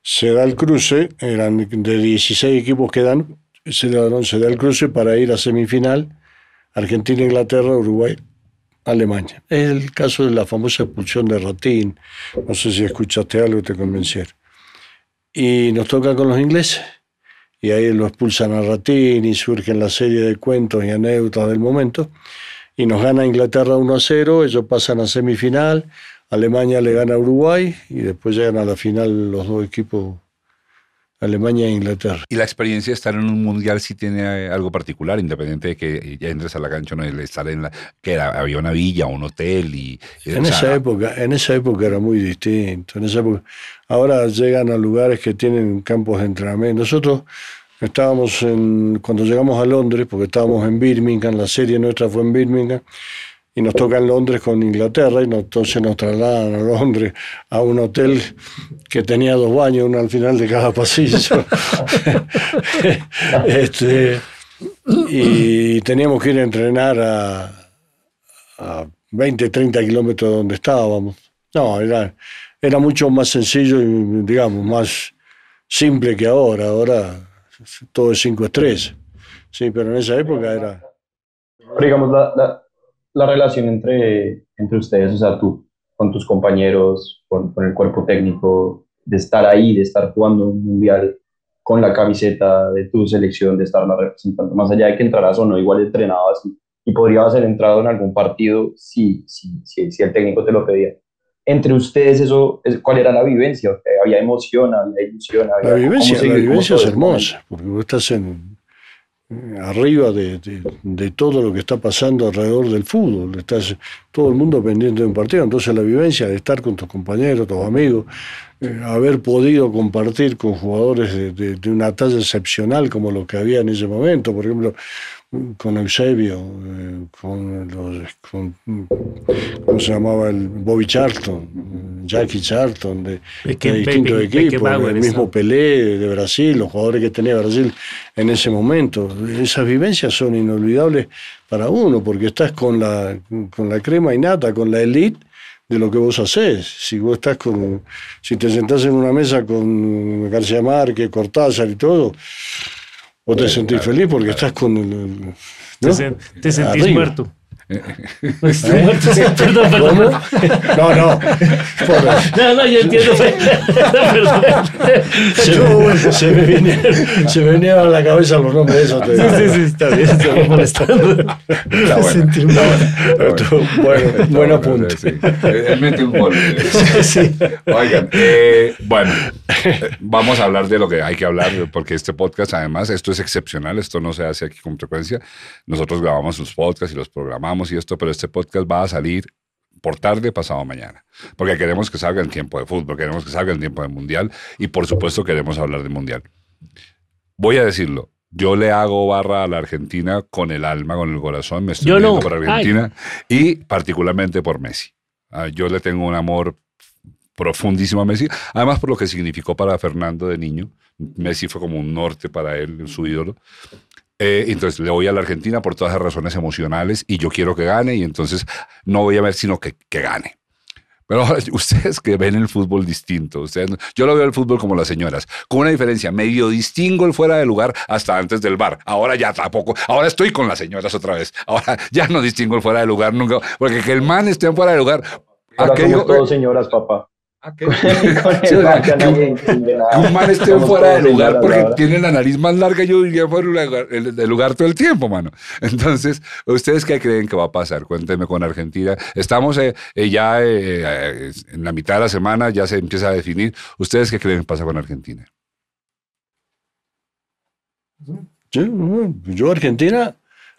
Se da el cruce, eran de 16 equipos que dan, se da, se da el cruce para ir a semifinal, Argentina, Inglaterra, Uruguay, Alemania. Es el caso de la famosa expulsión de Ratín. No sé si escuchaste algo te convencieron. Y nos toca con los ingleses. Y ahí lo expulsan a Ratín y surgen la serie de cuentos y anécdotas del momento. Y nos gana Inglaterra 1 a 0. Ellos pasan a semifinal. Alemania le gana a Uruguay. Y después llegan a la final los dos equipos, Alemania e Inglaterra. Y la experiencia de estar en un mundial sí tiene eh, algo particular, independiente de que ya entres a la cancha, no estar en la, que era, había una villa, un hotel y, y, En o sea, esa época, en esa época era muy distinto. En esa época, ahora llegan a lugares que tienen campos de entrenamiento. Nosotros estábamos en, cuando llegamos a Londres, porque estábamos en Birmingham, la serie nuestra fue en Birmingham, y nos toca en Londres con Inglaterra, y entonces nos trasladan a Londres a un hotel que tenía dos baños, uno al final de cada pasillo. este, y teníamos que ir a entrenar a, a 20, 30 kilómetros de donde estábamos. No, era, era mucho más sencillo y, digamos, más simple que ahora. Ahora todo es cinco estrellas. Sí, pero en esa época era... Digamos, la, la, la relación entre, entre ustedes, o sea, tú con tus compañeros, con, con el cuerpo técnico, de estar ahí, de estar jugando un mundial con la camiseta de tu selección, de estar representando, más allá de que entraras o no, igual entrenabas y, y podrías haber entrado en algún partido si, si, si, si, el técnico te lo pedía. Entre ustedes, eso, ¿cuál era la vivencia? ¿Había emoción, había ilusión? Había, la vivencia, la vivencia es hermosa, porque vos estás en, arriba de, de, todo lo que está pasando alrededor del fútbol. Estás todo el mundo pendiente de un partido. Entonces la vivencia de estar con tus compañeros, tus amigos, eh, haber podido compartir con jugadores de, de, una talla excepcional como lo que había en ese momento, por ejemplo, con Eusebio, eh, con los, con, ¿cómo se llamaba? El Bobby Charlton, Jackie Charlton, de, de distintos equipos, el mismo Pelé de Brasil, los jugadores que tenía Brasil en ese momento. Esas vivencias son inolvidables para uno, porque estás con la, con la crema innata, con la elite de lo que vos haces. Si vos estás con, si te sentás en una mesa con García Márquez, Cortázar y todo, vos te sentís feliz porque estás con el, ¿no? te, sen te, sentís Arriba. muerto. Pues, perdón, perdón. No, no. No, no, yo entiendo. perdón. Se, se, me vinieron, se me vinieron a la cabeza los nombres esos. Sí, sí, sí, está bien, está bien molestando. Está bueno. Está bueno. Está bueno. Bueno, punto. Sí. Él mete un gol. Oigan, eh, bueno, vamos a hablar de lo que hay que hablar, porque este podcast, además, esto es excepcional, esto no se hace aquí con frecuencia. Nosotros grabamos los podcasts y los programamos y esto, pero este podcast va a salir por tarde pasado mañana, porque queremos que salga en tiempo de fútbol, queremos que salga en tiempo de mundial y por supuesto queremos hablar de mundial. Voy a decirlo, yo le hago barra a la Argentina con el alma, con el corazón, me estoy Yo no. por Argentina y particularmente por Messi. Ah, yo le tengo un amor profundísimo a Messi, además por lo que significó para Fernando de niño. Messi fue como un norte para él, su ídolo. Eh, entonces le voy a la Argentina por todas las razones emocionales y yo quiero que gane y entonces no voy a ver sino que, que gane. Pero ustedes que ven el fútbol distinto, ustedes, yo lo veo el fútbol como las señoras, con una diferencia, medio distingo el fuera de lugar hasta antes del bar. Ahora ya tampoco, ahora estoy con las señoras otra vez. Ahora ya no distingo el fuera de lugar nunca, porque que el man esté en fuera de lugar. Ahora aquello- somos todos señoras, papá. Con el ya que nadie un- entiende nada. que un man esté Somos fuera de lugar porque ahora. tiene la nariz más larga, yo diría fuera de lugar, el- de lugar todo el tiempo, mano. Entonces, ¿ustedes qué creen que va a pasar? Cuéntenme con Argentina. Estamos eh, eh, ya eh, eh, en la mitad de la semana, ya se empieza a definir. ¿Ustedes qué creen que pasa con Argentina? Yo Argentina,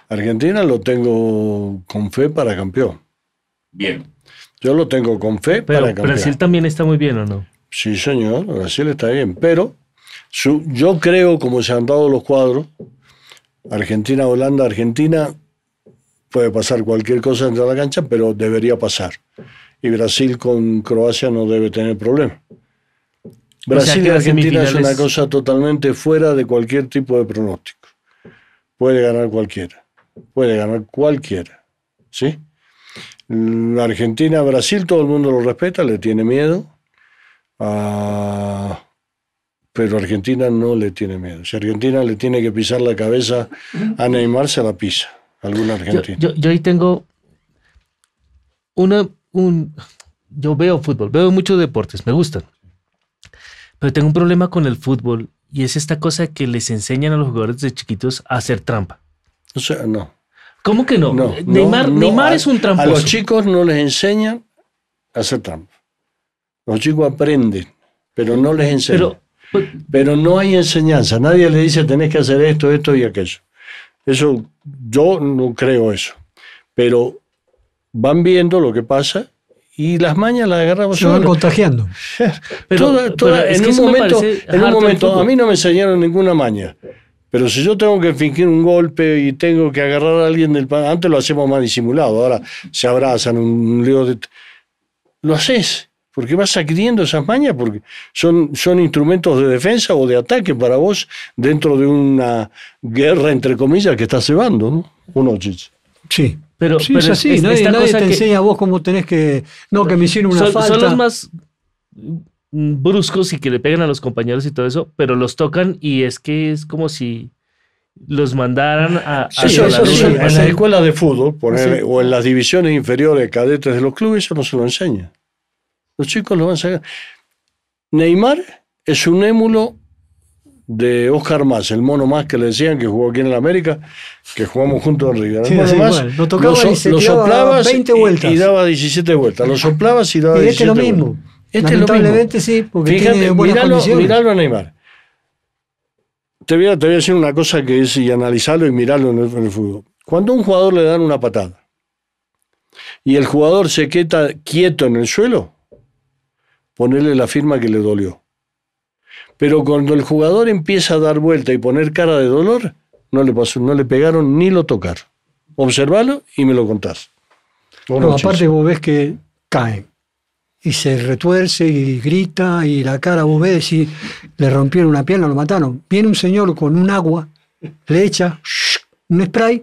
Argentina lo tengo con fe para campeón. Bien. Yo lo tengo con fe Pero para campeón. Brasil también está muy bien, ¿o no? Sí, señor, Brasil está bien, pero su- yo creo, como se han dado los cuadros, Argentina, Holanda, Argentina, puede pasar cualquier cosa dentro de la cancha, pero debería pasar. Y Brasil con Croacia no debe tener problema. Brasil que y Argentina es una cosa totalmente fuera de cualquier tipo de pronóstico. Puede ganar cualquiera, puede ganar cualquiera, ¿sí? La Argentina, Brasil, todo el mundo lo respeta, le tiene miedo. Ah, pero Argentina no le tiene miedo. Si Argentina le tiene que pisar la cabeza a Neymar, se la pisa. Alguna Yo, Argentina. yo, yo ahí tengo una, un, yo veo fútbol, veo muchos deportes, me gustan. Pero tengo un problema con el fútbol y es esta cosa que les enseñan a los jugadores de chiquitos a hacer trampa. O sea, no. ¿Cómo que no? no, Neymar, no, Neymar a- es un A tramposo. los chicos no les enseñan a hacer trampa. Los chicos aprenden, pero no les enseñan. pero, pues, Pero no hay enseñanza. Nadie le dice tenés que hacer esto, esto y aquello. Eso, yo no creo eso. Pero van viendo lo que pasa y las mañas las agarramos Se van contagiando. pero- Toda- toda- pero es en un momento, en un a mí no me enseñaron ninguna maña. Pero si yo tengo que fingir un golpe y tengo que agarrar a alguien del pan, antes lo hacemos más disimulado, ahora se abrazan, un lío de... Lo haces, porque vas adquiriendo esas mañas, porque son, son instrumentos de defensa o de ataque para vos dentro de una guerra, entre comillas, que estás llevando, ¿no? ¿O no, Chichi? Sí. pero, Sí, pero es así. es- nadie esta nadie cosa te que- enseña a vos cómo tenés que. No, que me hicieron una son, falta. son los más bruscos y que le pegan a los compañeros y todo eso, pero los tocan y es que es como si los mandaran a... a Eso, la eso luz. en las escuelas de fútbol poner- o en las divisiones inferiores cadetes de los clubes, eso no se lo enseña. Los chicos lo van a sacar. Neymar es un émulo de Oscar Más, el mono más que le decían que jugó aquí en el América, que jugamos juntos en River. Sí, mono más. Lo tocaba so- y se lo soplabas 20 y- vueltas. Y, daba 17 vueltas. Lo soplabas y daba Y 17 este lo mismo. vueltas. Este es lo mismo. Sí, porque Fíjate, tiene buenas miralo, condiciones. miralo a Neymar. Te voy, a, te voy a decir una cosa que es y analizarlo y mirarlo en el, en el fútbol. Cuando a un jugador le dan una patada y el jugador se queda quieto en el suelo, ponerle la firma que le dolió. Pero cuando el jugador empieza a dar vuelta y poner cara de dolor, no le pasó, no le pegaron ni lo tocaron. Observalo y me lo contás. No, aparte vos ves que caen y se retuerce y grita y la cara vos ves y le rompieron una pierna, lo mataron. Viene un señor con un agua, le echa un spray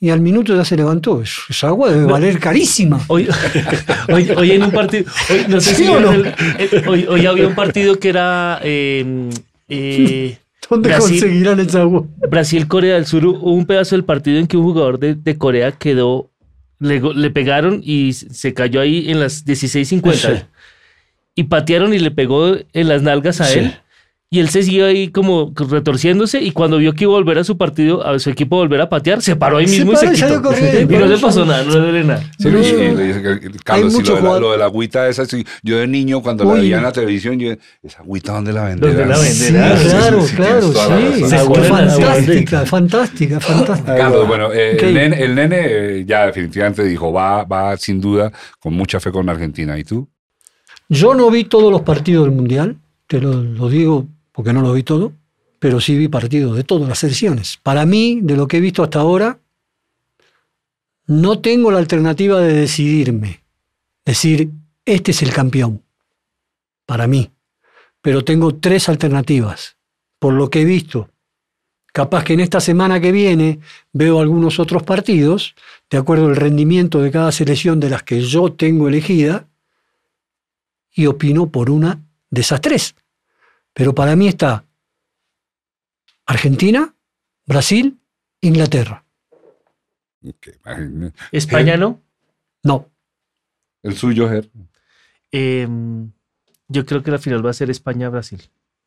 y al minuto ya se levantó. Es- Esa agua debe valer carísima. Hoy, hoy, hoy en un partido, hoy, no sé ¿Sí si o no? vieron el- el- hoy, hoy había un partido que era eh, eh, ¿Dónde Brasil- conseguirán esa agua? Brasil-Corea del Sur. Hubo un pedazo del partido en que un jugador de, de Corea quedó, le, le pegaron y se cayó ahí en las 16.50 Sí. y patearon y le pegó en las nalgas a Sí. él. Y él se siguió ahí como retorciéndose y cuando vio que iba a volver a su partido, a su equipo volver a patear, se paró ahí Se mismo paró y se quitó. Y no le pasó nada, no le duele nada. Sí, No. y- Carlos, y lo, de la, lo de la agüita esa, sí, yo de niño cuando la Uy. veía en la televisión, yo, esa agüita, ¿dónde la venderán? ¿Dónde la venderán? Sí, sí, claro, sí, claro, la sí. Se la Fantástica, fantástica, fantástica. Carlos, bueno, eh, Ok. el nene, el nene, eh, ya definitivamente dijo, va, va sin duda, con mucha fe con Argentina. ¿Y tú? Yo no vi todos los partidos del Mundial, te lo, lo digo porque no lo vi todo, pero sí vi partidos de todas las selecciones. Para mí, de lo que he visto hasta ahora, no tengo la alternativa de decidirme. Decir, este es el campeón. Para mí. Pero tengo tres alternativas. Por lo que he visto. Capaz que en esta semana que viene veo algunos otros partidos, de acuerdo al rendimiento de cada selección de las que yo tengo elegida, y opino por una de esas tres. Pero para mí está Argentina, Brasil, Inglaterra. España no. No, El suyo, Ger. Eh, yo creo que la final va a ser España-Brasil.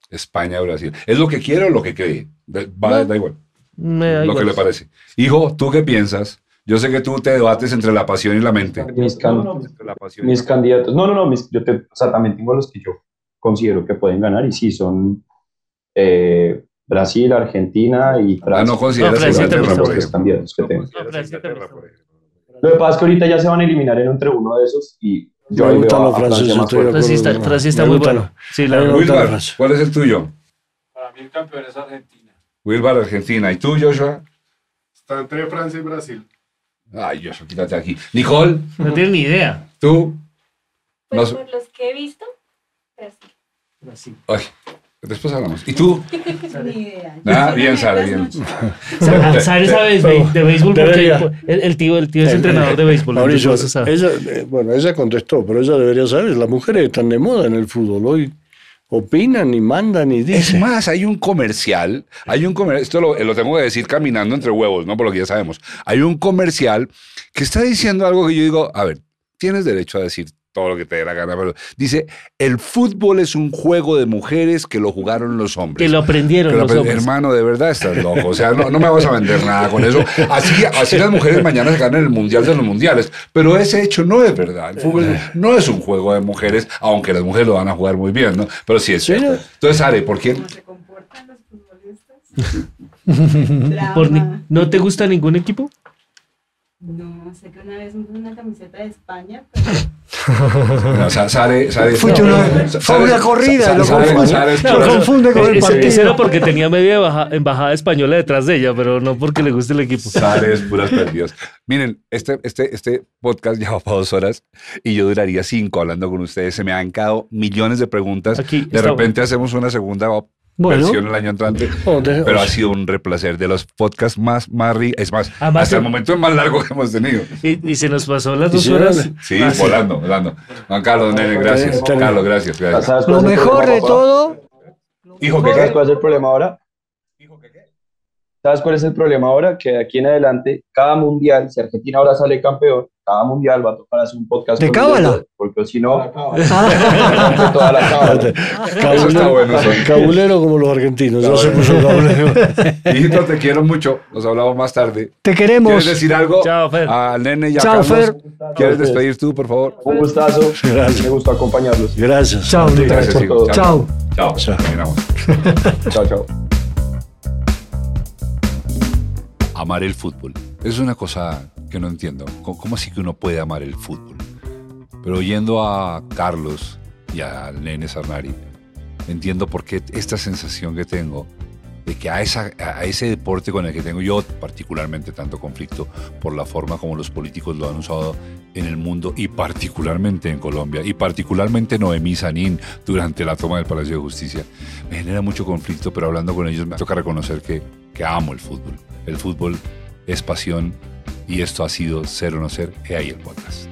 España, Brasil. ¿Es lo que quiere o lo que cree? Da, va- No. da igual. Me da lo igual. que le parece. Hijo, ¿tú qué piensas? Yo sé que tú te debates entre la pasión y la mente. Mis, can- Entre la pasión y mis la- candidatos, no, no, no, mis- yo te, o sea, también tengo los que yo considero que pueden ganar y sí, son eh, Brasil, Argentina y Ah, Francia. no consideras No, Francia Inglaterra, también por los que tengo. No Francia por ejemplo. Lo que pasa es que ahorita ya se van a eliminar en entre uno de esos y yo Me ahí veo a, Francia más fuerte. Está. Francia muy bueno. Sí, la Wilbar. ¿cuál es el tuyo? Para mí el campeón es Argentina. Wilbar, Argentina. ¿Y tú, Joshua? Está entre Francia y Brasil. Ay, Joshua, quítate aquí. Nicole, No tiene ni idea. tú. Pues No por los que he visto, Brasil. Ay, después hablamos. ¿Y tú? Ni idea. Ah, bien, Sara, bien. Sa- Sara sabe de, béisbol porque el, el tío, el tío es entrenador de béisbol. Mauricio, sabe. ella, eh, bueno, ella contestó, pero ella debería saber, las mujeres están de moda en el fútbol hoy. Opinan y mandan y Es dicen. más, hay un comercial, hay un comercial, esto lo, lo tengo que decir caminando entre huevos, ¿no? Por lo que ya sabemos. Hay un comercial que está diciendo algo que yo digo, a ver, tienes derecho a decir todo lo que te dé la gana, pero dice, el fútbol es un juego de mujeres que lo jugaron los hombres. Que lo aprendieron Que lo los apre- hombres. Hermano, de verdad estás loco. O sea, no, no me vas a vender nada con eso. Así, así las mujeres mañana se ganan el mundial de los mundiales. Pero ese hecho no es verdad. El fútbol no es un juego de mujeres, aunque las mujeres lo van a jugar muy bien, ¿no? Pero sí es cierto. Entonces, Are, ¿por quién? ¿Cómo se comportan los futbolistas? Por. ¿No te gusta ningún equipo? No, sé que una vez me puse una camiseta de España, pero No, Sa- Sare, Sare- Fuiste no, una- Sa- fue una corrida, lo confunde. Lo confunde con el partido. ese era porque tenía media baja- embajada española detrás de ella, pero no porque le guste el equipo. Sare es puras perdidas. Miren, este, este, este podcast ya va para dos horas y yo duraría cinco hablando con ustedes. Se me han quedado millones de preguntas. Aquí de repente hacemos una segunda Bueno. versión el año entrante. Oh, de- Pero ha sido un replacer de los podcasts más, más ri- Es más, Además, hasta el momento es más largo que hemos tenido. Y, y se nos pasó las ¿Y dos horas. Sí, fácil. volando, volando. Juan Carlos, nene, gracias. Carlos, gracias, gracias. ¿Sabes Lo mejor de todo, Hijo, ¿qué ¿Sabes cuál es el problema ahora? ¿Sabes cuál es el problema ahora? Que de aquí en adelante, cada mundial, si Argentina ahora sale campeón, cada mundial va a tocar hacer un podcast. ¿De cábala? Porque si no, Ah, rompe toda la cábala. Eso está bueno, eso. Cabulero como los argentinos. Ya se puso cabulero. Hijito, te quiero mucho. Nos hablamos más tarde. te ¿Quieres queremos. decir algo Chao, Fer. al nene y a Chao, Carlos? Fer. ¿Quieres despedir tú, por favor? Un gustazo. Gracias. Me gustó acompañarlos. Gracias. Chao. Gracias. Chao. Chao. Chao. Chao, chao. Amar el fútbol. Es una cosa que no entiendo. ¿Cómo, así que uno puede amar el fútbol? Pero oyendo a Carlos y al nene Sarnari, entiendo por qué esta sensación que tengo de que a, esa, a ese deporte con el que tengo yo particularmente tanto conflicto por la forma como los políticos lo han usado en el mundo y particularmente en Colombia y particularmente Noemí Sanín durante la toma del Palacio de Justicia, me genera mucho conflicto, pero hablando con ellos me toca reconocer que, que amo el fútbol. El fútbol es pasión y esto ha sido ser o no ser, he ahí el podcast.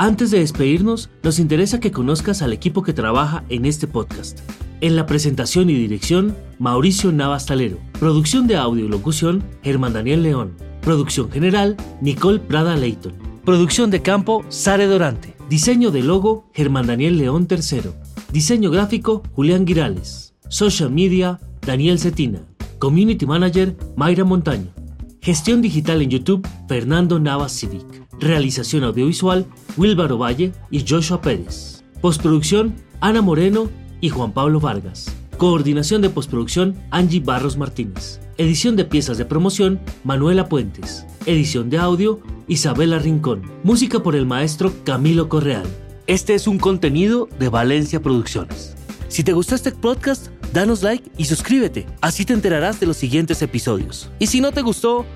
Antes de despedirnos, nos interesa que conozcas al equipo que trabaja en este podcast. En la presentación y dirección, Mauricio Navas Talero. Producción de audio y locución, Germán Daniel León. Producción general, Nicole Prada Leighton. Producción de campo, Sare Dorante. Diseño de logo, Germán Daniel León III. Diseño gráfico, Julián Girales. Social media, Daniel Cetina. Community Manager, Mayra Montaño. Gestión digital en YouTube, Fernando Navas Civic. Realización audiovisual, Wilbaro Valle y Joshua Pérez. Postproducción, Ana Moreno y Juan Pablo Vargas. Coordinación de postproducción, Angie Barros Martínez. Edición de piezas de promoción, Manuela Puentes. Edición de audio, Isabela Rincón. Música por el maestro Camilo Correal. Este es un contenido de Valencia Producciones. Si te gustó este podcast, danos like y suscríbete. Así te enterarás de los siguientes episodios. Y si no te gustó,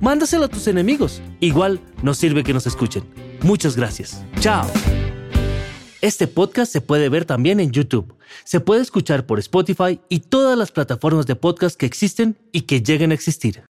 mándaselo a tus enemigos. Igual nos sirve que nos escuchen. Muchas gracias. Chao. Este podcast se puede ver también en YouTube. Se puede escuchar por Spotify y todas las plataformas de podcast que existen y que lleguen a existir.